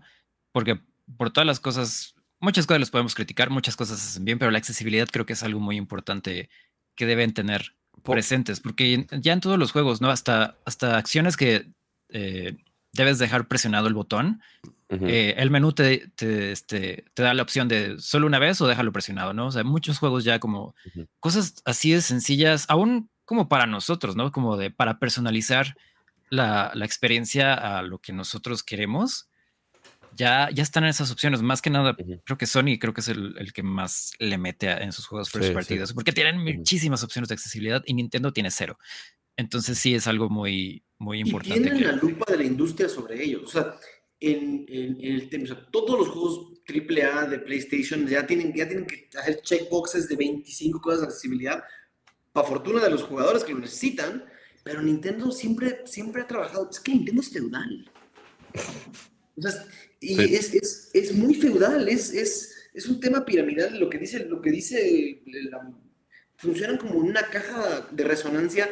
porque por todas las cosas, muchas cosas las podemos criticar, muchas cosas hacen bien, pero la accesibilidad creo que es algo muy importante que deben tener presentes, porque ya en todos los juegos, ¿no? Hasta, hasta acciones que eh, debes dejar presionado el botón. Eh, el menú te, este, te, da la opción de solo una vez o déjalo presionado, ¿no? O sea, muchos juegos ya como cosas así de sencillas, aún como para nosotros, ¿no? Como de para personalizar la, la experiencia a lo que nosotros queremos. Ya, ya están en esas opciones. Más que nada, creo que Sony creo que es el, el que más le mete en sus juegos first partidos, porque tienen muchísimas opciones de accesibilidad y Nintendo tiene cero. Entonces sí es algo muy, muy importante. Y tienen la lupa de la industria sobre ellos. O sea, en, el tema, todos los juegos AAA de PlayStation ya tienen, ya tienen que hacer checkboxes de 25 cosas de accesibilidad, para fortuna de los jugadores que lo necesitan, pero Nintendo siempre, siempre ha trabajado, es que Nintendo es feudal. O sea, y es, es, es, muy feudal, es, es, es, un tema piramidal, lo que dice, lo que dice funcionan como una caja de resonancia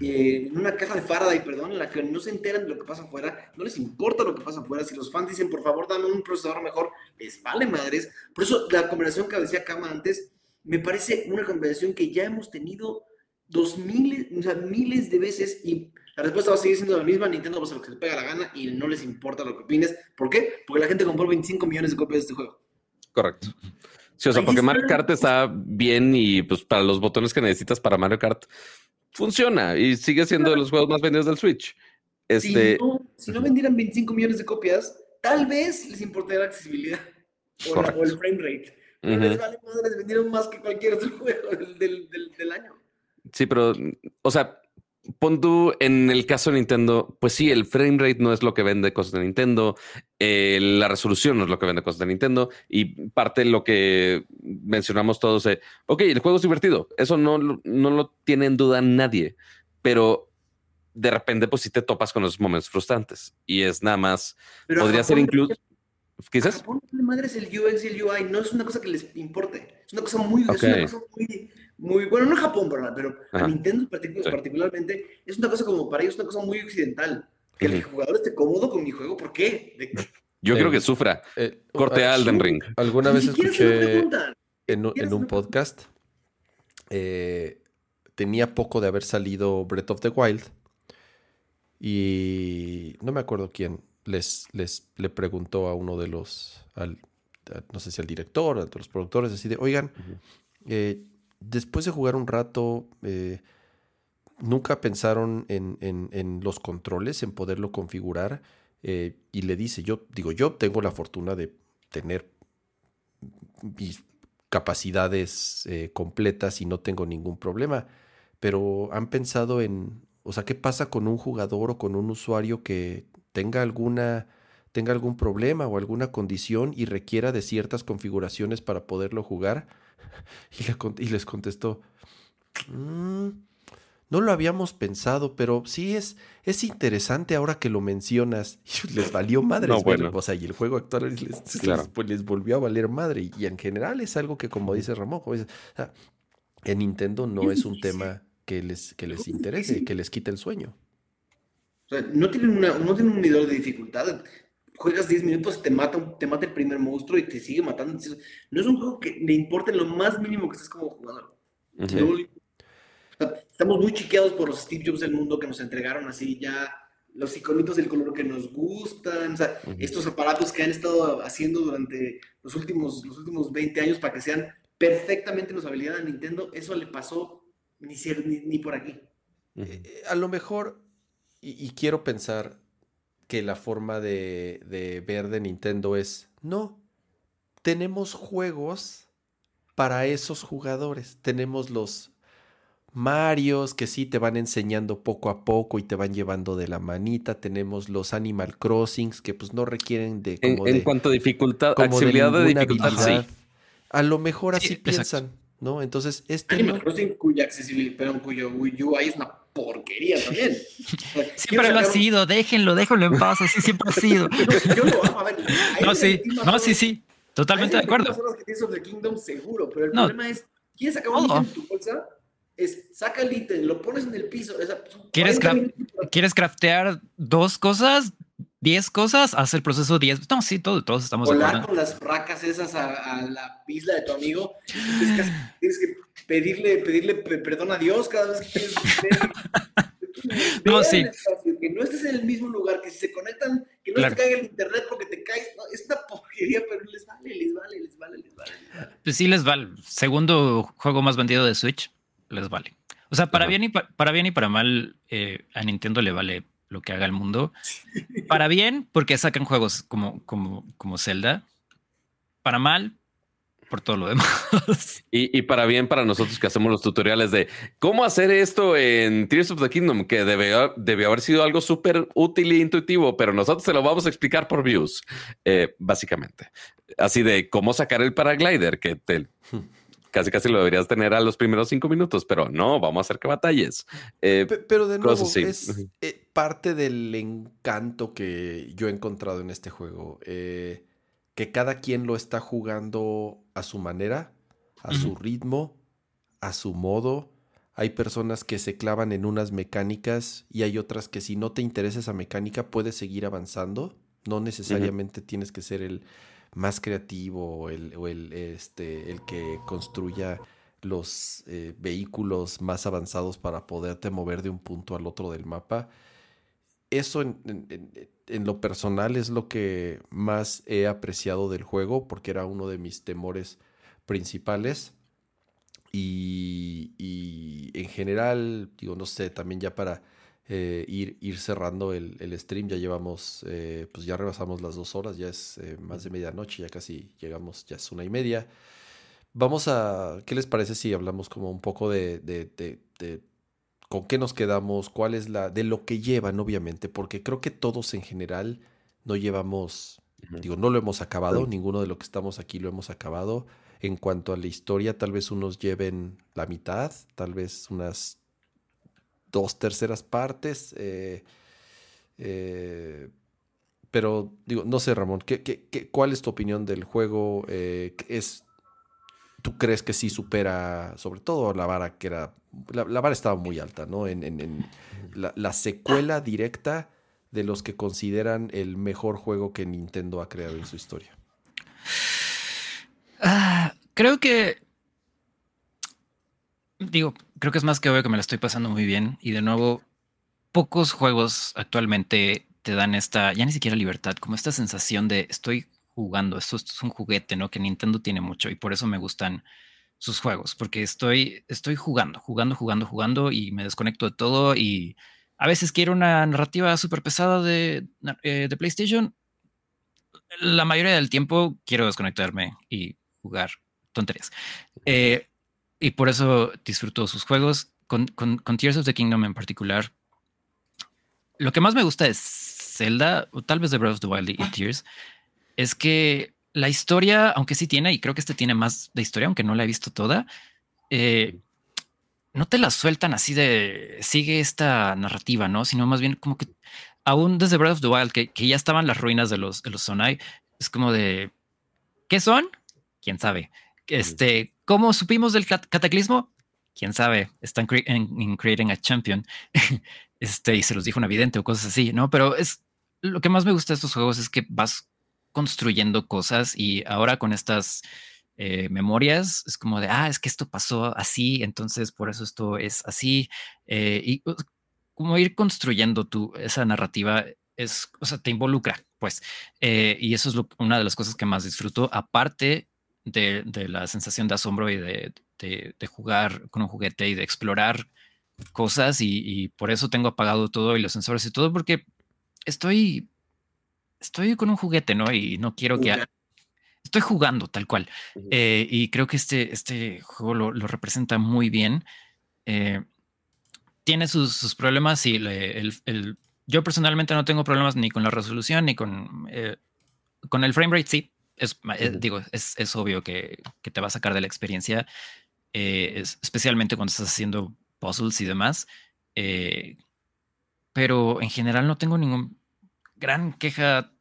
en una caja de Faraday, perdón, en la que no se enteran de lo que pasa afuera, no les importa lo que pasa afuera. Si los fans dicen, por favor, dame un procesador mejor, les vale madres. Por eso la conversación que decía Kama antes, me parece una conversación que ya hemos tenido dos miles, o sea, miles de veces y la respuesta va a seguir siendo la misma. Nintendo va a hacer lo que se le pega la gana y no les importa lo que opines. ¿Por qué? Porque la gente compró 25 millones de copias de este juego. Correcto. Sí, o sea, porque Mario Kart está bien y pues para los botones que necesitas para Mario Kart funciona y sigue siendo de los juegos más vendidos del Switch. Este... Si, no, vendieran 25 millones de copias, tal vez les importaría la accesibilidad o, el frame rate. Pero les vale madres, vendieron más que cualquier otro juego del, del, del año. Sí, pero, o sea, pon tú en el caso de Nintendo, pues sí, el frame rate no es lo que vende cosas de Nintendo, eh, la resolución no es lo que vende cosas de Nintendo y parte de lo que mencionamos todos, de, ok, el juego es divertido, eso no, no lo tiene en duda nadie, pero de repente pues sí te topas con los momentos frustrantes y es nada más, podría ser incluso... Quizás. madre es el UX y el UI, no es una cosa que les importe. Es una cosa muy, es una cosa muy, muy, bueno, no Japón, ¿verdad? Pero a Nintendo particularmente es una cosa como para ellos, una cosa muy occidental. Que el jugador esté cómodo con mi juego, ¿por qué? Yo creo que sufra. Eh, Corte a Alden Ring. Alguna vez escuché en, en, un podcast, eh, tenía poco de haber salido Breath of the Wild y no me acuerdo quién, les, les le preguntó a uno de los, al, no sé si al director, a los productores, así de, oigan, eh, después de jugar un rato, eh, nunca pensaron en, los controles, en poderlo configurar. Eh, y le dice, yo digo, yo tengo la fortuna de tener mis capacidades completas y no tengo ningún problema. Pero han pensado en, o sea, ¿qué pasa con un jugador o con un usuario que tenga alguna tenga algún problema o alguna condición y requiera de ciertas configuraciones para poderlo jugar. Y, les contestó, mm, no lo habíamos pensado, pero sí es, es interesante ahora que lo mencionas. Y les valió madre. O sea, y el juego actual les, pues, les, volvió a valer madre. Y, en general es algo que, como dice Ramón, en Nintendo no es un tema que les, que les interese, que les quite el sueño. O sea, no tienen, una, no tienen un nivel de dificultad juegas 10 minutos, te mata, te mata el primer monstruo y te sigue matando. No es un juego que le importe lo más mínimo que estés como jugador. estamos muy chiqueados por los Steve Jobs del mundo que nos entregaron así ya los iconitos del color que nos gustan, o sea, estos aparatos que han estado haciendo durante los últimos, los últimos 20 años para que sean perfectamente la habilidad de Nintendo, eso le pasó ni, ni, por aquí. Eh, eh, a lo mejor, y, quiero pensar que la forma de, de ver de Nintendo es, no, tenemos juegos para esos jugadores, tenemos los Marios que sí te van enseñando poco a poco y te van llevando de la manita. Tenemos los Animal Crossings que pues no requieren de... Como en, cuanto a dificultad, accesibilidad de, dificultad, sí. A lo mejor así piensan, ¿no? Entonces, este... Animal Crossing cuya accesibilidad, pero cuyo UI es una porquería también. siempre lo ha sido, déjenlo, déjenlo en paz, así siempre ha sido. yo lo amo, a ver. No, sí, no, sí, sí. Totalmente de acuerdo. que tienes the Kingdom seguro, pero el problema es, ¿quieres sacar un en tu bolsa? es saca el ítem, lo pones en el piso. ¿Quieres, ¿Quieres craftear dos cosas? ¿Diez cosas? Haz el proceso diez. No, sí, todos, todos estamos Volar con las racas esas a, la isla de tu amigo. Tienes que, pedirle, pedirle perdón a Dios cada vez que tienes No, sí. que no estés en el mismo lugar, que si se conectan, que no se caiga el internet porque te caes. es una porquería, pero les vale, les vale, les vale, les vale. Pues sí, les vale. Segundo juego más vendido de Switch les vale. O sea, para, bien, y para bien y para mal, eh, a Nintendo le vale lo que haga el mundo. Para bien, porque sacan juegos como, como, como Zelda. Para mal, por todo lo demás. Y, para bien para nosotros que hacemos los tutoriales de cómo hacer esto en Tears of the Kingdom, que debió, haber sido algo súper útil e intuitivo, pero nosotros se lo vamos a explicar por views, eh, básicamente. Así de cómo sacar el paraglider, que te, casi casi lo deberías tener a los primeros cinco minutos, pero no, vamos a hacer que batalles. Eh, pero de nuevo, es eh, parte del encanto que yo he encontrado en este juego. Eh, que cada quien lo está jugando a su manera, a su ritmo, a su modo. Hay personas que se clavan en unas mecánicas y hay otras que si no te interesa esa mecánica puedes seguir avanzando. No necesariamente tienes que ser el más creativo o el, este, el que construya los eh, vehículos más avanzados para poderte mover de un punto al otro del mapa. Eso en, lo personal es lo que más he apreciado del juego porque era uno de mis temores principales. Y, y en general, digo, no sé, también ya para eh, ir, ir cerrando el, stream. Ya llevamos, eh, pues ya rebasamos las dos horas, ya es eh, más de medianoche, ya casi llegamos, ya es una y media. Vamos a, ¿qué les parece si hablamos como un poco de, de, con qué nos quedamos, cuál es la, de lo que llevan, obviamente, porque creo que todos en general no llevamos, digo, no lo hemos acabado, ninguno de los que estamos aquí lo hemos acabado. En cuanto a la historia, tal vez unos lleven la mitad, tal vez unas dos terceras partes. Eh, eh, pero digo, no sé, Ramón, ¿qué, cuál es tu opinión del juego? Eh, es, ¿Tú crees que sí supera, sobre todo la vara que era, la, vara estaba muy alta, ¿no? En, la, secuela directa de los que consideran el mejor juego que Nintendo ha creado en su historia. Ah, creo que, digo, creo que es más que obvio que me la estoy pasando muy bien. Y de nuevo, pocos juegos actualmente te dan esta, ya ni siquiera libertad, como esta sensación de estoy jugando, esto, es un juguete, ¿no? Que Nintendo tiene mucho y por eso me gustan sus juegos, porque estoy, estoy jugando, jugando, jugando, jugando y me desconecto de todo y a veces quiero una narrativa súper pesada de, eh, de PlayStation. La mayoría del tiempo quiero desconectarme y jugar tonterías. Eh, y por eso disfruto sus juegos. Con, Tears of the Kingdom en particular, lo que más me gusta de Zelda, o tal vez de Breath of the Wild y Tears, es que la historia, aunque sí tiene, y creo que este tiene más de historia, aunque no la he visto toda, eh, no te la sueltan así de sigue esta narrativa, ¿no? Sino más bien como que aún desde Breath of the Wild, que, ya estaban las ruinas de los, de los Sonai, es como de ¿qué son? ¿Quién sabe? Este, ¿Cómo supimos del cataclismo? Quién sabe, están en, creating a champion. este, y se los dijo un evidente o cosas así, ¿no? Pero es lo que más me gusta de estos juegos es que vas construyendo cosas y ahora con estas eh, memorias, es como de, ah, es que esto pasó así, entonces por eso esto es así, eh, y como ir construyendo tu, esa narrativa es, o sea, te involucra, pues, y eso es una de las cosas que más disfruto, aparte de, la sensación de asombro y de, jugar con un juguete y de explorar cosas y, por eso tengo apagado todo y los sensores y todo porque estoy estoy con un juguete, ¿no? Y no quiero que estoy jugando tal cual. Eh, y creo que este, este juego lo, representa muy bien. Eh, tiene sus, problemas y el, yo personalmente no tengo problemas ni con la resolución ni con, eh, con el frame rate, sí. Es, digo, es, es obvio que, que, te va a sacar de la experiencia, especialmente cuando estás haciendo puzzles y demás. pero en general no tengo ningún gran queja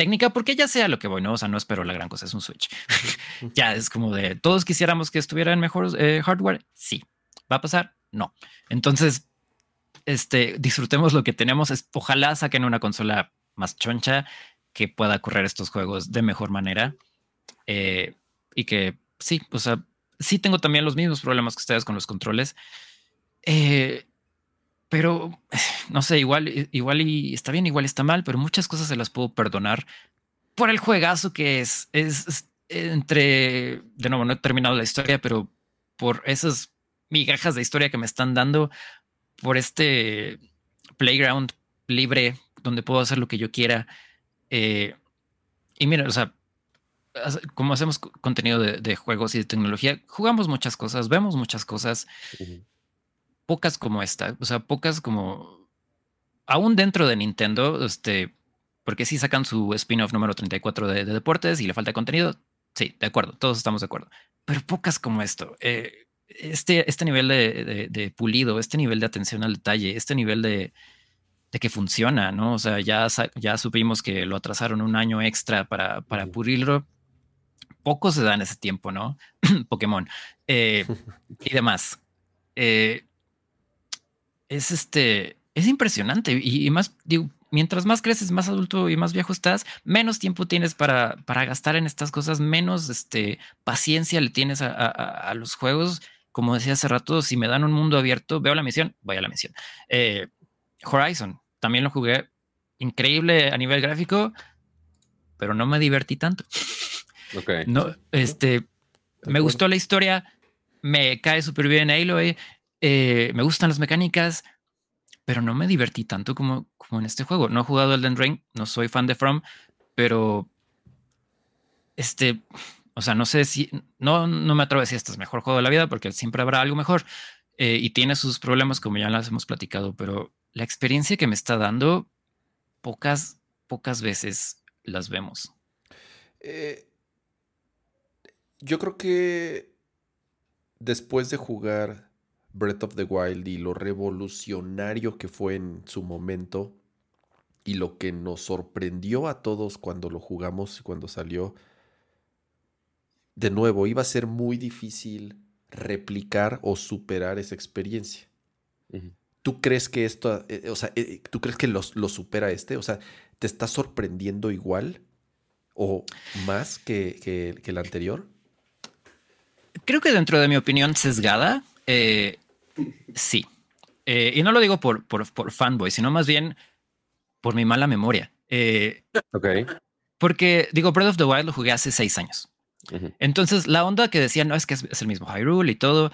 técnica, porque ya sea lo que voy, ¿no? O sea, no espero la gran cosa, es un Switch. ya es como de, ¿todos quisiéramos que estuviera en mejor eh, hardware? Sí. ¿Va a pasar? No. Entonces, este, disfrutemos lo que tenemos. Es, ojalá saquen una consola más choncha que pueda correr estos juegos de mejor manera. Eh, y que sí, o sea, sí tengo también los mismos problemas que ustedes con los controles. Eh, pero no sé, igual, igual y está bien, igual está mal, pero muchas cosas se las puedo perdonar por el juegazo que es. Es, entre, de nuevo, no he terminado la historia, pero por esas migajas de historia que me están dando, por este playground libre donde puedo hacer lo que yo quiera. Eh, y mira, o sea, como hacemos contenido de, juegos y de tecnología, jugamos muchas cosas, vemos muchas cosas pocas como esta, o sea, pocas como, aún dentro de Nintendo, este, porque si sacan su spin-off número 34 de, deportes y le falta contenido, sí, de acuerdo, todos estamos de acuerdo, pero pocas como esto. Eh, este, este nivel de, pulido, este nivel de atención al detalle, este nivel de, que funciona, ¿no? O sea, ya, ya supimos que lo atrasaron un año extra para, para pulirlo. Poco se da en ese tiempo, ¿no? Pokémon eh, y demás. Eh, es este, es impresionante y, más, digo, mientras más creces, más adulto y más viejo estás, menos tiempo tienes para, para gastar en estas cosas, menos este, paciencia le tienes a, los juegos. Como decía hace rato, si me dan un mundo abierto, veo la misión, voy a la misión. Eh, Horizon, también lo jugué increíble a nivel gráfico, pero no me divertí tanto. Ok. No, este, me gustó la historia, me cae súper bien Aloy, eh, me gustan las mecánicas, pero no me divertí tanto como, como en este juego. No he jugado Elden Ring, no soy fan de From, pero este, o sea, no sé si, no, no me atrevo a decir este es el mejor juego de la vida porque siempre habrá algo mejor eh, y tiene sus problemas como ya las hemos platicado, pero la experiencia que me está dando, pocas, pocas veces las vemos. Eh, yo creo que después de jugar Breath of the Wild y lo revolucionario que fue en su momento y lo que nos sorprendió a todos cuando lo jugamos y cuando salió, de nuevo, iba a ser muy difícil replicar o superar esa experiencia. ¿Tú crees que esto, eh, o sea, eh, tú crees que lo, supera este? O sea, ¿te está sorprendiendo igual o más que, que el anterior? Creo que dentro de mi opinión sesgada, eh, sí. Eh, y no lo digo por, por, fanboy, sino más bien por mi mala memoria. Eh, ok. Porque, digo, Breath of the Wild lo jugué hace seis años. Entonces, la onda que decían, no, es que es, el mismo Hyrule y todo,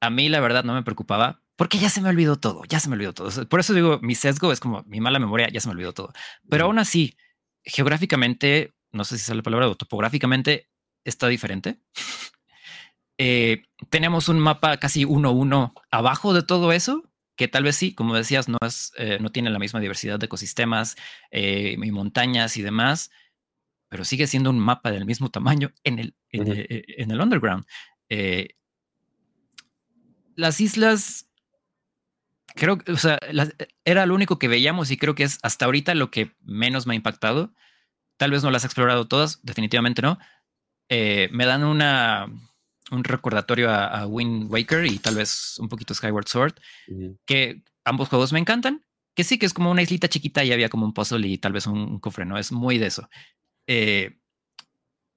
a mí la verdad no me preocupaba porque ya se me olvidó todo, ya se me olvidó todo. Por eso digo, mi sesgo es como mi mala memoria, ya se me olvidó todo. Pero aún así, geográficamente, no sé si sale la palabra, o topográficamente, está diferente. Eh, tenemos un mapa casi uno a uno abajo de todo eso, que tal vez sí, como decías, no, es, eh, no tiene la misma diversidad de ecosistemas eh, y montañas y demás, pero sigue siendo un mapa del mismo tamaño en el, en, el underground. las islas, creo que, o sea, era lo único que veíamos y creo que es hasta ahorita lo que menos me ha impactado. Tal vez no las he explorado todas, definitivamente no. me dan una un recordatorio a, Wind Waker y tal vez un poquito Skyward Sword, que ambos juegos me encantan, que sí que es como una islita chiquita y había como un puzzle y tal vez un, cofre, ¿no? Es muy de eso. Eh,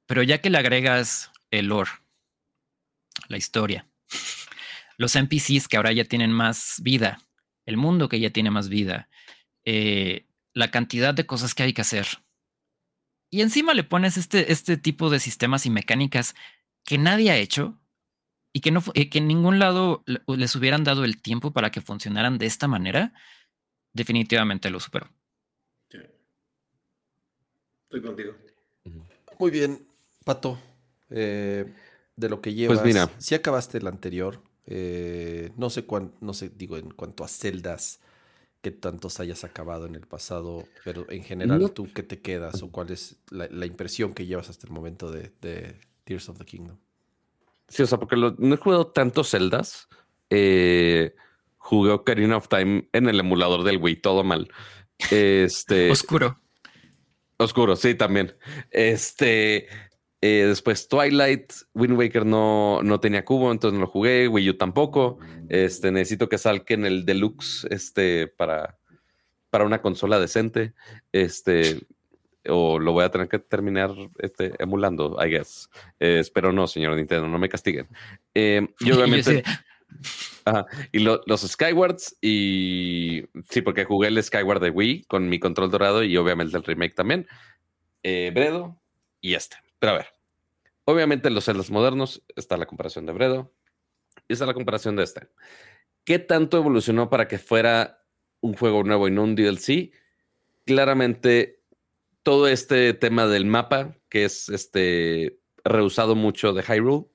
pero ya que le agregas el lore, la historia, los NPCs que ahora ya tienen más vida, el mundo que ya tiene más vida, eh, la cantidad de cosas que hay que hacer. Y encima le pones este, este tipo de sistemas y mecánicas que nadie ha hecho y que, no, que en ningún lado les hubieran dado el tiempo para que funcionaran de esta manera, definitivamente lo superó. Estoy contigo. Muy bien, Pato. Eh, de lo que llevas, pues mira. si acabaste el anterior, eh, no sé cuánto, no sé, digo, en cuanto a celdas que tantos hayas acabado en el pasado, pero en general, ¿tú qué te quedas o cuál es la, impresión que llevas hasta el momento de, Tears of the Kingdom? Sí, o sea, porque no he jugado tantos celdas. Eh, jugué Ocarina of Time en el emulador del Wii, todo mal. Este. Oscuro. Oscuro, sí, también. Este. Eh, después Twilight, Wind Waker no, no tenía cubo, entonces no lo jugué, Wii U tampoco. Este, necesito que salquen el deluxe este, para, para una consola decente. Este, o lo voy a tener que terminar este, emulando, I guess. Eh, espero no, señor Nintendo, no me castiguen. Eh, y obviamente... y los Skywards y sí, porque jugué el Skyward de Wii con mi control dorado y obviamente el remake también. Bredo y este. Pero a ver, obviamente en los celdas modernos está la comparación de Bredo y está la comparación de este. ¿Qué tanto evolucionó para que fuera un juego nuevo y no un DLC? Claramente todo este tema del mapa, que es este reusado mucho de Hyrule,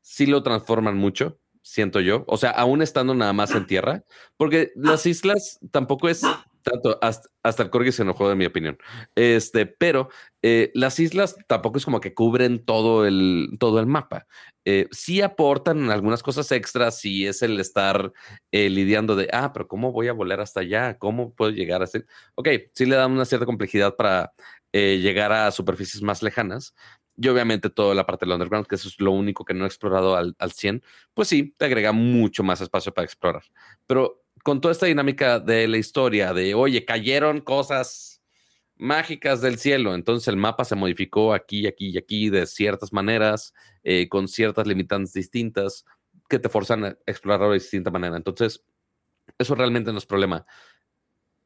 sí lo transforman mucho, siento yo. O sea, aún estando nada más en tierra, porque las islas tampoco es tanto, hasta, el Corgi se enojó de mi opinión. Este, pero eh, las islas tampoco es como que cubren todo el, todo el mapa. Eh, sí aportan algunas cosas extras, si es el estar eh, lidiando de, ah, pero ¿cómo voy a volar hasta allá? ¿Cómo puedo llegar a ser? Ok, sí le dan una cierta complejidad para llegar a superficies más lejanas. Y obviamente toda la parte del underground, que eso es lo único que no he explorado al, al 100, pues sí, te agrega mucho más espacio para explorar. Pero con toda esta dinámica de la historia, de, oye, cayeron cosas mágicas del cielo, entonces el mapa se modificó aquí, aquí y aquí de ciertas maneras, eh, con ciertas limitantes distintas, que te forzan a explorarlo de distinta manera. Entonces, eso realmente no es problema.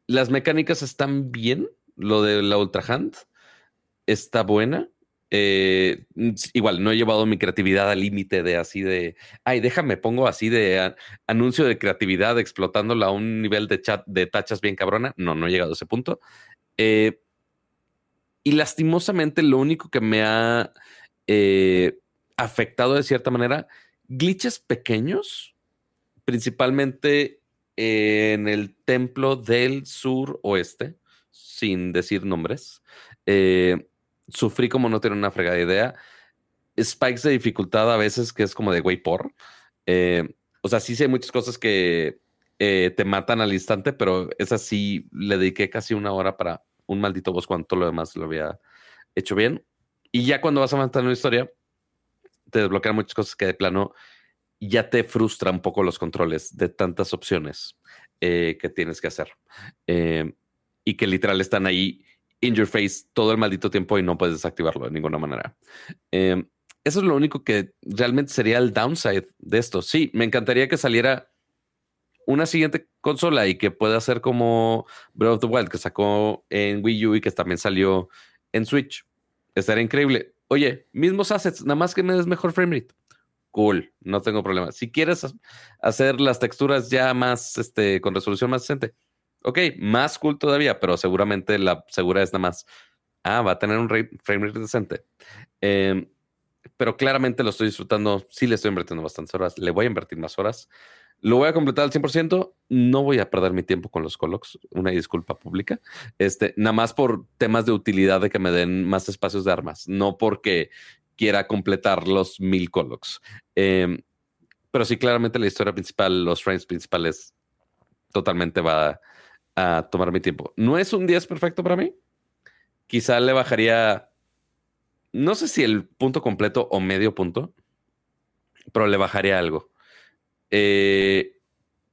Las mecánicas están bien, lo de la Ultra Hand está buena, eh, igual, no he llevado mi creatividad al límite de así de, ay, déjame, pongo así de anuncio de creatividad explotándola a un nivel de chat de tachas bien cabrona. No, no he llegado a ese punto. Eh, y lastimosamente lo único que me ha eh, afectado de cierta manera, glitches pequeños, principalmente en el templo del sur oeste, sin decir nombres. Eh, sufrí como no tener una fregada idea. Spikes de dificultad a veces que es como de güey por. Eh, o sea, sí sé muchas cosas que eh, te matan al instante, pero esa sí le dediqué casi una hora para un maldito boss cuando lo demás lo había hecho bien. Y ya cuando vas avanzando en la historia, te desbloquean muchas cosas que de plano ya te frustra un poco los controles de tantas opciones eh, que tienes que hacer. y que literal están ahí in your face todo el maldito tiempo y no puedes desactivarlo de ninguna manera. Em, eso es lo único que realmente sería el downside de esto. Sí, me encantaría que saliera una siguiente consola y que pueda ser como Breath of the Wild que sacó en Wii U y que también salió en Switch. Estaría increíble. Oye, mismos assets, nada más que me des mejor frame Cool, no tengo problema. Si quieres hacer las texturas ya más, este, con resolución más decente, Ok, más cool todavía, pero seguramente la segura es nada más. Ah, va a tener un frame rate decente. Em, pero claramente lo estoy disfrutando. Sí, le estoy invirtiendo bastantes horas. Le voy a invertir más horas. Lo voy a completar al 100%. No voy a perder mi tiempo con los colocs. Una disculpa pública. Este, nada más por temas de utilidad de que me den más espacios de armas. No porque quiera completar los mil colocs. Em, pero sí, claramente la historia principal, los frames principales, totalmente va a tomar mi tiempo. No es un 10 perfecto para mí. Quizá le bajaría, no sé si el punto completo o medio punto, pero le bajaría algo. Eh,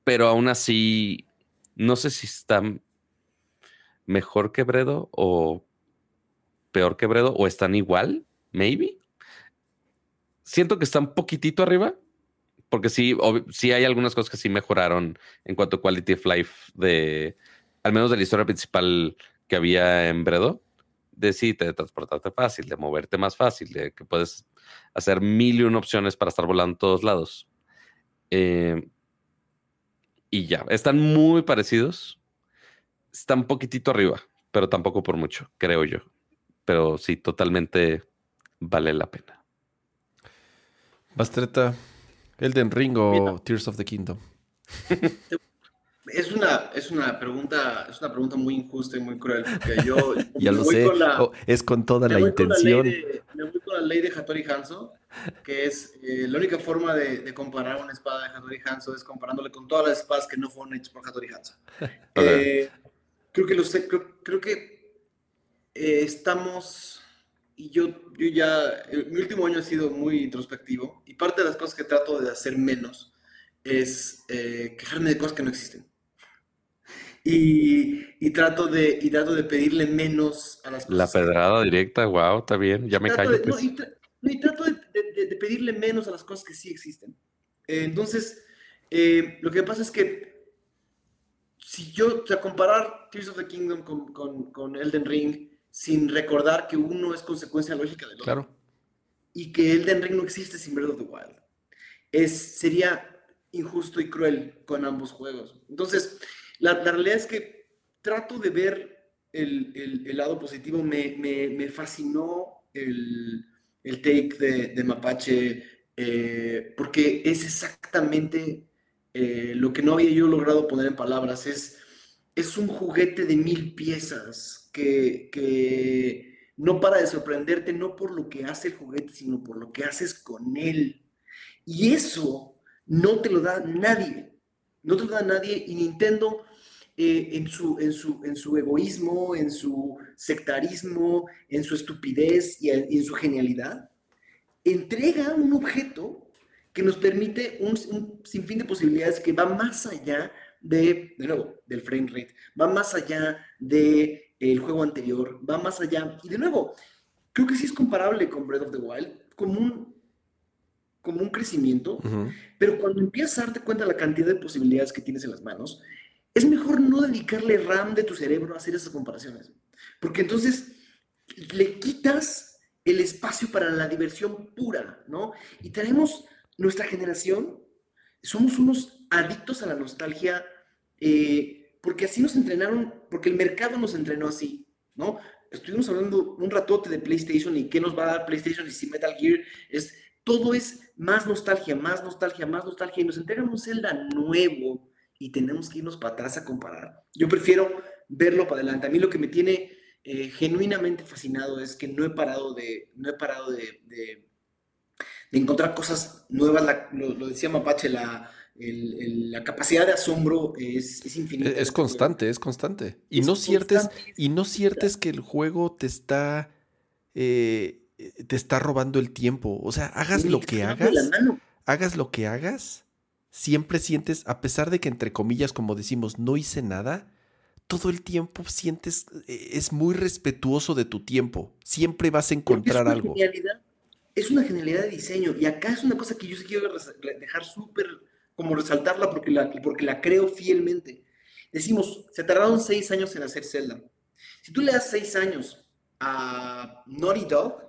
pero aún así, no sé si está mejor que Bredo o peor que Bredo o están igual, maybe. siento que está un poquitito arriba, porque sí, sí hay algunas cosas que sí mejoraron en cuanto a quality of life de, al menos de la historia principal que había en Bredo, de sí, de transportarte fácil, de moverte más fácil, de que puedes hacer mil y una opciones para estar volando a todos lados. Eh, y ya, están muy parecidos. Están un poquitito arriba, pero tampoco por mucho, creo yo. Pero sí, totalmente vale la pena. Bastreta, Elden Ring o Tears of the Kingdom. Es una, es una pregunta, es una pregunta muy injusta y muy cruel, porque yo ya lo sé, oh, es con toda la intención. me voy con la ley de Hattori Hanzo, que es eh, la única forma de, comparar una espada de Hattori Hanzo es comparándole con todas las espadas que no fueron hechas por Hattori Hanzo. Eh, creo que lo sé, creo, que eh, estamos, y yo, yo ya, mi último año ha sido muy introspectivo, y parte de las cosas que trato de hacer menos es quejarme de cosas que no existen. Y, trato de, y trato de pedirle menos a las cosas. La pedrada directa, wow, está bien, ya me callo. Pues. y, trato de, pedirle menos a las cosas que sí existen. Eh, entonces, eh, lo que pasa es que si yo, o sea, comparar Tears of the Kingdom con, con, con, Elden Ring sin recordar que uno es consecuencia lógica del otro. Claro. Y que Elden Ring no existe sin Breath of the Wild. Es, sería injusto y cruel con ambos juegos. Entonces, la, realidad es que trato de ver el, lado positivo. Me, fascinó el, take de, Mapache eh, porque es exactamente eh, lo que no había yo logrado poner en palabras. Es, es un juguete de mil piezas que, que no para de sorprenderte, no por lo que hace el juguete, sino por lo que haces con él. Y eso no te lo da nadie. No te lo da nadie y Nintendo eh, en, su, en, su, en su egoísmo, en su sectarismo, en su estupidez y en, su genialidad, entrega un objeto que nos permite un, sinfín de posibilidades que va más allá de, de nuevo, del frame rate, va más allá del el juego anterior, va más allá. Y de nuevo, creo que sí es comparable con Breath of the Wild, como un, como un crecimiento, pero cuando empiezas a darte cuenta de la cantidad de posibilidades que tienes en las manos, es mejor no dedicarle RAM de tu cerebro a hacer esas comparaciones, porque entonces le quitas el espacio para la diversión pura, ¿no? Y tenemos nuestra generación, somos unos adictos a la nostalgia, eh, porque así nos entrenaron, porque el mercado nos entrenó así, ¿no? Estuvimos hablando un ratote de PlayStation y qué nos va a dar PlayStation y si Metal Gear es, todo es más nostalgia, más nostalgia, más nostalgia, y nos entregan un Zelda nuevo, y tenemos que irnos para atrás a comparar. Yo prefiero verlo para adelante. A mí lo que me tiene eh, genuinamente fascinado es que no he parado de, no he parado de, de, encontrar cosas nuevas. lo, decía Mapache, la, la capacidad de asombro es, es infinita. Es, constante, es constante. Y no ciertes, y no ciertes que el juego te está, eh, te está robando el tiempo. O sea, hagas lo que hagas, hagas lo que hagas siempre sientes, a pesar de que entre comillas, como decimos, no hice nada, todo el tiempo sientes, eh, es muy respetuoso de tu tiempo. Siempre vas a encontrar es algo. es una genialidad de diseño. Y acá es una cosa que yo sí quiero dejar súper, como resaltarla porque la, porque la creo fielmente. Decimos, se tardaron seis años en hacer Zelda. Si tú le das seis años a Naughty Dog,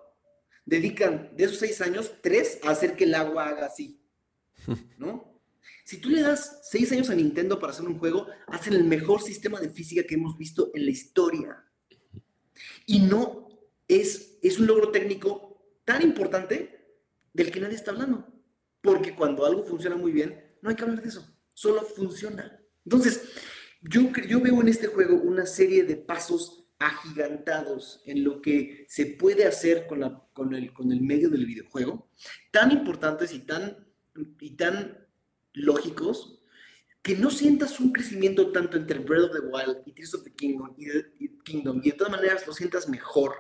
dedican de esos seis años, tres a hacer que el agua haga así. ¿No? Si tú le das seis años a Nintendo para hacer un juego, hacen el mejor sistema de física que hemos visto en la historia. Y no es, es un logro técnico tan importante del que nadie está hablando. Porque cuando algo funciona muy bien, no hay que hablar de eso. Solo funciona. Entonces, yo, yo veo en este juego una serie de pasos agigantados en lo que se puede hacer con, la, con, el, con el medio del videojuego, tan importantes y tan, y tan lógicos, que no sientas un crecimiento tanto entre Breath of the Wild y Tears of the Kingdom y, de, Kingdom, y de todas maneras lo sientas mejor,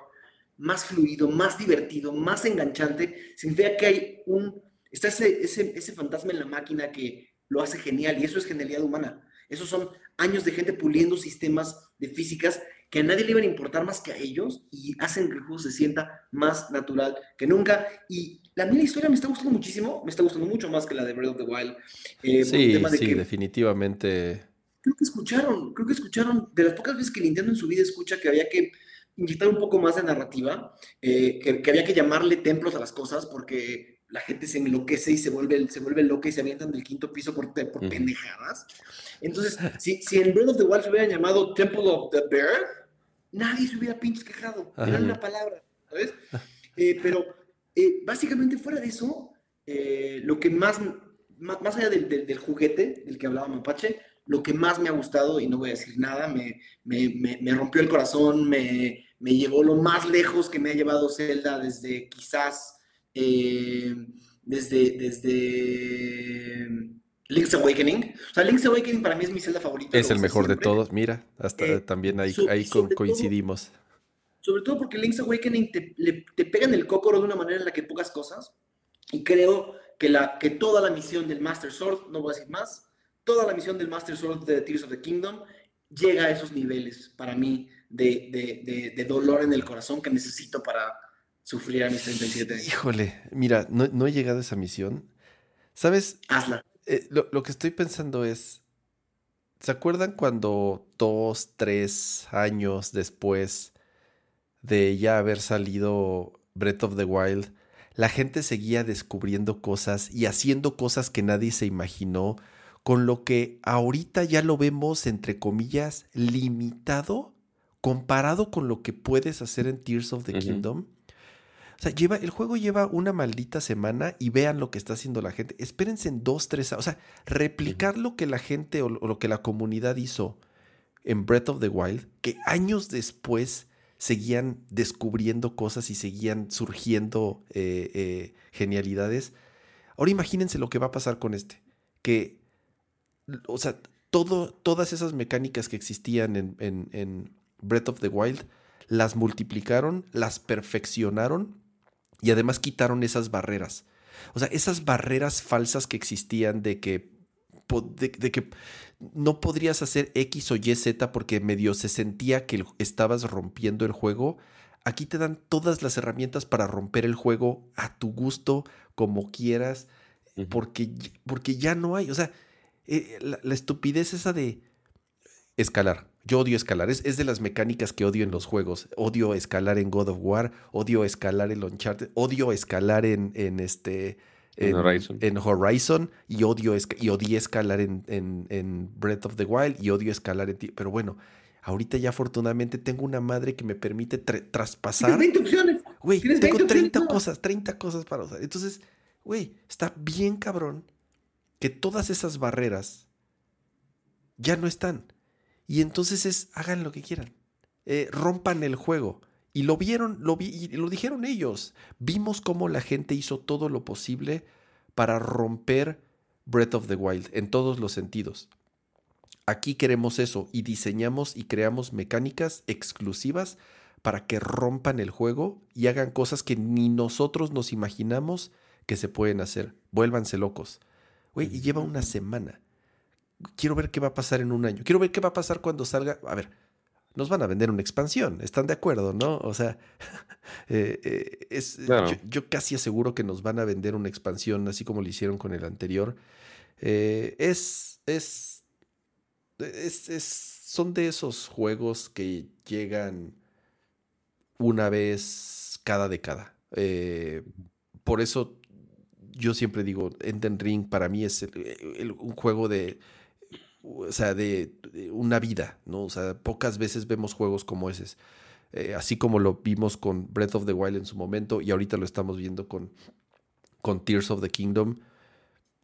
más fluido, más divertido, más enganchante, significa que hay un, está ese, ese, ese fantasma en la máquina que lo hace genial y eso es genialidad humana. Esos son años de gente puliendo sistemas de físicas que a nadie le iban a importar más que a ellos y hacen que el juego se sienta más natural que nunca. Y la mía historia me está gustando muchísimo, me está gustando mucho más que la de Breath of the Wild. Eh, sí, sí, definitivamente. Creo que escucharon, creo que escucharon, de las pocas veces que Nintendo en su vida escucha que había que inyectar un poco más de narrativa, eh, que, había que llamarle templos a las cosas porque la gente se enloquece y se vuelve, se vuelve loca y se avientan del quinto piso por, por pendejadas. Entonces, si, si en Breath of the Wild se hubiera llamado Temple of the Bear, nadie se hubiera pinches quejado. Era una palabra, ¿sabes? Eh, pero eh, básicamente fuera de eso, eh, lo que más, más, allá del, del, juguete del que hablaba Mapache, lo que más me ha gustado, y no voy a decir nada, me, me, me, rompió el corazón, me, me, llevó lo más lejos que me ha llevado Zelda desde quizás, desde, desde Link's Awakening. O sea, Link's Awakening para mí es mi celda favorita. Es el mejor de todos, mira, hasta eh, también ahí, ahí coincidimos. Sobre todo porque Link's Awakening te, te pega en el cócoro de una manera en la que pocas cosas. Y creo que, la, que toda la misión del Master Sword, no voy a decir más, toda la misión del Master Sword de Tears of the Kingdom llega a esos niveles para mí de, de, de, dolor en el corazón que necesito para sufrir a mis 37 años. Híjole, mira, no, no he llegado a esa misión. ¿Sabes? Hazla. Eh, lo, que estoy pensando es, ¿se acuerdan cuando dos, tres años después de ya haber salido Breath of the Wild, la gente seguía descubriendo cosas y haciendo cosas que nadie se imaginó, con lo que ahorita ya lo vemos, entre comillas, limitado comparado con lo que puedes hacer en Tears of the Kingdom? O sea, lleva, el juego lleva una maldita semana y vean lo que está haciendo la gente. Espérense en dos, tres, o sea, replicar lo que la gente o, lo que la comunidad hizo en Breath of the Wild, que años después seguían descubriendo cosas y seguían surgiendo eh, eh, genialidades. Ahora imagínense lo que va a pasar con este. Que, o sea, todas esas mecánicas que existían en, en Breath of the Wild, las multiplicaron, las perfeccionaron y además quitaron esas barreras. O sea, esas barreras falsas que existían de que, de, que no podrías hacer X o Y, Z porque medio se sentía que estabas rompiendo el juego. Aquí te dan todas las herramientas para romper el juego a tu gusto, como quieras, porque, porque ya no hay. O sea, eh, la estupidez esa de escalar. Yo odio escalar, es, de las mecánicas que odio en los juegos. Odio escalar en God of War, odio escalar en Uncharted, odio escalar en, en este... En, Horizon. y odio y odié escalar en, en, Breath of the Wild y odio escalar en ti. Pero bueno, ahorita ya afortunadamente tengo una madre que me permite traspasar. 20 opciones. Güey, tengo 30 cosas, 30 cosas para usar. Entonces, güey, está bien cabrón que todas esas barreras ya no están. Y entonces es, hagan lo que quieran. Eh, rompan el juego. Y lo vieron, lo, vi, y lo dijeron ellos. Vimos cómo la gente hizo todo lo posible para romper Breath of the Wild en todos los sentidos. Aquí queremos eso y diseñamos y creamos mecánicas exclusivas para que rompan el juego y hagan cosas que ni nosotros nos imaginamos que se pueden hacer. Vuélvanse locos. Güey, y lleva una semana quiero ver qué va a pasar en un año. Quiero ver qué va a pasar cuando salga. A ver, nos van a vender una expansión, ¿están de acuerdo, no? O sea, eh, eh, es, yo, casi aseguro que nos van a vender una expansión, así como lo hicieron con el anterior. Eh, es, es, es, son de esos juegos que llegan una vez cada década. por eso yo siempre digo, Enden Ring para mí es un juego de o sea, de, una vida, ¿no? O sea, pocas veces vemos juegos como ese. Eh, así como lo vimos con Breath of the Wild en su momento y ahorita lo estamos viendo con, con Tears of the Kingdom.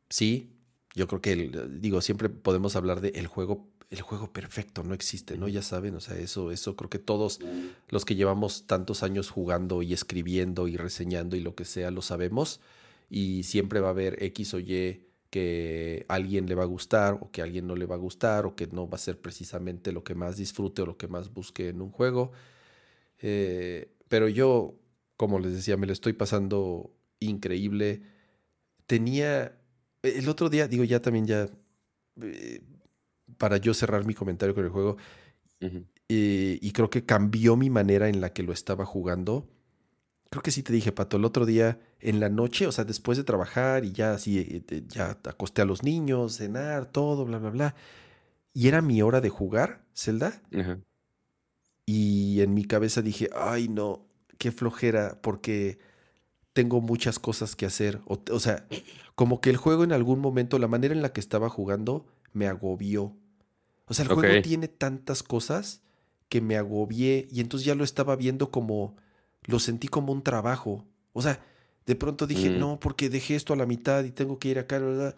Sí, yo creo que, digo, siempre podemos hablar de el juego, el juego perfecto, no existe, ¿no? Ya saben, o sea, eso, eso creo que todos los que llevamos tantos años jugando y escribiendo y reseñando y lo que sea, lo sabemos. Y siempre va a haber X o Y que a alguien le va a gustar o que a alguien no le va a gustar o que no va a ser precisamente lo que más disfrute o lo que más busque en un juego. Eh, pero yo, como les decía, me lo estoy pasando increíble. Tenía, el otro día, digo ya también ya, eh, para yo cerrar mi comentario con el juego, y, creo que cambió mi manera en la que lo estaba jugando. Creo que sí te dije, Pato, el otro día en la noche, o sea, después de trabajar y ya así, eh, ya acosté a los niños, cenar, todo, bla, bla, bla. Y era mi hora de jugar, Zelda. Y en mi cabeza dije, ay, no, qué flojera, porque tengo muchas cosas que hacer. O, sea, como que el juego en algún momento, la manera en la que estaba jugando, me agobió. O sea, el juego tiene tantas cosas que me agobié y entonces ya lo estaba viendo como, lo sentí como un trabajo. O sea, de pronto dije, mm. no, porque dejé esto a la mitad y tengo que ir acá, ¿verdad?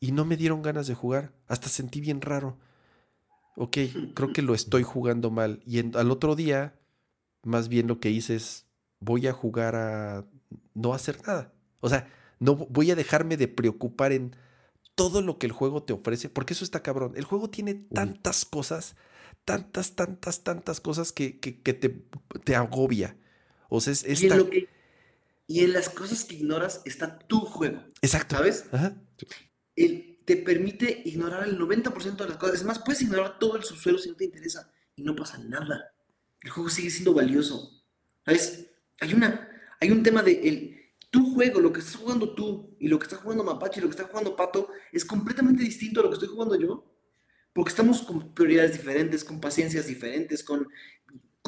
Y no me dieron ganas de jugar. Hasta sentí bien raro. Ok, creo que lo estoy jugando mal. Y al otro día, más bien lo que hice es, voy a jugar a no hacer nada. O sea, no voy a dejarme de preocupar en todo lo que el juego te ofrece, porque eso está cabrón. El juego tiene tantas cosas, tantas, tantas, tantas cosas que, te, te, agobia. O sea, es, y, en las cosas que ignoras está tu juego. Exacto. ¿Sabes? te permite ignorar el 90% de las cosas. Es más, puedes ignorar todo el subsuelo si no te interesa y no pasa nada. El juego sigue siendo valioso. ¿Sabes? Hay, una, hay un tema de el, tu juego, lo que estás jugando tú y lo que está jugando Mapache y lo que está jugando Pato es completamente distinto a lo que estoy jugando yo. Porque estamos con prioridades diferentes, con paciencias diferentes, con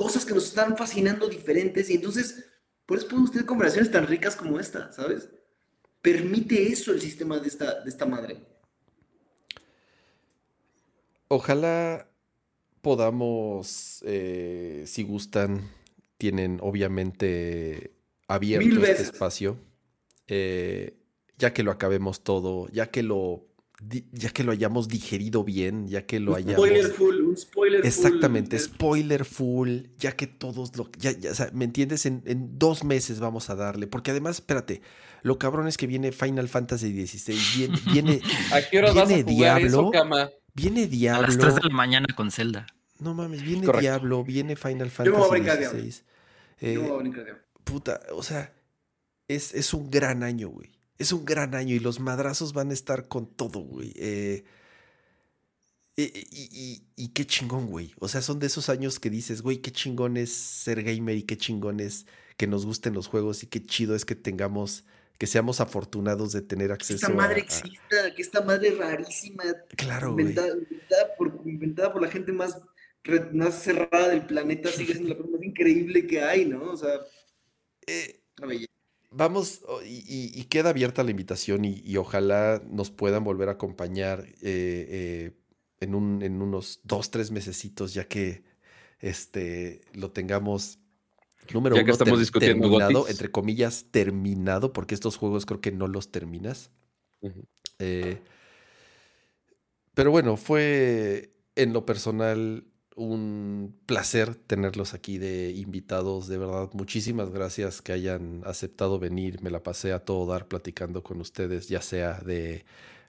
cosas que nos están fascinando diferentes. Y entonces, por eso podemos tener conversaciones tan ricas como esta, ¿sabes? Permite eso el sistema de esta, de esta madre. Ojalá podamos, eh, si gustan, tienen obviamente abierto este espacio, eh, ya que lo acabemos todo, ya que lo ya que lo hayamos digerido bien, ya que lo hayamos. Spoiler full, un spoiler Exactamente, spoiler full, ya que todos lo. Ya, ya, o sea, ¿me entiendes? En, dos meses vamos a darle. Porque además, espérate, lo cabrón es que viene Final Fantasy XVI. Viene. viene ¿A qué hora viene vas a Diablo. Viene Diablo. A las 3 de la mañana con Zelda. No mames, viene Diablo, viene Final Fantasy XVI. Eh, Yo me voy a brincar puta, o sea, es, es un gran año, güey. Es un gran año y los madrazos van a estar con todo, güey. Eh, y, qué chingón, güey. O sea, son de esos años que dices, güey, qué chingón es ser gamer y qué chingón es que nos gusten los juegos y qué chido es que tengamos, que seamos afortunados de tener acceso esta madre exista, que esta madre rarísima. Claro, inventada, por, inventada por la gente más, más cerrada del planeta, sigue siendo la cosa más increíble que hay, ¿no? O sea. Eh, vamos, y, queda abierta la invitación y, ojalá nos puedan volver a acompañar eh, eh, en, un, en unos dos, tres mesecitos, ya que este, lo tengamos número ya que estamos discutiendo terminado, entre comillas, terminado, porque estos juegos creo que no los terminas. pero bueno, fue en lo personal un placer tenerlos aquí de invitados, de verdad. Muchísimas gracias que hayan aceptado venir. Me la pasé a todo dar platicando con ustedes, ya sea de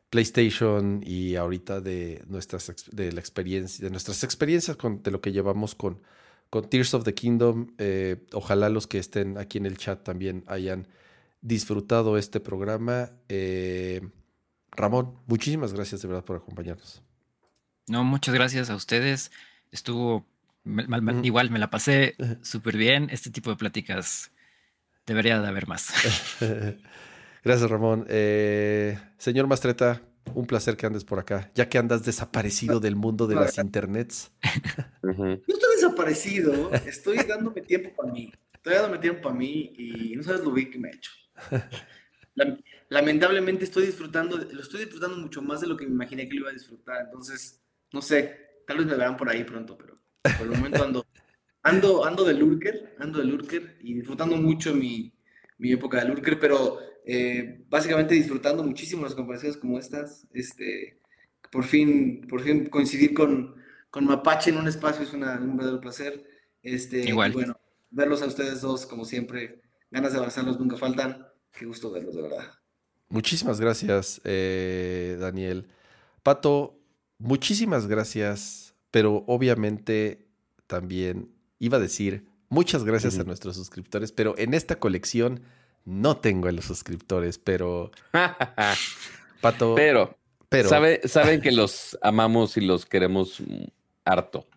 PlayStation y ahorita de nuestras de la experiencia, de nuestras experiencias con de lo que llevamos con, con Tears of the Kingdom. Eh, ojalá los que estén aquí en el chat también hayan disfrutado este programa. Eh, Ramón, muchísimas gracias de verdad por acompañarnos. No, muchas gracias a ustedes estuvo, igual me la pasé súper bien. Este tipo de pláticas debería de haber más. Gracias, Ramón. Eh, señor Mastreta, un placer que andes por acá, ya que andas desaparecido del mundo de las internets. Yo estoy desaparecido, estoy dándome tiempo para mí. Estoy dándome tiempo para mí y no sabes lo bien que me he hecho. Lamentablemente estoy disfrutando, lo estoy disfrutando mucho más de lo que me imaginé que lo iba a disfrutar. Entonces, no sé, Tal vez me verán por ahí pronto, pero por el momento ando, ando, ando de lurker, ando de lurker y disfrutando mucho mi, mi época de lurker, pero eh, básicamente disfrutando muchísimo las conversaciones como estas. Este, por fin, por fin coincidir con, con Mapache en un espacio es una, un verdadero placer. Este, Igual. bueno, verlos a ustedes dos, como siempre, ganas de abrazarlos nunca faltan. Qué gusto verlos, de verdad. Muchísimas gracias, eh, Daniel. Pato, muchísimas gracias, pero obviamente también iba a decir muchas gracias a nuestros suscriptores, pero en esta colección no tengo a los suscriptores, pero Pato, pero, pero saben que los amamos y los queremos harto.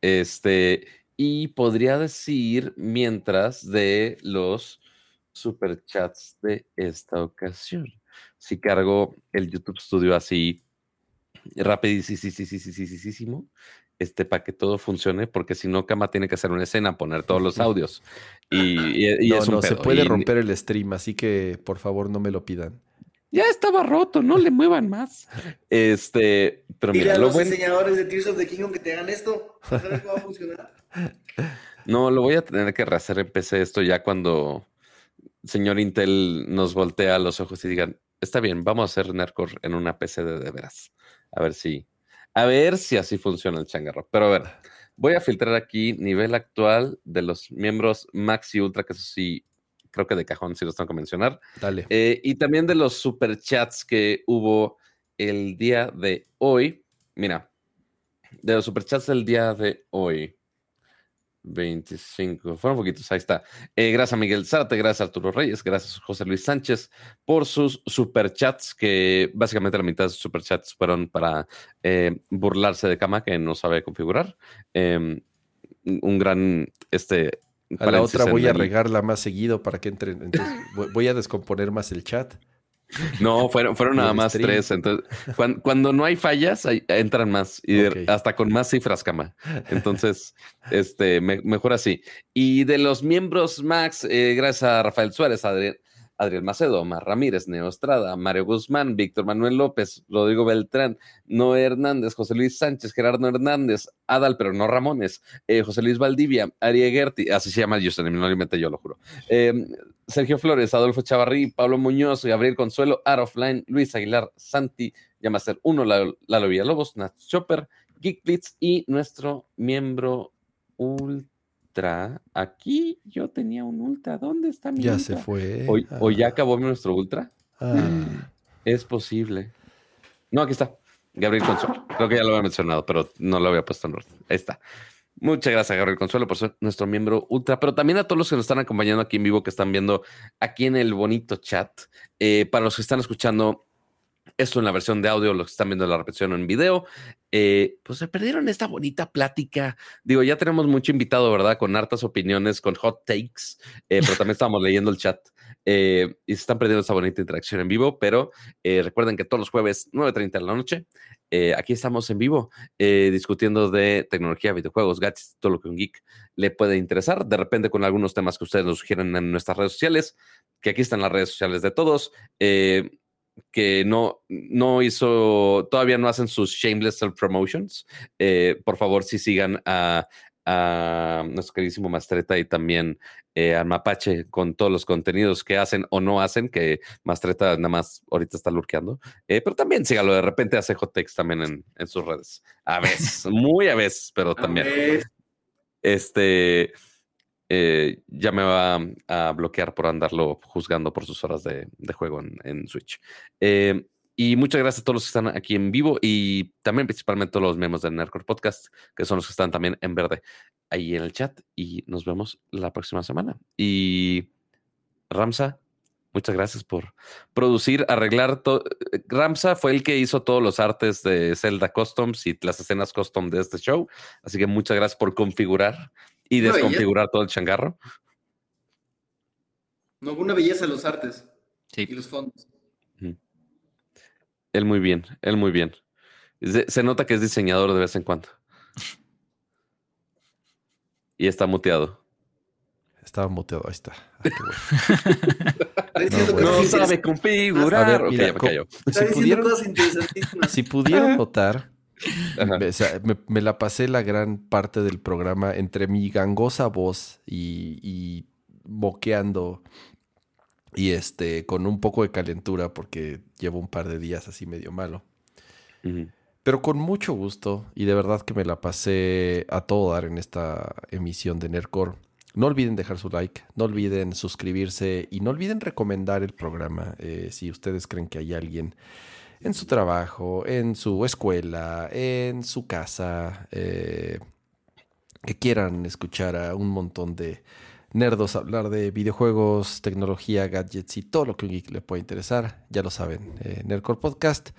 Este, y podría decir mientras de los superchats de esta ocasión. Si cargo el YouTube Studio así rapidísimo, este, para que todo funcione, porque si no, Kama tiene que hacer una escena, poner todos los audios. Y, y, no, no, se puede romper el stream, así que por favor no me lo pidan. Ya estaba roto, no le muevan más. Este, pero mira, a los diseñadores de Tears of the Kingdom que te hagan esto. ¿Sabes cómo va a funcionar? No, lo voy a tener que rehacer en PC esto ya cuando señor Intel nos voltea los ojos y digan, está bien, vamos a hacer Nerdcore en una PC de, de veras. A ver si, a ver si así funciona el changarro. Pero a ver, voy a filtrar aquí nivel actual de los miembros Max y Ultra, que eso sí, creo que de cajón sí los tengo que mencionar. Dale. Eh, y también de los superchats que hubo el día de hoy. Mira, de los superchats del día de hoy. 25, fueron poquitos, ahí está. Eh, gracias a Miguel Zárate, gracias a Arturo Reyes, gracias a José Luis Sánchez por sus superchats, que básicamente la mitad de sus superchats fueron para eh, burlarse de Cama, que no sabe configurar. Em, un gran, este... A la otra voy a regarla más seguido para que entren. Entonces voy a descomponer más el chat. No, fueron, fueron nada más tres. Entonces, cuando, no hay fallas, entran más y hasta con más cifras, cama. Entonces, este, mejor así. Y de los miembros Max, eh, gracias a Rafael Suárez, Adrián, Adriel Macedo, Mar Ramírez, Neostrada, Mario Guzmán, Víctor Manuel López, Rodrigo Beltrán, Noé Hernández, José Luis Sánchez, Gerardo Hernández, Adal, pero no Ramones, eh, José Luis Valdivia, Ari Gerti, así se llama Justin, no lo inventé yo, lo juro. Em, Sergio Flores, Adolfo Chavarrí, Pablo Muñoz, Gabriel Consuelo, Art Offline, Luis Aguilar, Santi, Yamaster 1, Lalo Villalobos, Nat Chopper, Geek Blitz y nuestro miembro ultra Aquí yo tenía un ultra. ¿Dónde está mi ya se fue. ¿O, ya acabó nuestro ultra? Ah. Es posible. No, aquí está. Gabriel Consuelo. Creo que ya lo había mencionado, pero no lo había puesto en orden. Ahí está. Muchas gracias, Gabriel Consuelo, por ser nuestro miembro ultra, pero también a todos los que nos están acompañando aquí en vivo, que están viendo aquí en el bonito chat. Eh, para los que están escuchando esto en la versión de audio, los que están viendo la repetición en video, eh, pues se perdieron esta bonita plática. Digo, ya tenemos mucho invitado, ¿verdad? Con hartas opiniones, con hot takes, eh, pero también estamos leyendo el chat eh, y se están perdiendo esta bonita interacción en vivo, pero recuerden que todos los jueves, 9.30 de la noche, aquí estamos en vivo discutiendo de tecnología, videojuegos, gadgets, todo lo que un geek le puede interesar, de repente con algunos temas que ustedes nos sugieren en nuestras redes sociales, que aquí están las redes sociales de todos que no, no hizo, todavía no hacen sus shameless self-promotions, eh, por favor, si sigan a, nuestro queridísimo Mastreta y también eh, al Mapache con todos los contenidos que hacen o no hacen, que Mastreta nada más ahorita está lurqueando, eh, pero también sígalo, de repente hace hot takes también en, en sus redes, a veces, muy a veces, pero también. Este, eh, ya me va a bloquear por andarlo juzgando por sus horas de, juego en, Switch. Eh, y muchas gracias a todos los que están aquí en vivo y también principalmente a los miembros del Nerdcore Podcast, que son los que están también en verde ahí en el chat. Y nos vemos la próxima semana. Y Ramsa, muchas gracias por producir, arreglar todo. Ramsa fue el que hizo todos los artes de Zelda Customs y las escenas custom de este show. Así que muchas gracias por configurar y desconfigurar todo el changarro. No, una belleza los artes y los fondos. Él muy bien, él muy bien. Se, nota que es diseñador de vez en cuando. Y está muteado. Estaba muteado, ahí está. no, sabe configurar. si, pudieron, notar, me, la pasé la gran parte del programa entre mi gangosa voz y, y boqueando y este con un poco de calentura porque llevo un par de días así medio malo. Pero con mucho gusto y de verdad que me la pasé a todo dar en esta emisión de Nercor. No olviden dejar su like, no olviden suscribirse y no olviden recomendar el programa eh, si ustedes creen que hay alguien en su trabajo, en su escuela, en su casa, eh, que quieran escuchar a un montón de nerdos hablar de videojuegos, tecnología, gadgets y todo lo que un geek le puede interesar. Ya lo saben, eh, Nerdcore Podcast.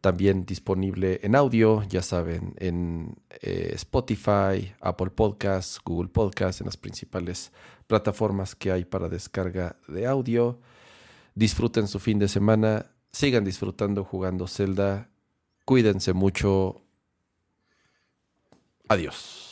también disponible en audio, ya saben, en eh, Spotify, Apple Podcasts, Google Podcasts, en las principales plataformas que hay para descarga de audio. Disfruten su fin de semana, sigan disfrutando jugando Zelda, cuídense mucho. Adiós.